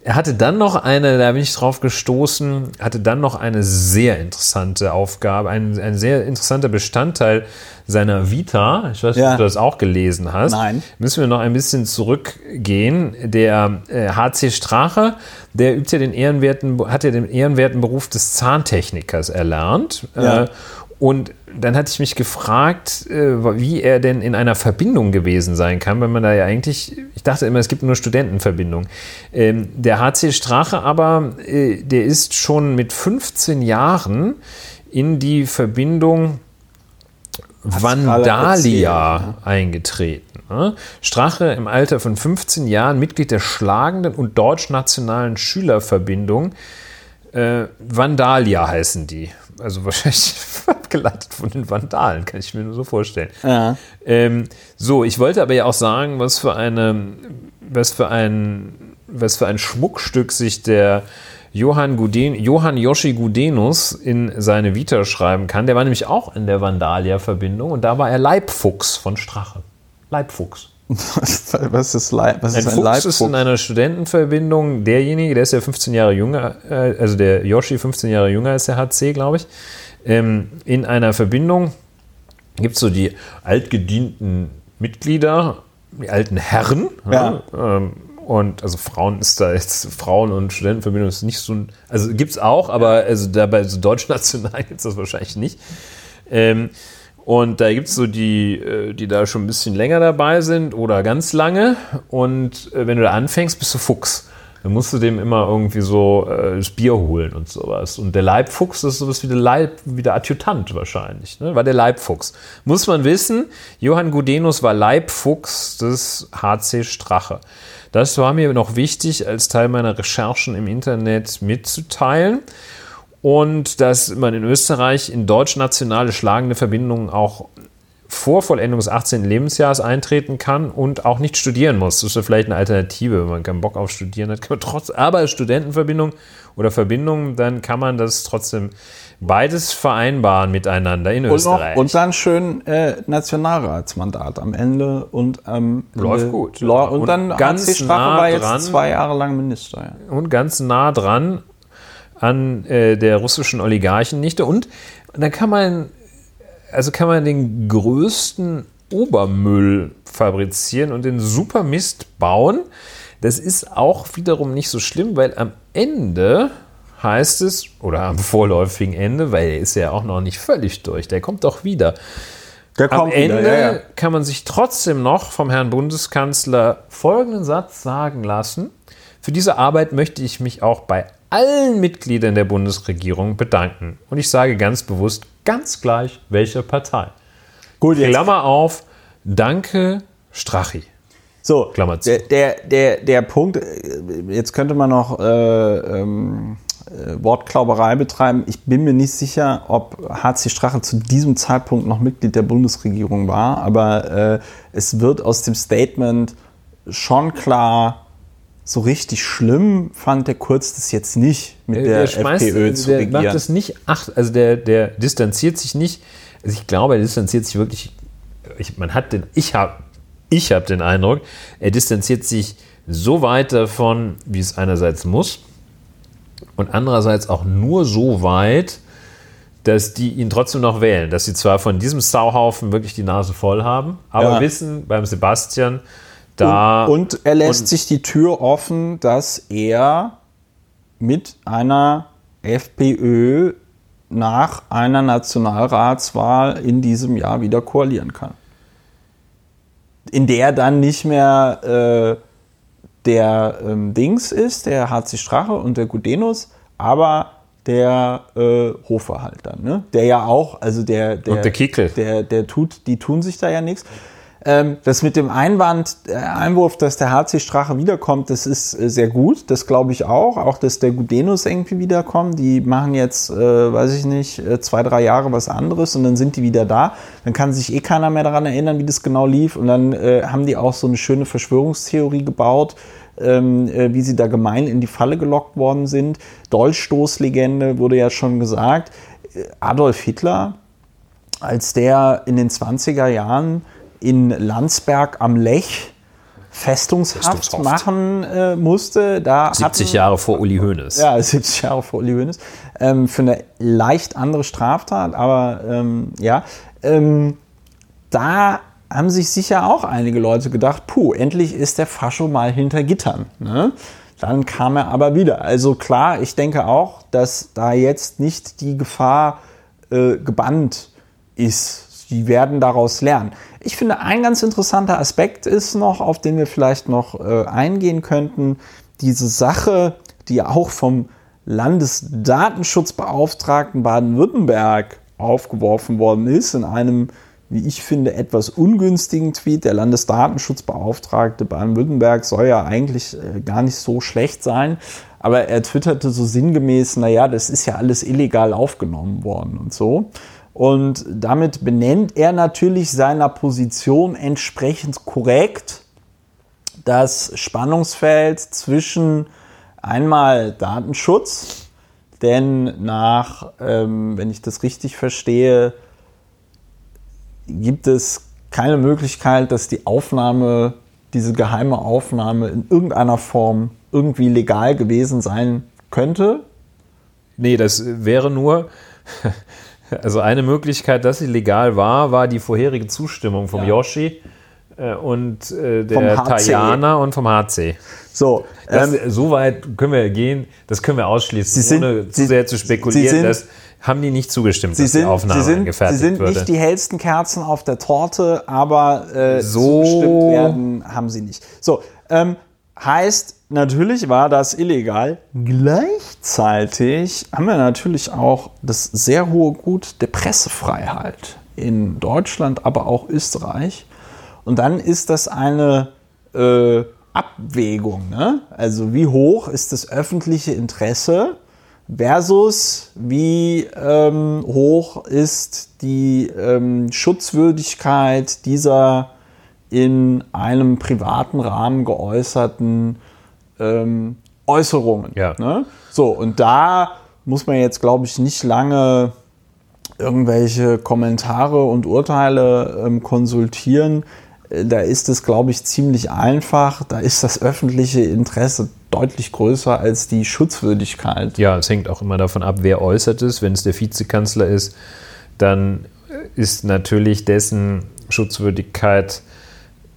Er hatte dann noch eine, da bin ich drauf gestoßen, hatte dann noch eine sehr interessante Aufgabe, ein, ein sehr interessanter Bestandteil seiner Vita. Ich weiß nicht, ja. ob du das auch gelesen hast. Nein. Müssen wir noch ein bisschen zurückgehen. Der äh, HC Strache, der übt ja den ehrenwerten, hat ja den ehrenwerten Beruf des Zahntechnikers erlernt. Ja. Äh, und dann hatte ich mich gefragt, äh, wie er denn in einer Verbindung gewesen sein kann, weil man da ja eigentlich, ich dachte immer, es gibt nur Studentenverbindungen. Ähm, der HC Strache aber, äh, der ist schon mit 15 Jahren in die Verbindung Vandalia eingetreten. Ne? Strache im Alter von 15 Jahren Mitglied der schlagenden und deutsch-nationalen Schülerverbindung. Äh, Vandalia heißen die also *laughs* wahrscheinlich abgeleitet von den Vandalen, kann ich mir nur so vorstellen. Ja. Ähm, so, ich wollte aber ja auch sagen, was für eine, was für ein, was für ein Schmuckstück sich der Johann, Guden, Johann Yoshi Gudenus in seine Vita schreiben kann. Der war nämlich auch in der Vandalia-Verbindung und da war er Leibfuchs von Strache. Leibfuchs. Was ist, Leib, was ein, ist ein Fuchs Leibfuchs? ist in einer Studentenverbindung derjenige, der ist ja 15 Jahre jünger, äh, also der Yoshi 15 Jahre jünger als der HC, glaube ich. Ähm, in einer Verbindung gibt es so die altgedienten Mitglieder, die alten Herren. Ja. ja ähm, und also Frauen ist da jetzt, Frauen und Studentenverbindung ist nicht so also gibt es auch, aber also dabei so deutschnational *laughs* gibt es das wahrscheinlich nicht. Ähm, und da gibt es so die, äh, die da schon ein bisschen länger dabei sind oder ganz lange. Und äh, wenn du da anfängst, bist du Fuchs. Dann musst du dem immer irgendwie so äh, das Bier holen und sowas. Und der Leibfuchs ist sowas wie der, Leib, wie der Adjutant wahrscheinlich. Ne? War der Leibfuchs. Muss man wissen, Johann Gudenus war Leibfuchs des HC Strache. Das war mir noch wichtig, als Teil meiner Recherchen im Internet mitzuteilen und dass man in Österreich in deutsch-nationale schlagende Verbindungen auch vor Vollendung des 18. Lebensjahres eintreten kann und auch nicht studieren muss. Das ist ja vielleicht eine Alternative, wenn man keinen Bock auf Studieren hat. Kann man trotz, aber Studentenverbindung oder Verbindung, dann kann man das trotzdem beides vereinbaren miteinander in und Österreich. Noch, und dann schön äh, Nationalratsmandat am Ende und ähm, läuft gut. und, und dann ganz nah war jetzt dran, zwei Jahre lang Minister. Ja. Und ganz nah dran an äh, der russischen Oligarchennichte. Und da kann man, also kann man den größten Obermüll fabrizieren und den Supermist bauen. Das ist auch wiederum nicht so schlimm, weil am Ende heißt es, oder am vorläufigen Ende, weil er ist ja auch noch nicht völlig durch, der kommt doch wieder. Am Ende wieder, ja, ja. kann man sich trotzdem noch vom Herrn Bundeskanzler folgenden Satz sagen lassen. Für diese Arbeit möchte ich mich auch bei allen Mitgliedern der Bundesregierung bedanken. Und ich sage ganz bewusst, ganz gleich, welche Partei. Gut, jetzt. Klammer auf, danke Strachi. So, Klammer zu. Der, der, der, Punkt, äh, jetzt könnte man noch äh, ähm, äh, Wortklauberei betreiben. Ich bin mir nicht sicher, ob HC Strache zu diesem Zeitpunkt noch Mitglied der Bundesregierung war, aber äh, es wird aus dem Statement schon klar, so richtig schlimm fand der Kurz das jetzt nicht, mit der, der schmeißt, FPÖ zu der regieren. Macht das nicht acht, also der, der distanziert sich nicht, also ich glaube, er distanziert sich wirklich, ich, man hat den, ich habe ich hab den Eindruck, er distanziert sich so weit davon, wie es einerseits muss und andererseits auch nur so weit, dass die ihn trotzdem noch wählen, dass sie zwar von diesem Sauhaufen wirklich die Nase voll haben, aber ja. wissen beim Sebastian, da. Und, und er lässt und sich die Tür offen, dass er mit einer FPÖ nach einer Nationalratswahl in diesem Jahr wieder koalieren kann. In der dann nicht mehr äh, der ähm, Dings ist, der HC Strache und der Gudenus, aber der äh, Hofer halt dann, ne? Der ja auch, also der, der, Und der Kickel. der, der tut, die tun sich da ja nichts. Ähm, das mit dem Einwand, äh, Einwurf, dass der HC Strache wiederkommt, das ist äh, sehr gut. Das glaube ich auch. Auch, dass der Gudenus irgendwie wiederkommt. Die machen jetzt, äh, weiß ich nicht, äh, zwei, drei Jahre was anderes und dann sind die wieder da. Dann kann sich eh keiner mehr daran erinnern, wie das genau lief. Und dann äh, haben die auch so eine schöne Verschwörungstheorie gebaut, ähm, äh, wie sie da gemein in die Falle gelockt worden sind. Dolchstoßlegende wurde ja schon gesagt. Adolf Hitler, als der in den 20er Jahren in Landsberg am Lech Festungshaft, Festungshaft. machen äh, musste. Da 70 hatten- Jahre vor Uli Hoeneß. ja, *laughs* 70 Jahre vor Uli Hoeneß. Ähm, für eine leicht andere Straftat, aber ähm, ja. Ähm, da haben sich sicher auch einige Leute gedacht, puh, endlich ist der Fascho mal hinter Gittern. Ne? Dann kam er aber wieder. Also klar, ich denke auch, dass da jetzt nicht die Gefahr äh, gebannt ist. Die werden daraus lernen. Ich finde, ein ganz interessanter Aspekt ist noch, auf den wir vielleicht noch äh, eingehen könnten, diese Sache, die auch vom Landesdatenschutzbeauftragten Baden-Württemberg aufgeworfen worden ist, in einem, wie ich finde, etwas ungünstigen Tweet. Der Landesdatenschutzbeauftragte Baden-Württemberg soll ja eigentlich äh, gar nicht so schlecht sein, aber er twitterte so sinngemäß, naja, das ist ja alles illegal aufgenommen worden und so. Und damit benennt er natürlich seiner Position entsprechend korrekt das Spannungsfeld zwischen einmal Datenschutz, denn nach, ähm, wenn ich das richtig verstehe, gibt es keine Möglichkeit, dass die Aufnahme, diese geheime Aufnahme in irgendeiner Form irgendwie legal gewesen sein könnte. Nee, das wäre nur, also eine Möglichkeit, dass sie legal war, war die vorherige Zustimmung vom Ja. Yoshi äh, und äh, der. Tajana und vom HC. So, Das, ähm, so weit können wir gehen, das können wir ausschließen, Sie sind- ohne Sie- zu sehr zu spekulieren. Sie sind- das haben die nicht zugestimmt, Sie dass sind, die Aufnahme Sie sind, Sie angefertigt sind würde. nicht die hellsten Kerzen auf der Torte, aber äh, So- zugestimmt werden haben sie nicht. So, ähm, heißt, natürlich war das illegal. Gleichzeitig haben wir natürlich auch das sehr hohe Gut der Pressefreiheit in Deutschland, aber auch Österreich. Und dann ist das eine äh, Abwägung. Ne? Also wie hoch ist das öffentliche Interesse versus wie ähm, hoch ist die ähm, Schutzwürdigkeit dieser in einem privaten Rahmen geäußerten ähm, Äußerungen. Ja. Ne? So, und da muss man jetzt, glaube ich, nicht lange irgendwelche Kommentare und Urteile ähm, konsultieren. Da ist es, glaube ich, ziemlich einfach. Da ist das öffentliche Interesse deutlich größer als die Schutzwürdigkeit. Ja, es hängt auch immer davon ab, wer äußert es. Wenn es der Vizekanzler ist, dann ist natürlich dessen Schutzwürdigkeit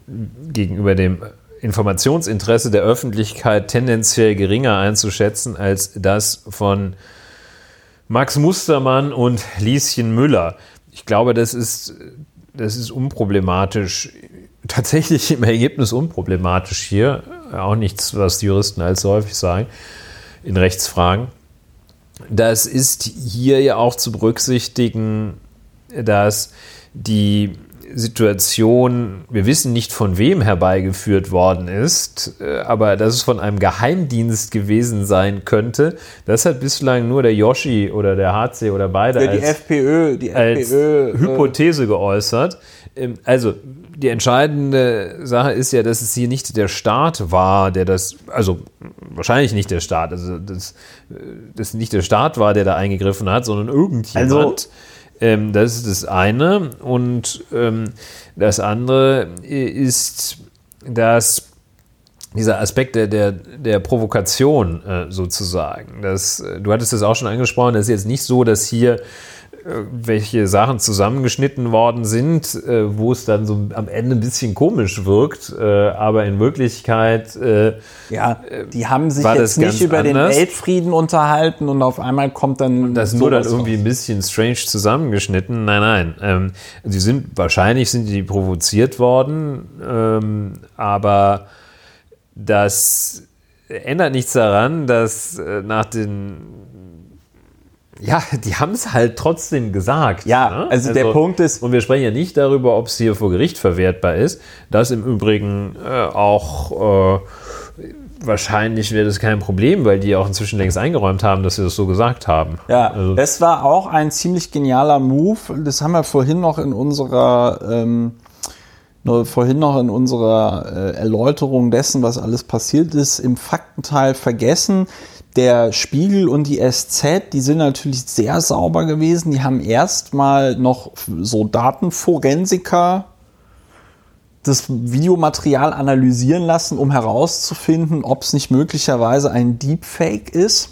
gegenüber dem Informationsinteresse der Öffentlichkeit tendenziell geringer einzuschätzen als das von Max Mustermann und Lieschen Müller. Ich glaube, das ist, das ist unproblematisch. Tatsächlich im Ergebnis unproblematisch hier. Auch nichts, was die Juristen allzu häufig sagen in Rechtsfragen. Das ist hier ja auch zu berücksichtigen, dass die Situation, wir wissen nicht von wem herbeigeführt worden ist, äh, aber dass es von einem Geheimdienst gewesen sein könnte, das hat bislang nur der Yoshi oder der HC oder beide Ja, die als, FPÖ, die als FPÖ. äh, Hypothese geäußert. Ähm, Also die entscheidende Sache ist ja, dass es hier nicht der Staat war, der das, also wahrscheinlich nicht der Staat, also das, äh, das nicht der Staat war, der da eingegriffen hat, sondern irgendjemand. Also- ähm, das ist das eine. Und ähm, das andere ist, dass dieser Aspekt der, der, der Provokation äh, sozusagen. Das, äh, du hattest das auch schon angesprochen, das ist jetzt nicht so, dass hier welche Sachen zusammengeschnitten worden sind, äh, wo es dann so am Ende ein bisschen komisch wirkt, äh, aber in Wirklichkeit äh, Ja, die haben sich jetzt nicht über den anders? Weltfrieden unterhalten und auf einmal kommt dann das nur dann irgendwie raus. ein bisschen strange zusammengeschnitten. Nein, nein. Ähm, sie sind wahrscheinlich sind die provoziert worden, ähm, aber das ändert nichts daran, dass äh, nach den Ja, *laughs* die haben es halt trotzdem gesagt. Ja, ne? also, also, der Punkt ist. Und wir sprechen ja nicht darüber, ob es hier vor Gericht verwertbar ist. Das im Übrigen äh, auch. Äh, wahrscheinlich wäre das kein Problem, weil die auch inzwischen längst eingeräumt haben, dass sie das so gesagt haben. Ja, also. das war auch ein ziemlich genialer Move. Das haben wir vorhin noch in unserer ähm, vorhin noch in unserer äh, Erläuterung dessen, was alles passiert ist, im Faktenteil vergessen. Der Spiegel und die SZ, die sind natürlich sehr sauber gewesen. Die haben erstmal noch so Datenforensiker das Videomaterial analysieren lassen, um herauszufinden, ob es nicht möglicherweise ein Deepfake ist.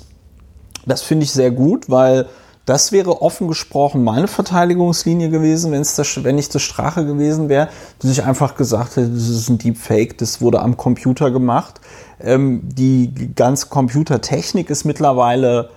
Das finde ich sehr gut, weil das wäre offen gesprochen meine Verteidigungslinie gewesen, wenn es das, wenn ich das Strache gewesen wäre, dass ich einfach gesagt hätte, das ist ein Deepfake, das wurde am Computer gemacht. Ähm, die ganze Computertechnik ist mittlerweile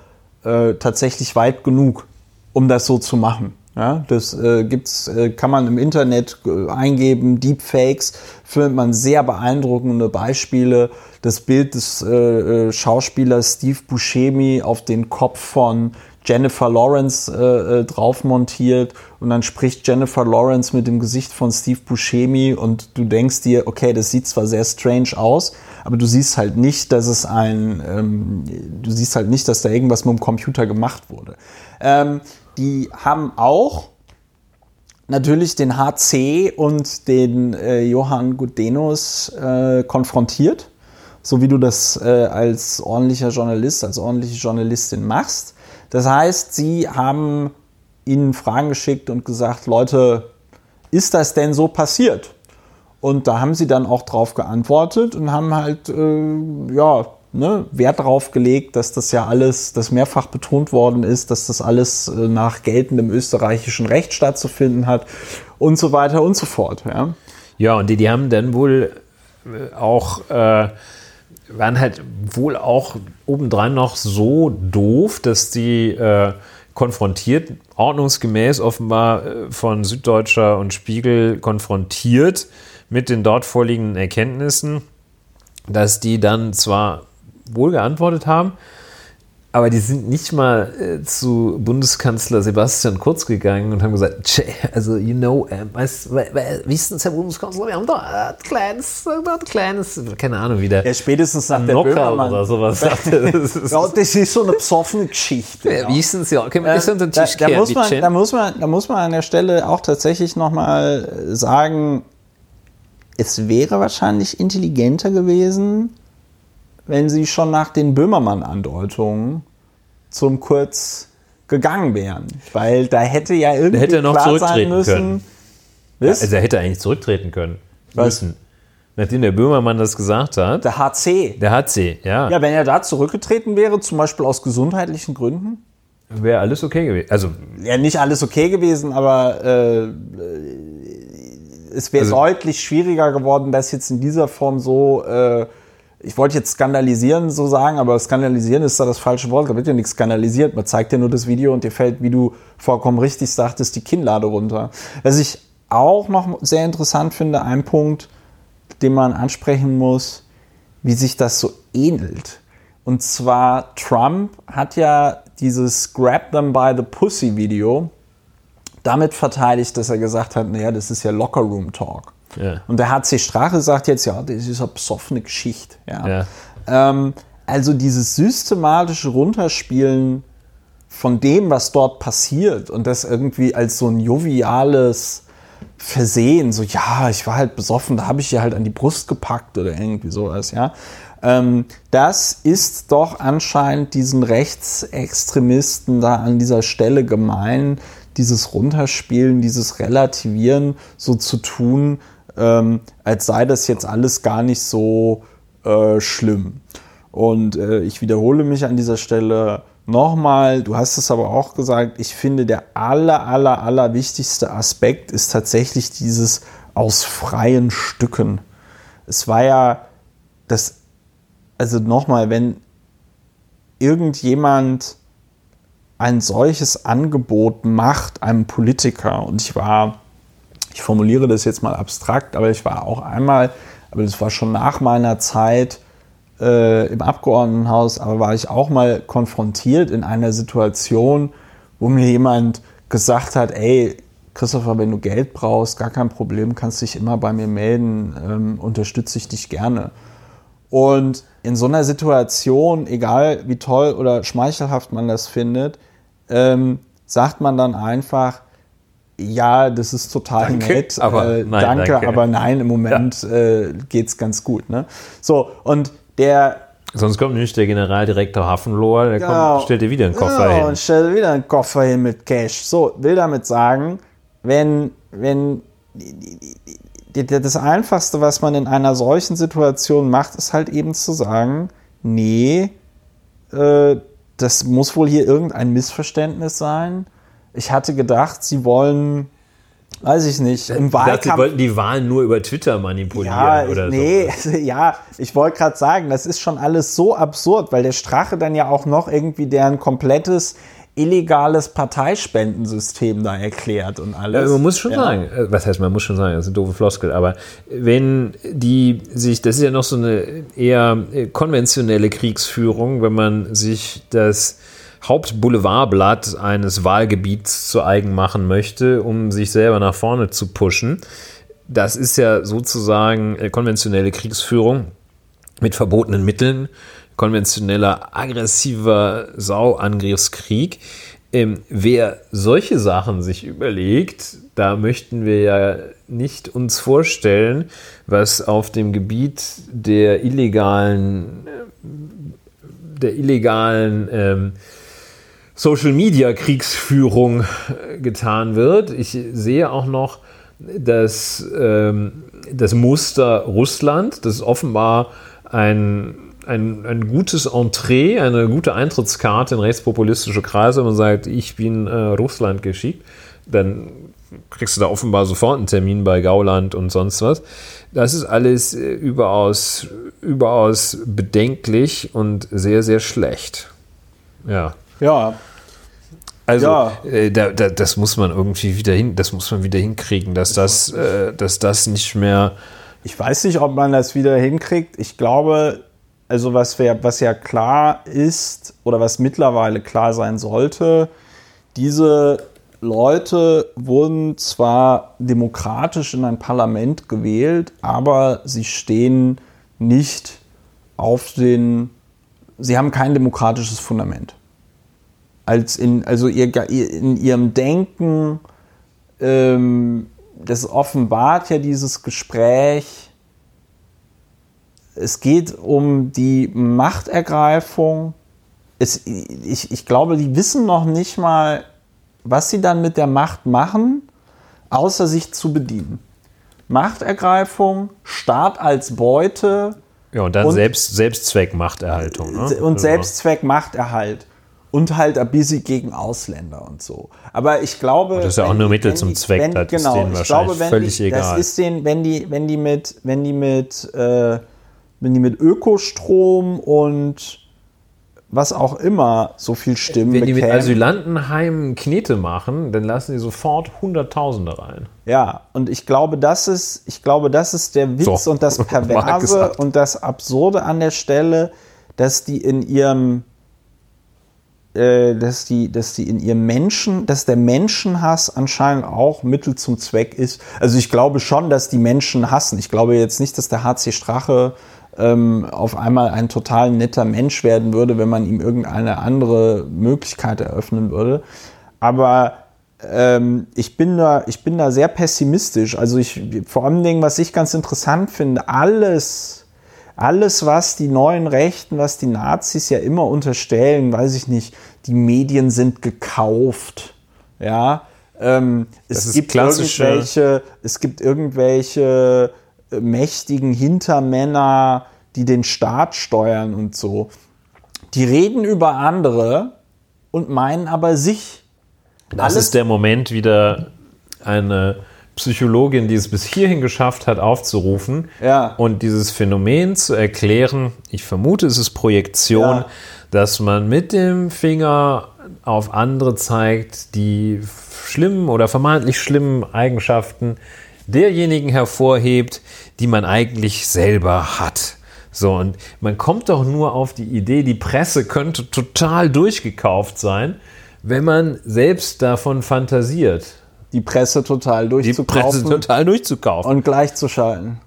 äh, tatsächlich weit genug, um das so zu machen. Ja, das äh, gibt's, äh, kann man im Internet äh, eingeben, Deepfakes, findet man sehr beeindruckende Beispiele. Das Bild des äh, äh, Schauspielers Steve Buscemi auf den Kopf von Jennifer Lawrence drauf montiert und dann spricht Jennifer Lawrence mit dem Gesicht von Steve Buscemi und du denkst dir, okay, das sieht zwar sehr strange aus, aber du siehst halt nicht, dass es ein, ähm, du siehst halt nicht, dass da irgendwas mit dem Computer gemacht wurde. Ähm, die haben auch natürlich den HC und den äh, Johann Gudenus äh, konfrontiert, so wie du das äh, als ordentlicher Journalist, als ordentliche Journalistin machst. Das heißt, sie haben ihnen Fragen geschickt und gesagt, Leute, ist das denn so passiert? Und da haben sie dann auch drauf geantwortet und haben halt, äh, ja, ne, Wert darauf gelegt, dass das ja alles, dass mehrfach betont worden ist, dass das alles äh, nach geltendem österreichischen Recht stattzufinden hat und so weiter und so fort. Ja, ja und die, die haben dann wohl äh, auch, äh, waren halt wohl auch obendrein noch so doof, dass die äh, konfrontiert, ordnungsgemäß offenbar äh, von Süddeutscher und Spiegel konfrontiert mit den dort vorliegenden Erkenntnissen, dass die dann zwar wohl geantwortet haben. Aber die sind nicht mal äh, zu Bundeskanzler Sebastian Kurz gegangen und haben gesagt, also you know, äh, weißt, wissen Sie, Herr Bundeskanzler, wir haben da ein kleines, ein kleines, keine Ahnung, wie der ja, spätestens nach der Böhmermann oder sowas sagte. *laughs* Das ist, ja, das ist so eine besoffene Geschichte. Ja, wissen Sie, ja, können wir das äh, unter den Tisch da, da, muss man, da, muss man, da muss man an der Stelle auch tatsächlich nochmal sagen, es wäre wahrscheinlich intelligenter gewesen, wenn sie schon nach den Böhmermann-Andeutungen zum Kurz gegangen wären. Weil da hätte ja irgendwie hätte er noch klar zurücktreten müssen, können. Ja, also er hätte eigentlich zurücktreten können. Was? Müssen. Nachdem der Böhmermann das gesagt hat. Der HC. Der HC, ja. Ja, wenn er da zurückgetreten wäre, zum Beispiel aus gesundheitlichen Gründen. Wäre alles okay gewesen. Also, ja, nicht alles okay gewesen, aber äh, es wäre also, deutlich schwieriger geworden, das jetzt in dieser Form so äh, ich wollte jetzt skandalisieren so sagen, aber skandalisieren ist da das falsche Wort. Da wird ja nichts skandalisiert. Man zeigt dir nur das Video und dir fällt, wie du vollkommen richtig sagtest, die Kinnlade runter. Was ich auch noch sehr interessant finde, ein Punkt, den man ansprechen muss, wie sich das so ähnelt. Und zwar Trump hat ja dieses Grab them by the Pussy Video damit verteidigt, dass er gesagt hat, naja, das ist ja Locker Room Talk. Ja. Und der HC Strache sagt jetzt, ja, das ist eine besoffene Geschichte. Ja. ja. Ähm, also dieses systematische Runterspielen von dem, was dort passiert und das irgendwie als so ein joviales Versehen, so ja, ich war halt besoffen, da habe ich ihr halt an die Brust gepackt oder irgendwie sowas, ja. Ähm, das ist doch anscheinend diesen Rechtsextremisten da an dieser Stelle gemein, dieses Runterspielen, dieses Relativieren so zu tun, ähm, als sei das jetzt alles gar nicht so äh, schlimm. Und äh, ich wiederhole mich an dieser Stelle nochmal, du hast es aber auch gesagt, ich finde, der aller, aller, aller wichtigste Aspekt ist tatsächlich dieses aus freien Stücken. Es war ja das, also nochmal, wenn irgendjemand ein solches Angebot macht einem Politiker, und ich war ich formuliere das jetzt mal abstrakt, aber ich war auch einmal, aber das war schon nach meiner Zeit äh, im Abgeordnetenhaus, aber war ich auch mal konfrontiert in einer Situation, wo mir jemand gesagt hat, ey, Christopher, wenn du Geld brauchst, gar kein Problem, kannst dich immer bei mir melden, ähm, unterstütze ich dich gerne. Und in so einer Situation, egal wie toll oder schmeichelhaft man das findet, ähm, sagt man dann einfach, ja, das ist total danke, nett, aber äh, nein, danke, danke, aber nein, im Moment ja. äh, es ganz gut. Ne? So, und der Sonst kommt nämlich der Generaldirektor Hafenlohr, der genau. kommt, stellt dir wieder einen Koffer genau, hin. und stellt wieder einen Koffer hin mit Cash. So, will damit sagen, wenn, wenn das Einfachste, was man in einer solchen Situation macht, ist halt eben zu sagen, nee, äh, das muss wohl hier irgendein Missverständnis sein. Ich hatte gedacht, sie wollen Weiß ich nicht. Im Wahlkampf. Sie wollten die Wahlen nur über Twitter manipulieren ja, oder nee, so. *laughs* ja, ich wollte gerade sagen, das ist schon alles so absurd, weil der Strache dann ja auch noch irgendwie deren komplettes illegales Parteispendensystem da erklärt und alles. Ja, man muss schon ja. sagen, äh, was heißt man muss schon sagen, das ist eine doofe Floskel, aber wenn die sich, das ist ja noch so eine eher äh, konventionelle Kriegsführung, wenn man sich das Hauptboulevardblatt eines Wahlgebiets zu eigen machen möchte, um sich selber nach vorne zu pushen. Das ist ja sozusagen konventionelle Kriegsführung mit verbotenen Mitteln, konventioneller aggressiver Sauangriffskrieg. Ähm, wer solche Sachen sich überlegt, da möchten wir ja nicht uns vorstellen, was auf dem Gebiet der illegalen, der illegalen ähm, Social Media Kriegsführung äh, getan wird. Ich sehe auch noch das, ähm, das Muster Russland, das offenbar ein, ein, ein gutes Entree, eine gute Eintrittskarte in rechtspopulistische Kreise. Man sagt, ich bin äh, Russland geschickt, dann kriegst du da offenbar sofort einen Termin bei Gauland und sonst was. Das ist alles äh, überaus, überaus bedenklich und sehr, sehr schlecht. Ja. Ja. Also ja. Äh, da, da, das muss man irgendwie wieder hin, das muss man wieder hinkriegen, dass das, äh, dass das nicht mehr. Ich weiß nicht, ob man das wieder hinkriegt. Ich glaube, also was, wär, was ja klar ist oder was mittlerweile klar sein sollte, diese Leute wurden zwar demokratisch in ein Parlament gewählt, aber sie stehen nicht auf den, sie haben kein demokratisches Fundament als in, also ihr, in ihrem Denken, ähm, das offenbart ja dieses Gespräch. Es geht um die Machtergreifung. Es, ich, ich glaube, die wissen noch nicht mal, was sie dann mit der Macht machen, außer sich zu bedienen. Machtergreifung, Staat als Beute. Ja, und dann und, Selbst, Selbstzweckmachterhaltung. Ne? Und also Selbstzweckmachterhalt und halt ein bisschen gegen Ausländer und so. Aber ich glaube. Das ist ja auch nur Mittel zum Zweck, wenn, das genau, ist denen wahrscheinlich glaube, völlig die, egal. Das ist denen, wenn die, wenn die mit, wenn die mit, äh, wenn die mit Ökostrom und was auch immer so viel Stimmen Wenn die bekämen. mit Asylantenheimen Knete machen, dann lassen die sofort Hunderttausende rein. Ja, und ich glaube, das ist, ich glaube, das ist der Witz so, und das *laughs* Perverse und das Absurde an der Stelle, dass die in ihrem äh, dass die, dass die in ihrem Menschen, dass der Menschenhass anscheinend auch Mittel zum Zweck ist. Also ich glaube schon, dass die Menschen hassen. Ich glaube jetzt nicht, dass der HC Strache ähm, auf einmal ein total netter Mensch werden würde, wenn man ihm irgendeine andere Möglichkeit eröffnen würde. Aber ähm, ich, bin da, ich bin da sehr pessimistisch. Also ich, vor allem, Dingen, was ich ganz interessant finde, alles, alles, was die neuen Rechten, was die Nazis ja immer unterstellen, weiß ich nicht, die Medien sind gekauft. Ja, ähm, es, gibt irgendwelche, es gibt irgendwelche mächtigen Hintermänner, die den Staat steuern und so. Die reden über andere und meinen aber sich. Das Alles ist der Moment, wieder eine Psychologin, die es bis hierhin geschafft hat, aufzurufen ja. und dieses Phänomen zu erklären. Ich vermute, es ist Projektion, ja. dass man mit dem Finger auf andere zeigt, die schlimmen oder vermeintlich schlimmen Eigenschaften derjenigen hervorhebt, die man eigentlich selber hat. So, und man kommt doch nur auf die Idee, die Presse könnte total durchgekauft sein, wenn man selbst davon fantasiert. Die Presse total Die Presse durchzukaufen total durchzukaufen. und gleichzuschalten.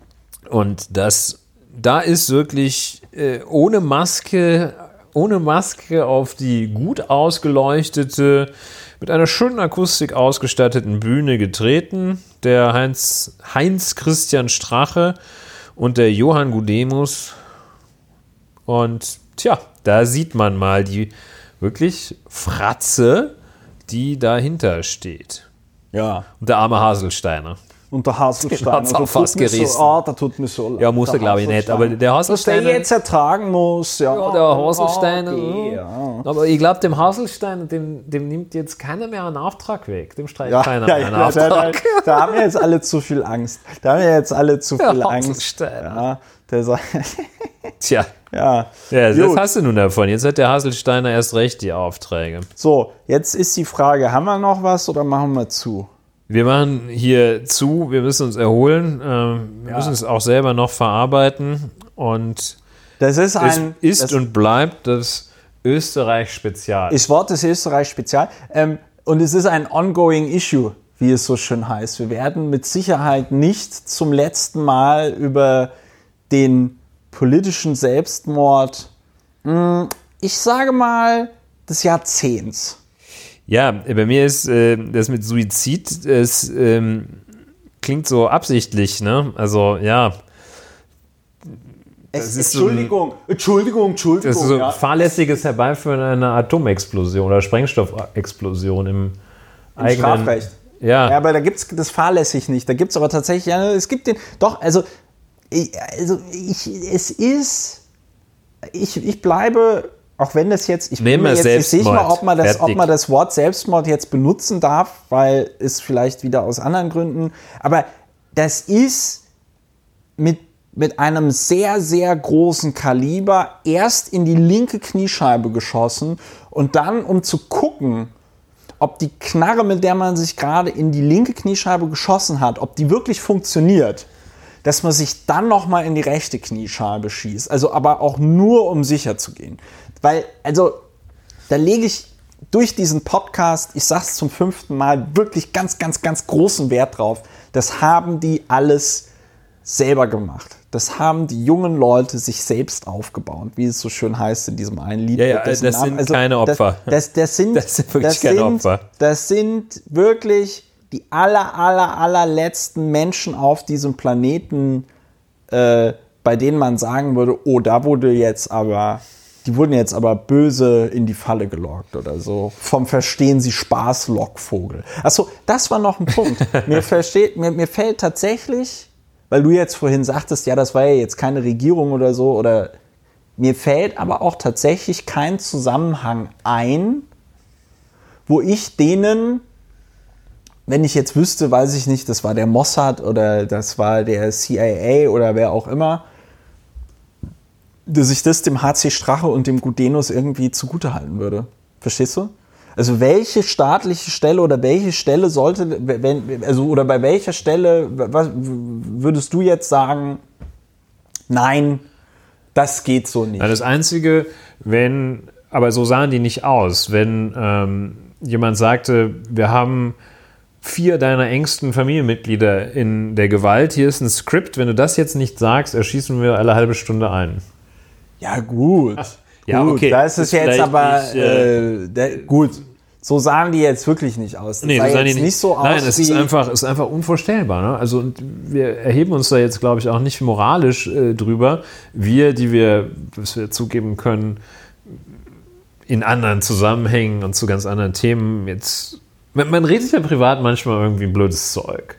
Und das, da ist wirklich äh, ohne Maske, ohne Maske auf die gut ausgeleuchtete, mit einer schönen Akustik ausgestatteten Bühne getreten. Der Heinz, Heinz Christian Strache und der Johann Gudemus. Und tja, da sieht man mal die wirklich Fratze, die dahinter steht. Ja. Und der arme Haselsteiner. Und der Haselstein. *laughs* Hat's auch der fast gerissen. So, ah, der tut mir so leid. Ja, muss er, Der glaube ich, nicht. Haselstein. Aber der Was Haselsteiner. der jetzt ertragen muss, ja. Ja, der Haselstein. Okay, äh, ja. Aber ich glaube, dem Haselstein, dem, dem nimmt jetzt keiner mehr einen Auftrag weg. Dem streicht Ja, keiner mehr einen ja, da, da, Auftrag. da haben wir jetzt alle zu viel Angst. Da haben wir jetzt alle zu viel Angst. Haselstein. Ja, der sagt, *laughs* Tja, ja. ja, das hast du nun davon. Jetzt hat der Haselsteiner erst recht die Aufträge. So, jetzt ist die Frage, haben wir noch was oder machen wir zu? Wir machen hier zu, wir müssen uns erholen, ähm, wir müssen es auch selber noch verarbeiten und Das ist es ein ist das und bleibt das Österreich-Spezial. ist Wort des Österreich Spezial. Ähm, und es ist ein ongoing issue, wie es so schön heißt. Wir werden mit Sicherheit nicht zum letzten Mal über den politischen Selbstmord, mh, ich sage mal, des Jahrzehnts. Ja, bei mir ist äh, das mit Suizid, es ähm, klingt so absichtlich, ne? Also ja, Es, ist so ein- Entschuldigung, Entschuldigung, Entschuldigung. das ist so ja. fahrlässiges Herbeiführen einer Atomexplosion oder Sprengstoffexplosion im, eigenen Strafrecht. Ja, Ja, aber da gibt es das fahrlässig nicht. Da gibt es aber tatsächlich, ja, es gibt den, doch, also, ich, also ich, es ist, ich, ich bleibe, auch wenn das jetzt, ich bin mir jetzt nicht sicher, ob man, das, ob man das Wort Selbstmord jetzt benutzen darf, weil es vielleicht wieder aus anderen Gründen, aber das ist mit, mit einem sehr, sehr großen Kaliber erst in die linke Kniescheibe geschossen und dann, um zu gucken, ob die Knarre, mit der man sich gerade in die linke Kniescheibe geschossen hat, ob die wirklich funktioniert, dass man sich dann nochmal in die rechte Kniescheibe schießt. Also aber auch nur, um sicher zu gehen. Weil, also, da lege ich durch diesen Podcast, ich sage es zum fünften Mal, wirklich ganz, ganz, ganz großen Wert drauf. Das haben die alles selber gemacht. Das haben die jungen Leute sich selbst aufgebaut, wie es so schön heißt in diesem einen Lied. Ja, ja, das sind keine Opfer. Das, das, das sind, Das sind wirklich keine sind, Opfer. Das sind wirklich die aller, aller, allerletzten Menschen auf diesem Planeten, äh, bei denen man sagen würde, oh, da wurde jetzt aber, die wurden jetzt aber böse in die Falle gelockt oder so. Vom Verstehen Sie Spaß, Lockvogel. Achso, das war noch ein Punkt. *laughs* mir, versteht, mir, mir fällt tatsächlich, weil du jetzt vorhin sagtest, ja, das war ja jetzt keine Regierung oder so, oder mir fällt aber auch tatsächlich kein Zusammenhang ein, wo ich denen, wenn ich jetzt wüsste, weiß ich nicht, das war der Mossad oder das war der CIA oder wer auch immer, dass ich das dem HC Strache und dem Gudenus irgendwie zugutehalten würde. Verstehst du? Also welche staatliche Stelle oder welche Stelle sollte, wenn, also oder bei welcher Stelle was, würdest du jetzt sagen, nein, das geht so nicht? Das Einzige, wenn, aber so sahen die nicht aus, wenn ähm, jemand sagte, wir haben vier deiner engsten Familienmitglieder in der Gewalt, hier ist ein Skript, wenn du das jetzt nicht sagst, erschießen wir alle halbe Stunde ein. Ja, gut. ja, gut, okay. Da ist es jetzt aber nicht, äh, äh, der, gut. So sahen die jetzt wirklich nicht aus. Das Nee, sah das sahen jetzt die nicht so aus Nein, es ist einfach, ist einfach unvorstellbar. Ne? Also und wir erheben uns da jetzt, glaube ich, auch nicht moralisch äh, drüber. Wir, die wir, was wir zugeben können, in anderen Zusammenhängen und zu ganz anderen Themen jetzt. Man, man redet ja privat manchmal irgendwie blödes Zeug.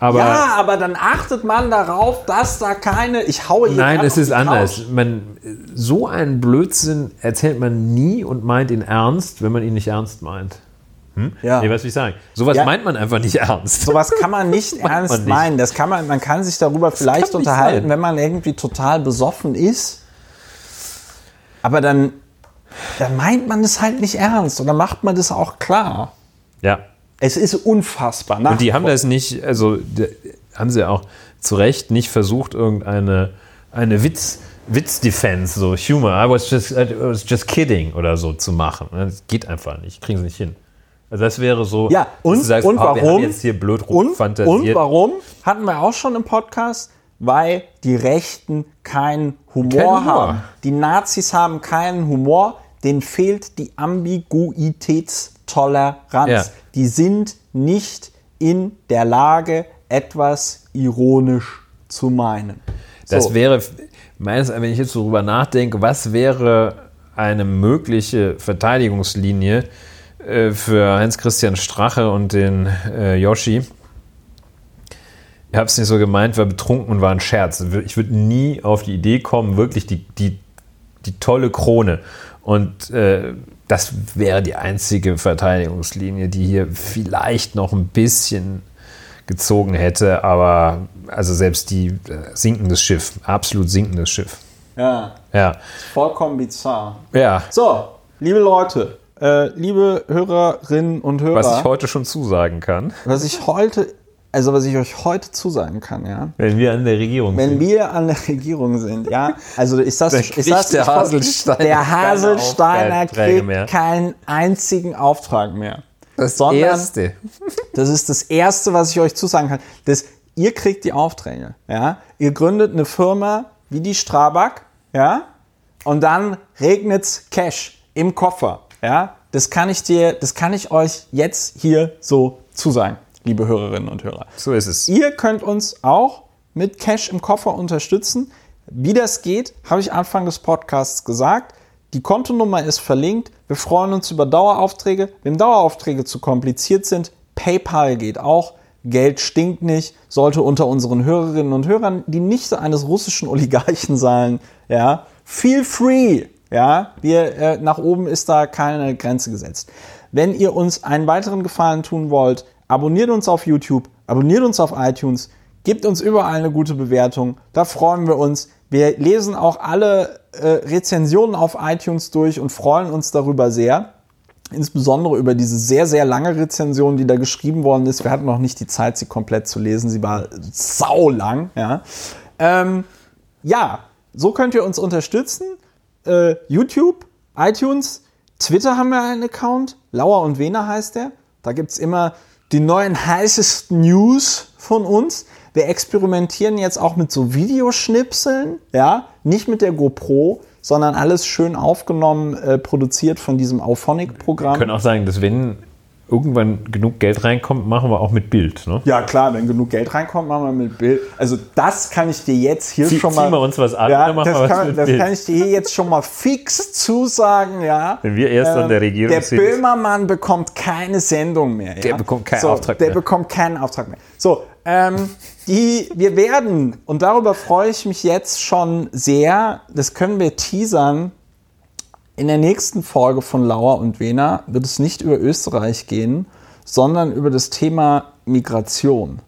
Aber ja, aber dann achtet man darauf, dass da keine. Ich haue hier nein, es ist anders. Man, so einen Blödsinn erzählt man nie und meint ihn ernst, wenn man ihn nicht ernst meint. Ja. Nee, was will ich sagen? Sowas Ja. meint man einfach nicht ernst. Sowas kann man *laughs* nicht ernst man nicht. meinen. Das kann man, man kann sich darüber vielleicht unterhalten, sein. wenn man irgendwie total besoffen ist. Aber dann, dann meint man es halt nicht ernst oder macht man das auch klar. Ja. Es ist unfassbar. Nach Und die haben das nicht, also haben sie auch zu Recht nicht versucht, irgendeine eine Witz, Witz-Defense, so Humor, I was, just, I was just kidding oder so zu machen. Das geht einfach nicht, kriegen sie nicht hin. Also das wäre so, Ja, und, sagst, und haben warum? jetzt hier blöd und, und warum? Hatten wir auch schon im Podcast. Weil die Rechten keinen Humor, Keinen Humor. haben. Die Nazis haben keinen Humor. Denen fehlt die Ambiguitätstoleranz. Ja. Die sind nicht in der Lage, etwas ironisch zu meinen. Das So. wäre, meines, wenn ich jetzt so drüber nachdenke, was wäre eine mögliche Verteidigungslinie äh, für Heinz-Christian Strache und den äh, Yoshi? Ich habe es nicht so gemeint, war betrunken und war ein Scherz. Ich würde nie auf die Idee kommen, wirklich die, die, die tolle Krone. Und äh, das wäre die einzige Verteidigungslinie, die hier vielleicht noch ein bisschen gezogen hätte, aber also selbst die äh, sinkendes Schiff, absolut sinkendes Schiff. Ja, Ja, vollkommen bizarr. ja. So, liebe Leute, äh, liebe Hörerinnen und Hörer, Was ich heute schon zusagen kann, was ich heute, also was ich euch heute zusagen kann, ja, wenn wir an der Regierung wenn sind. wir an der Regierung sind, ja, also ist das, kriegt das der ich- Haselsteiner der Haselsteiner kriegt mehr. keinen einzigen Auftrag mehr. Das sondern- Erste. Das ist das Erste, was ich euch zusagen kann. Das, ihr kriegt die Aufträge. Ja? Ihr gründet eine Firma wie die Strabag, ja? und dann regnet's Cash im Koffer. Ja? Das kann ich dir, das kann ich euch jetzt hier so zusagen, liebe Hörerinnen und Hörer. So ist es. Ihr könnt uns auch mit Cash im Koffer unterstützen. Wie das geht, habe ich Anfang des Podcasts gesagt. Die Kontonummer ist verlinkt. Wir freuen uns über Daueraufträge. Wenn Daueraufträge zu kompliziert sind, PayPal geht auch. Geld stinkt nicht. Sollte unter unseren Hörerinnen und Hörern die Nichte eines russischen Oligarchen sein, ja, feel free. Ja, wir, äh, nach oben ist da keine Grenze gesetzt. Wenn ihr uns einen weiteren Gefallen tun wollt, abonniert uns auf YouTube, abonniert uns auf iTunes, gebt uns überall eine gute Bewertung. Da freuen wir uns. Wir lesen auch alle äh, Rezensionen auf iTunes durch und freuen uns darüber sehr. Insbesondere über diese sehr, sehr lange Rezension, die da geschrieben worden ist. Wir hatten noch nicht die Zeit, sie komplett zu lesen. Sie war sau lang. Ja, ähm, ja so könnt ihr uns unterstützen. Äh, YouTube, iTunes, Twitter haben wir einen Account. Lauer und Wena heißt der. Da gibt es immer die neuen heißesten News von uns. Wir experimentieren jetzt auch mit so Videoschnipseln, ja, nicht mit der GoPro, sondern alles schön aufgenommen, äh, produziert von diesem Auphonic-Programm. Wir können auch sagen, dass wenn irgendwann genug Geld reinkommt, machen wir auch mit Bild. Ne? Ja, klar, wenn genug Geld reinkommt, machen wir mit Bild. Also, das kann ich dir jetzt hier Zieh- schon mal. ziehen wir uns was an, ja, machen das, wir was kann, mit das Bild. kann ich dir hier jetzt schon mal fix zusagen, ja. Wenn wir erst an der Regierung der sind. Böhmermann bekommt keine Sendung mehr. Ja? Der bekommt keinen so, Auftrag der mehr. bekommt keinen Auftrag mehr. So, ähm, die, wir werden, und darüber freue ich mich jetzt schon sehr, das können wir teasern, in der nächsten Folge von Lauer und Wena wird es nicht über Österreich gehen, sondern über das Thema Migration.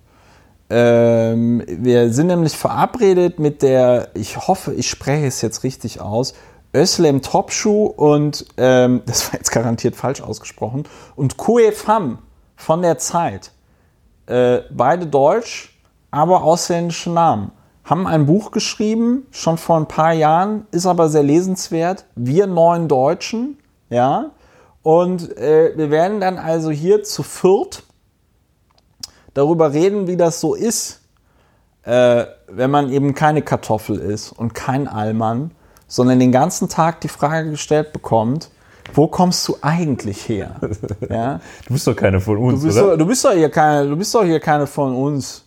Ähm, wir sind nämlich verabredet mit der, ich hoffe, ich spreche es jetzt richtig aus, Özlem Topschuh und, ähm, *laughs* das war jetzt garantiert falsch ausgesprochen, und Kue Pham von der Zeit. Äh, beide deutsch, aber ausländische Namen. Haben ein Buch geschrieben, schon vor ein paar Jahren, ist aber sehr lesenswert. Wir neun Deutschen, ja. Und äh, wir werden dann also hier zu viert darüber reden, wie das so ist, äh, wenn man eben keine Kartoffel ist und kein Allmann, sondern den ganzen Tag die Frage gestellt bekommt, wo kommst du eigentlich her? *laughs* Ja? Du bist doch keine von uns, Du bist, oder? doch, du bist doch hier keine, du bist doch hier keine von uns.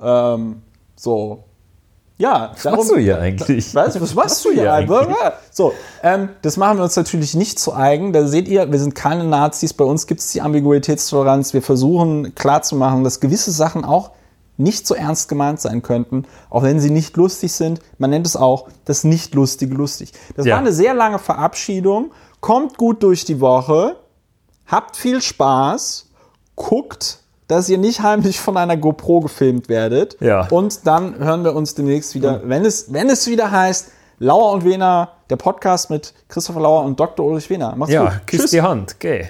Ähm, so. Ja, Was machst du hier eigentlich? *laughs* Was, was machst du hier eigentlich? So, ähm, das machen wir uns natürlich nicht zu eigen. Da seht ihr, wir sind keine Nazis. Bei uns gibt es die Ambiguitätstoleranz. Wir versuchen klarzumachen, dass gewisse Sachen auch nicht so ernst gemeint sein könnten, auch wenn sie nicht lustig sind. Man nennt es auch das Nicht-Lustige lustig. Das Ja. war eine sehr lange Verabschiedung. Kommt gut durch die Woche. Habt viel Spaß. Guckt, dass ihr nicht heimlich von einer GoPro gefilmt werdet. Ja. Und dann hören wir uns demnächst wieder, wenn es, wenn es wieder heißt, Lauer und Wena, der Podcast mit Christopher Lauer und Dr. Ulrich Wena. Macht's Ja, gut. küss Tschüss. die Hand, geh.